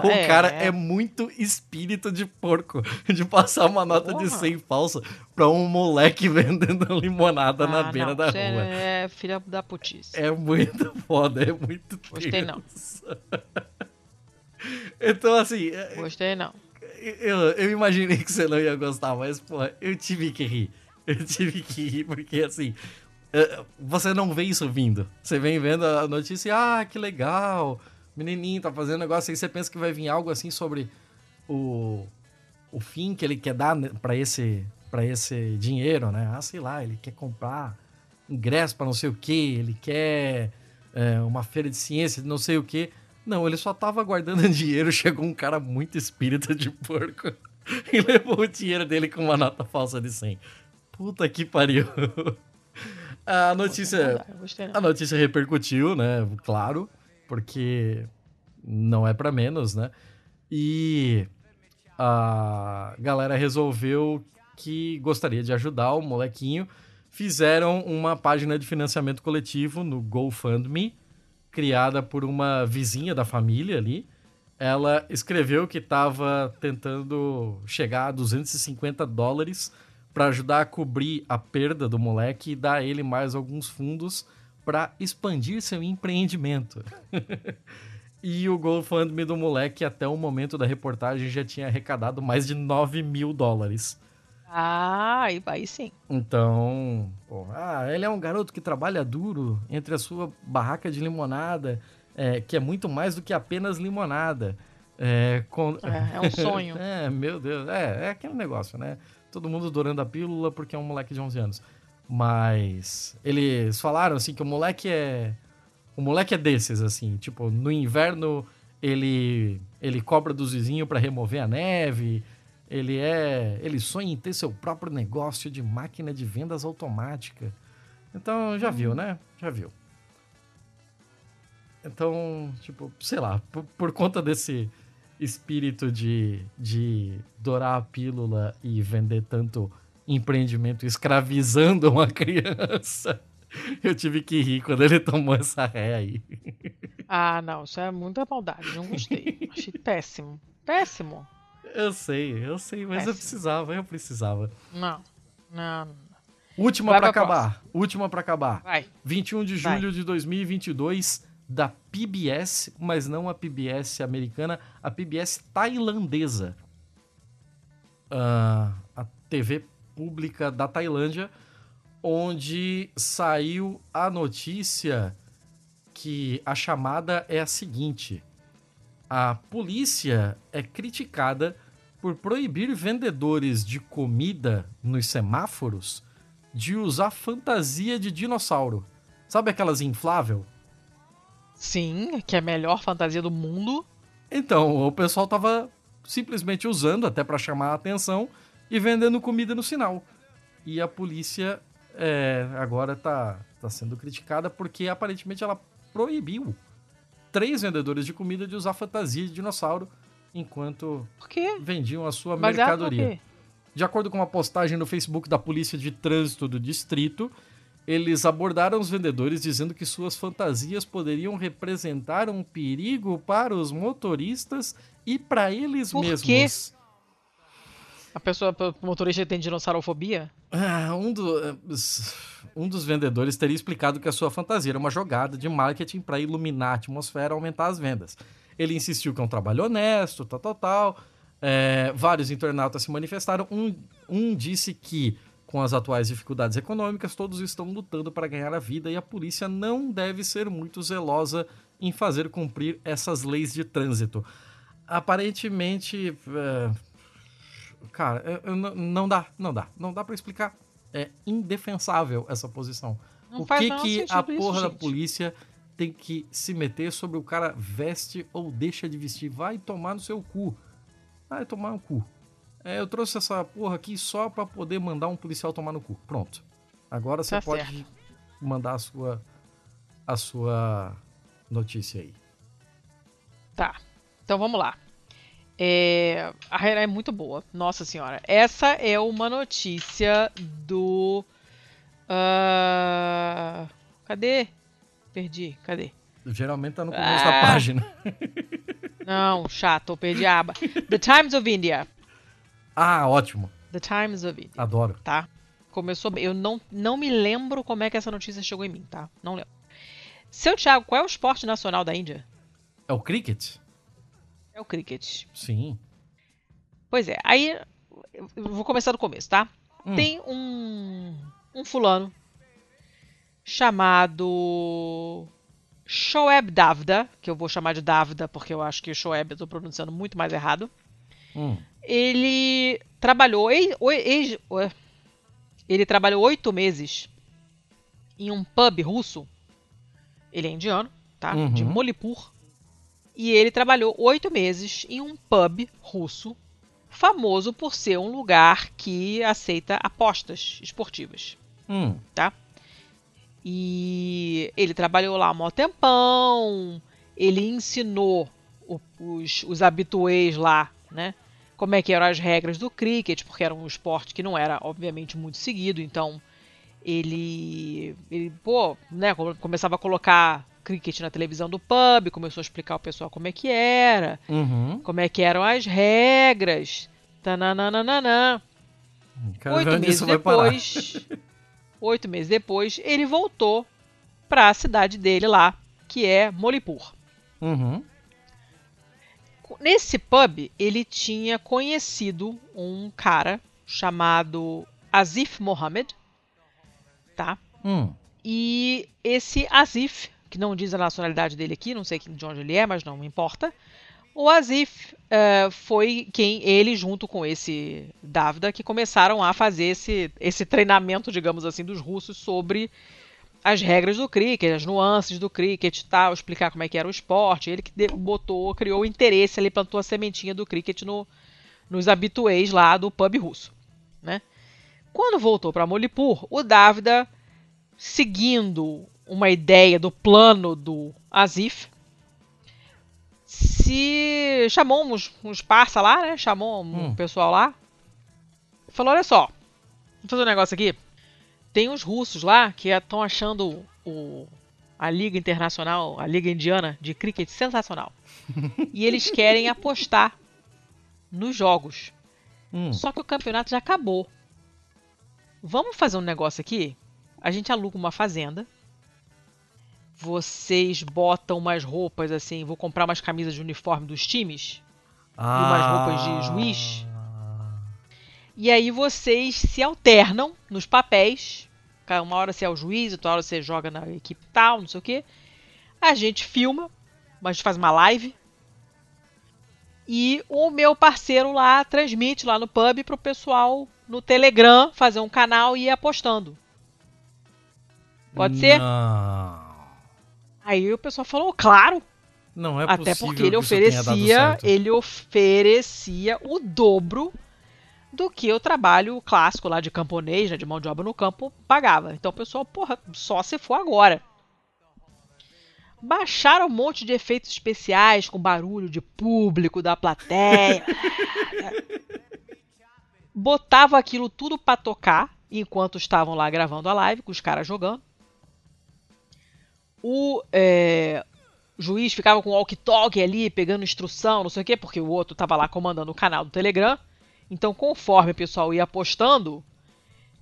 o é, cara é. é. muito espírito de porco de passar uma nota Porra. de 100 falsa pra um moleque vendendo limonada ah, na beira não, da rua. É filha da putice. É muito foda, é muito Gostei não. então, assim. Gostei não. Eu, eu imaginei que você não ia gostar, mas, pô, eu tive que rir. Eu tive que rir porque, assim, é, você não vê isso vindo. Você vem vendo a notícia ah, que legal, menininho tá fazendo negócio, aí você pensa que vai vir algo assim sobre o, o fim que ele quer dar para esse, pra esse dinheiro, né? Ah, sei lá, ele quer comprar ingresso para não sei o que, ele quer é, uma feira de ciência, não sei o que. Não, ele só tava guardando dinheiro, chegou um cara muito espírita de porco e levou o dinheiro dele com uma nota falsa de 100. Puta que pariu. A notícia, a notícia repercutiu, né? Claro, porque não é para menos, né? E a galera resolveu que gostaria de ajudar o molequinho. Fizeram uma página de financiamento coletivo no GoFundMe, criada por uma vizinha da família ali. Ela escreveu que estava tentando chegar a 250 dólares para ajudar a cobrir a perda do moleque e dar a ele mais alguns fundos para expandir seu empreendimento. e o GoFundMe do moleque, até o momento da reportagem, já tinha arrecadado mais de 9 mil dólares. Ah, aí sim. Então, pô, ah, ele é um garoto que trabalha duro entre a sua barraca de limonada, é, que é muito mais do que apenas limonada. É, com... é, é um sonho. é, meu Deus, é, é aquele negócio, né? Todo mundo adorando a pílula porque é um moleque de 11 anos. Mas eles falaram assim que o moleque é o moleque é desses assim, tipo, no inverno ele ele cobra dos vizinhos para remover a neve. Ele é, ele sonha em ter seu próprio negócio de máquina de vendas automática. Então, já viu, né? Já viu. Então, tipo, sei lá, por, por conta desse espírito de, de dourar a pílula e vender tanto empreendimento escravizando uma criança. Eu tive que rir quando ele tomou essa ré aí. Ah, não, isso é muita maldade, não gostei. Achei péssimo. Péssimo. Eu sei, eu sei, mas péssimo. eu precisava, eu precisava. Não, não. Última para acabar. Última para acabar. Vai. 21 de julho Vai. de 2022, da PBS, mas não a PBS americana, a PBS tailandesa. Uh, a TV pública da Tailândia, onde saiu a notícia que a chamada é a seguinte: a polícia é criticada por proibir vendedores de comida nos semáforos de usar fantasia de dinossauro. Sabe aquelas inflável? Sim, que é a melhor fantasia do mundo. Então, o pessoal tava simplesmente usando até para chamar a atenção e vendendo comida no sinal. E a polícia é, agora tá, tá sendo criticada porque aparentemente ela proibiu três vendedores de comida de usar fantasia de dinossauro enquanto vendiam a sua Mas mercadoria. De acordo com uma postagem no Facebook da Polícia de Trânsito do Distrito, eles abordaram os vendedores dizendo que suas fantasias poderiam representar um perigo para os motoristas e para eles Por mesmos. Quê? A pessoa, o motorista tem dinossaurofobia? Ah, um, do, um dos vendedores teria explicado que a sua fantasia era uma jogada de marketing para iluminar a atmosfera e aumentar as vendas. Ele insistiu que é um trabalho honesto, tal, tal, tal. É, vários internautas se manifestaram. Um, um disse que, com as atuais dificuldades econômicas, todos estão lutando para ganhar a vida e a polícia não deve ser muito zelosa em fazer cumprir essas leis de trânsito. Aparentemente, é, cara, eu, eu, não dá, não dá, não dá para explicar. É indefensável essa posição. Não o que que a porra isso, da polícia tem que se meter sobre o cara veste ou deixa de vestir? Vai tomar no seu cu. Vai tomar no cu. É, eu trouxe essa porra aqui só para poder mandar um policial tomar no cu. Pronto. Agora você tá pode certo. mandar a sua a sua notícia aí. Tá. Então vamos lá. É, a Raira é muito boa, nossa senhora. Essa é uma notícia do. Uh, cadê? Perdi, cadê? Geralmente tá no começo ah, da página. Não, chato, perdi a aba. The Times of India. Ah, ótimo. The Times of India. Adoro. Tá? Começou bem. Eu não, não me lembro como é que essa notícia chegou em mim, tá? Não lembro. Seu Thiago, qual é o esporte nacional da Índia? É o cricket? É o cricket. Sim. Pois é, aí vou começar do começo, tá? Hum. Tem um, um fulano chamado Shoeb Davda, que eu vou chamar de Davda porque eu acho que Shoeb eu tô pronunciando muito mais errado. Hum. Ele trabalhou ele trabalhou oito meses em um pub russo. Ele é indiano, tá? Uhum. De Molipur. E ele trabalhou oito meses em um pub russo, famoso por ser um lugar que aceita apostas esportivas. Hum. Tá? E ele trabalhou lá um tempão, ele ensinou os, os habituês lá, né? Como é que eram as regras do cricket, porque era um esporte que não era, obviamente, muito seguido, então ele, ele pô, né, começava a colocar cricket na televisão do pub, começou a explicar ao pessoal como é que era, uhum. como é que eram as regras. Tananana. Oito meses depois. oito meses depois, ele voltou para a cidade dele lá, que é Molipur. Uhum. Nesse pub, ele tinha conhecido um cara chamado Azif Mohammed, tá? Hum. E esse Azif que não diz a nacionalidade dele aqui, não sei de onde ele é, mas não importa. O Azif uh, foi quem ele, junto com esse Davda, que começaram a fazer esse, esse treinamento, digamos assim, dos russos sobre as regras do cricket, as nuances do cricket tal, explicar como é que era o esporte. Ele que botou, criou o interesse ali, plantou a sementinha do cricket no, nos habituês lá do pub russo. Né? Quando voltou para Molipur, o Davda, seguindo uma ideia do plano do Azif. Se chamou uns, uns parça lá, né? Chamou um hum. pessoal lá. Falou: olha só, vamos fazer um negócio aqui. Tem uns russos lá que estão achando o, a Liga Internacional, a Liga Indiana de Cricket sensacional. e eles querem apostar nos jogos. Hum. Só que o campeonato já acabou. Vamos fazer um negócio aqui? A gente aluga uma fazenda vocês botam umas roupas assim, vou comprar umas camisas de uniforme dos times Ah. umas roupas de juiz? E aí vocês se alternam nos papéis. Uma hora você é o juiz, outra hora você joga na equipe tal, não sei o quê. A gente filma, a gente faz uma live. E o meu parceiro lá transmite lá no pub pro pessoal no Telegram fazer um canal e ir apostando. Pode ser? Não. Aí o pessoal falou, claro, Não é até porque ele oferecia, ele oferecia o dobro do que o trabalho clássico lá de camponês, né, de mão de obra no campo, pagava. Então o pessoal, porra, só se for agora. Baixaram um monte de efeitos especiais com barulho de público, da plateia. Botava aquilo tudo pra tocar enquanto estavam lá gravando a live, com os caras jogando. O é, juiz ficava com o walkie-talkie ali, pegando instrução, não sei o quê, porque o outro tava lá comandando o canal do Telegram. Então, conforme o pessoal ia apostando,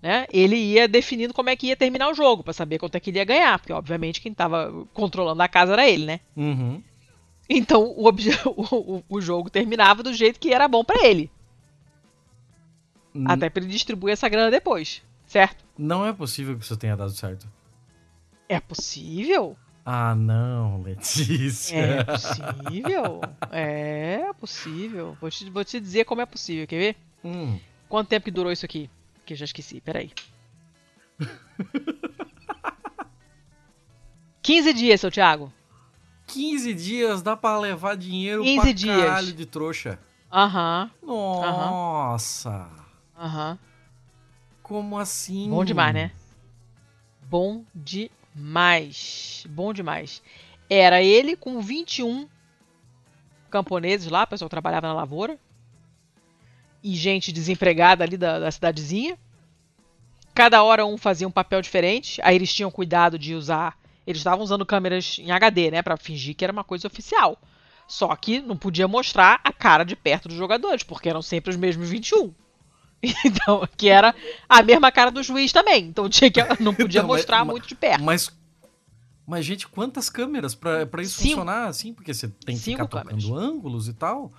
né, ele ia definindo como é que ia terminar o jogo, pra saber quanto é que ele ia ganhar, porque obviamente quem tava controlando a casa era ele, né? Uhum. Então, o, o, o- jogo terminava do jeito que era bom pra ele, N- até pra ele distribuir essa grana depois, certo? Não é possível que isso tenha dado certo. É possível? Ah, não, Letícia. É possível. É possível. Vou te, vou te dizer como é possível, quer ver? Hum. Quanto tempo que durou isso aqui? Que eu já esqueci, peraí. 15 dias, seu Thiago. 15 dias dá pra levar dinheiro 15 pra dias. caralho de trouxa. Aham, Nossa. aham. Como assim? Bom demais, né? Bom demais. Bom demais. Era ele com 21 camponeses lá, o pessoal trabalhava na lavoura. E gente desempregada ali da, da cidadezinha. Cada hora um fazia um papel diferente. Aí eles tinham cuidado de usar. Eles estavam usando câmeras em HD, né? Pra fingir que era uma coisa oficial. Só que não podia mostrar a cara de perto dos jogadores, porque eram sempre os mesmos 21. Então, que era a mesma cara do juiz também. Então tinha que não podia Então, mostrar mas- muito de perto. Mas, mas gente, quantas câmeras pra, pra isso Cinco. funcionar assim? Porque você tem que Cinco ficar câmeras. tocando ângulos e tal.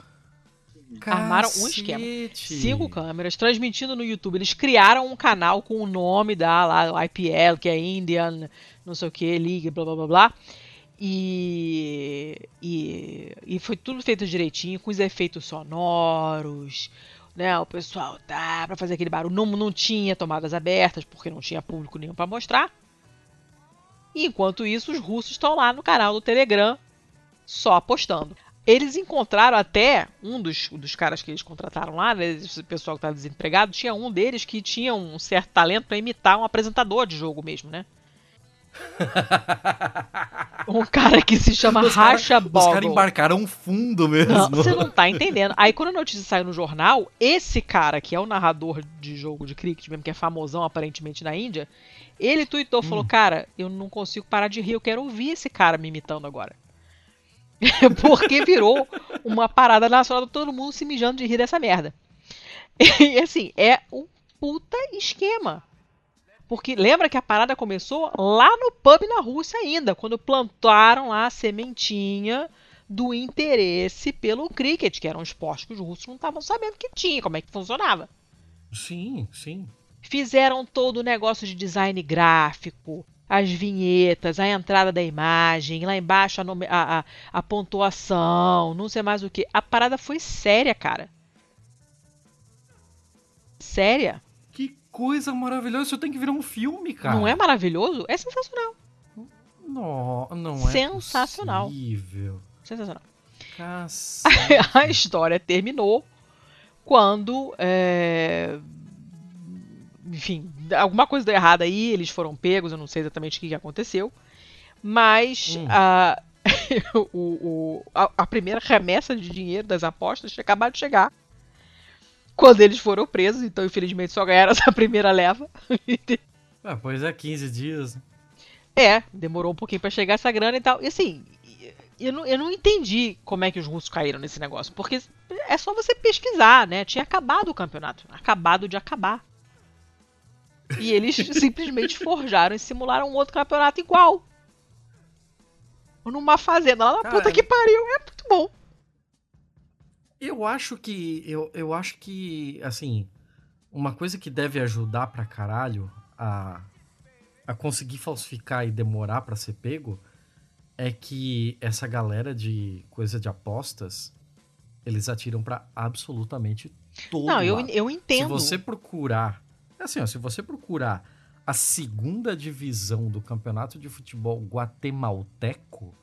Armaram um esquema. Cacete. Cinco câmeras transmitindo no YouTube. Eles criaram um canal com o nome da lá, IPL, que é Indian, não sei o que, League, blá blá blá blá. E, e, e foi tudo feito direitinho, com os efeitos sonoros, né? O pessoal tá pra fazer aquele barulho. Não, não tinha tomadas abertas, porque não tinha público nenhum pra mostrar. E enquanto isso, os russos estão lá no canal do Telegram, só apostando. Eles encontraram até um dos, dos caras que eles contrataram lá, né, esse pessoal que estava desempregado, tinha um deles que tinha um certo talento para imitar um apresentador de jogo mesmo, né? Um cara que se chama Os cara- Racha Os caras embarcaram fundo mesmo. Não, você não tá entendendo. Aí quando a notícia saiu no jornal, esse cara, que é o narrador de jogo de cricket, mesmo que é famosão aparentemente na Índia, ele tweetou, falou, Hum. cara, eu não consigo parar de rir, eu quero ouvir esse cara me imitando agora. Porque virou uma parada nacional, todo mundo se mijando de rir dessa merda. E assim, é um puta esquema. Porque lembra que a parada começou lá no pub na Rússia ainda, quando plantaram lá a sementinha do interesse pelo cricket, que era um esporte que os russos não estavam sabendo que tinha, como é que funcionava. Sim, sim. Fizeram todo o negócio de design gráfico, as vinhetas, a entrada da imagem, lá embaixo a, nome- a- a- a pontuação, não sei mais o que. A parada foi séria, cara. Séria. Coisa maravilhosa. Isso tem que virar um filme, cara. Não é maravilhoso? É sensacional. Não, não é Sensacional. possível. Sensacional. Cacete. a história terminou quando. é, Enfim, alguma coisa deu errado aí, eles foram pegos, eu não sei exatamente o que que aconteceu. Mas Hum. a, o, o- a, a primeira remessa de dinheiro das apostas tinha acabado de chegar. Quando eles foram presos, então infelizmente só ganharam essa primeira leva. Ah, pois é, 15 dias. É, demorou um pouquinho pra chegar essa grana e tal. E assim, eu não, eu não entendi como é que os russos caíram nesse negócio. Porque é só você pesquisar, né? Tinha acabado o campeonato. Acabado de acabar. E eles simplesmente forjaram e simularam um outro campeonato igual. numa fazenda lá na Cara, puta que pariu. É muito bom. Eu acho que. Eu, eu acho que, assim, uma coisa que deve ajudar pra caralho a, a conseguir falsificar e demorar pra ser pego é que essa galera de coisa de apostas, eles atiram pra absolutamente todo Não, eu, eu entendo. Se você procurar. Assim, ó, se você procurar a segunda divisão do campeonato de futebol guatemalteco,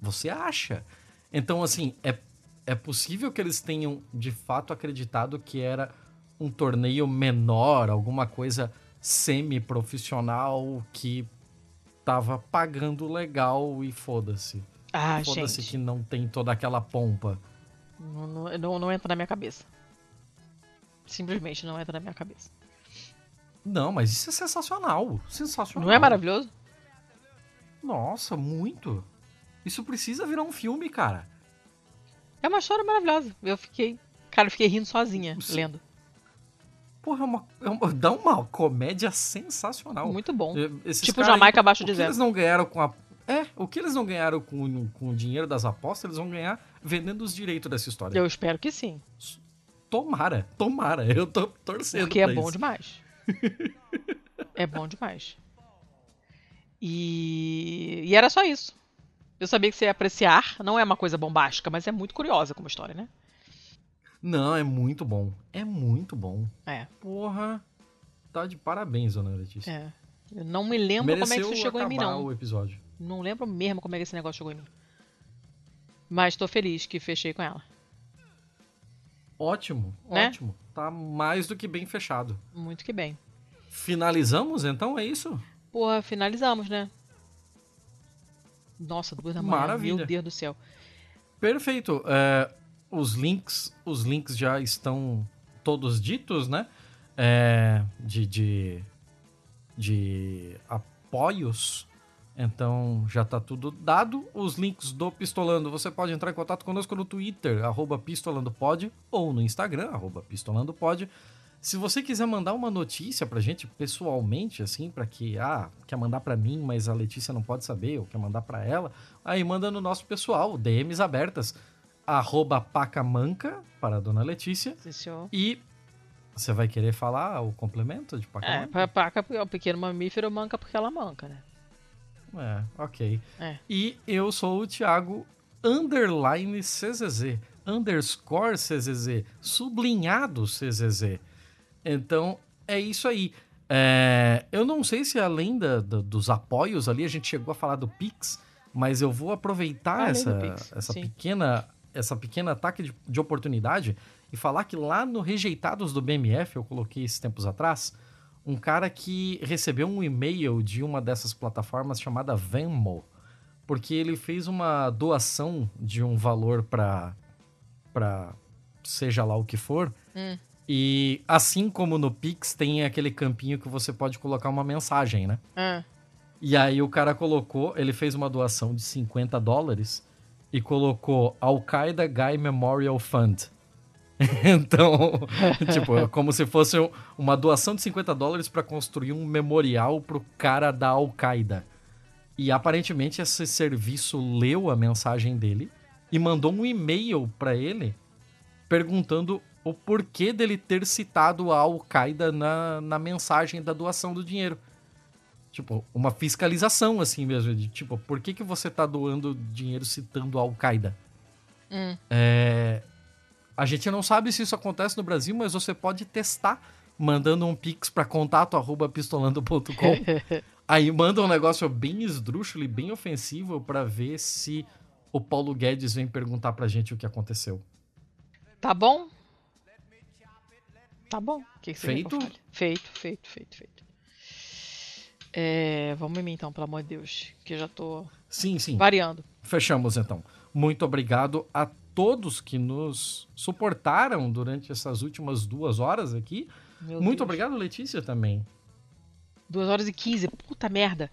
você acha. Então, assim, é, é possível que eles tenham de fato acreditado que era um torneio menor, alguma coisa semi-profissional que tava pagando legal e foda-se. Ah, foda-se que não tem toda aquela pompa. Não, não, não entra na minha cabeça. Simplesmente não entra na minha cabeça. Não, mas isso é sensacional. Sensacional. Não é maravilhoso? Nossa, muito. Isso precisa virar um filme, cara. É uma história maravilhosa. Eu fiquei. Cara, eu fiquei rindo sozinha, Sim. lendo. Porra, é uma, é uma- dá uma comédia sensacional. Muito bom. Eh, esses Tipo caras aí, Jamaica abaixo o de que zero. eles não ganharam com a. É, o que eles não ganharam com, com o dinheiro das apostas, eles vão ganhar vendendo os direitos dessa história. Eu espero que sim. Tomara, tomara. Eu tô torcendo. Porque é bom isso. demais. é bom demais. E... e era só isso. Eu sabia que você ia apreciar. Não é uma coisa bombástica, mas é muito curiosa como história, né? Não, é muito bom. É muito bom. É. Porra. Tá de parabéns, dona Letícia. É. Eu não me lembro como é que Mereceu isso chegou em mim, não. o episódio. Não lembro mesmo como é que esse negócio chegou em mim. Mas tô feliz que fechei com ela. Ótimo, Né? ótimo. Tá mais do que bem fechado. Muito que bem. Finalizamos, então? É isso? Porra, finalizamos, né? Nossa, duas da manhã. Maravilha. Meu Deus do céu. Perfeito. É, os links, os links já estão todos ditos, né? É, de, de, de apoios. Então já tá tudo dado. Os links do Pistolando, você pode entrar em contato conosco no Twitter, arroba pistolandopod, ou no Instagram, arroba pistolandopod. Se você quiser mandar uma notícia pra gente pessoalmente, assim, pra que, ah, quer mandar pra mim, mas a Letícia não pode saber, ou quer mandar pra ela, aí manda no nosso pessoal, DMs abertas, arroba pacamanca, para a dona Letícia, senhor. e você vai querer falar o complemento de É, pacamanca? pra paca é o pequeno mamífero manca porque ela manca, né? É, ok. É. E eu sou o Thiago underline CZZ, underscore CZZ, sublinhado CZZ. Então, é isso aí. É, eu não sei se além da- da- dos apoios ali, a gente chegou a falar do Pix, mas eu vou aproveitar Além essa, Pix, essa sim. pequena essa pequena ataque de, de oportunidade e falar que lá no Rejeitados do BMF, eu coloquei esses tempos atrás, um cara que recebeu um e-mail de uma dessas plataformas chamada Venmo, porque ele fez uma doação de um valor para para seja lá o que for. Hum. E assim como no Pix tem aquele campinho que você pode colocar uma mensagem, né? Ah, E aí o cara colocou, ele fez uma doação de 50 dólares e colocou Al-Qaeda Guy Memorial Fund. então, tipo, é como se fosse um- uma doação de 50 dólares para construir um memorial pro cara da Al-Qaeda. E aparentemente esse serviço leu a mensagem dele e mandou um e-mail para ele perguntando o porquê dele ter citado a Al-Qaeda na, na mensagem da doação do dinheiro. Tipo, uma fiscalização, assim mesmo. De, tipo, por que, que você tá doando dinheiro citando a Al-Qaeda? hum. É, A gente não sabe se isso acontece no Brasil, mas você pode testar mandando um pix para contato arroba pistolando.com. Aí manda um negócio bem esdrúxulo e bem ofensivo para ver se o Paulo Guedes vem perguntar pra gente o que aconteceu. Tá bom? Tá bom. O que, que você que Feito? Feito, feito, feito, feito. É, vamos em mim então, pelo amor de Deus. Que eu já tô Sim, sim. variando. Fechamos então. Muito obrigado a todos que nos suportaram durante essas últimas duas horas aqui. Meu Muito Deus. obrigado, Letícia, também. 2 horas e 15. Puta merda.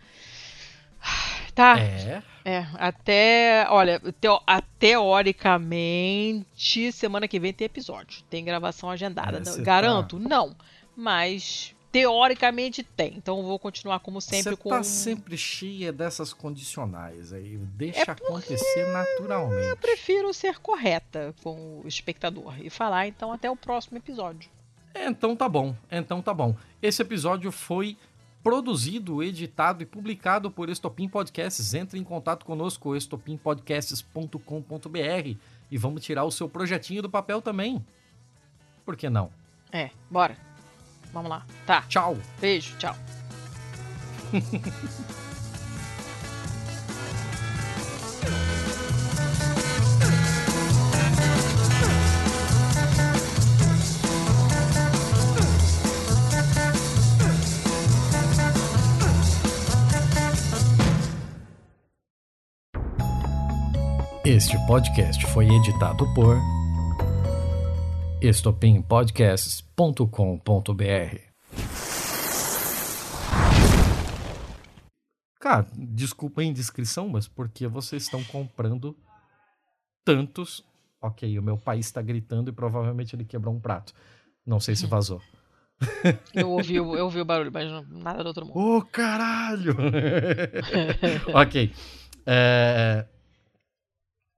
Tá. É. É, até, olha, teo- a- teoricamente, semana que vem tem episódio. Tem gravação agendada. É, Não, cê garanto? Não. Mas teoricamente tem. Então eu vou continuar como sempre Você com. tá sempre cheia dessas condicionais aí. Deixa É acontecer naturalmente. Eu prefiro ser correta com o espectador e falar então até o próximo episódio. Então tá bom, então tá bom. Esse episódio foi produzido, editado e publicado por Estopim Podcasts. Entre em contato conosco, estopimpodcasts.com.br e vamos tirar o seu projetinho do papel também. Por que não? É, bora. Vamos lá. Tá. Tchau! Beijo, tchau. Este podcast foi editado por estopimpodcasts.com.br. Cara, desculpa a indiscrição, mas porque vocês estão comprando tantos. Ok, o meu pai está gritando e provavelmente ele quebrou um prato. Não sei se vazou. Eu ouvi, o- eu ouvi o barulho, mas nada do outro mundo. Ô, caralho! ok. É,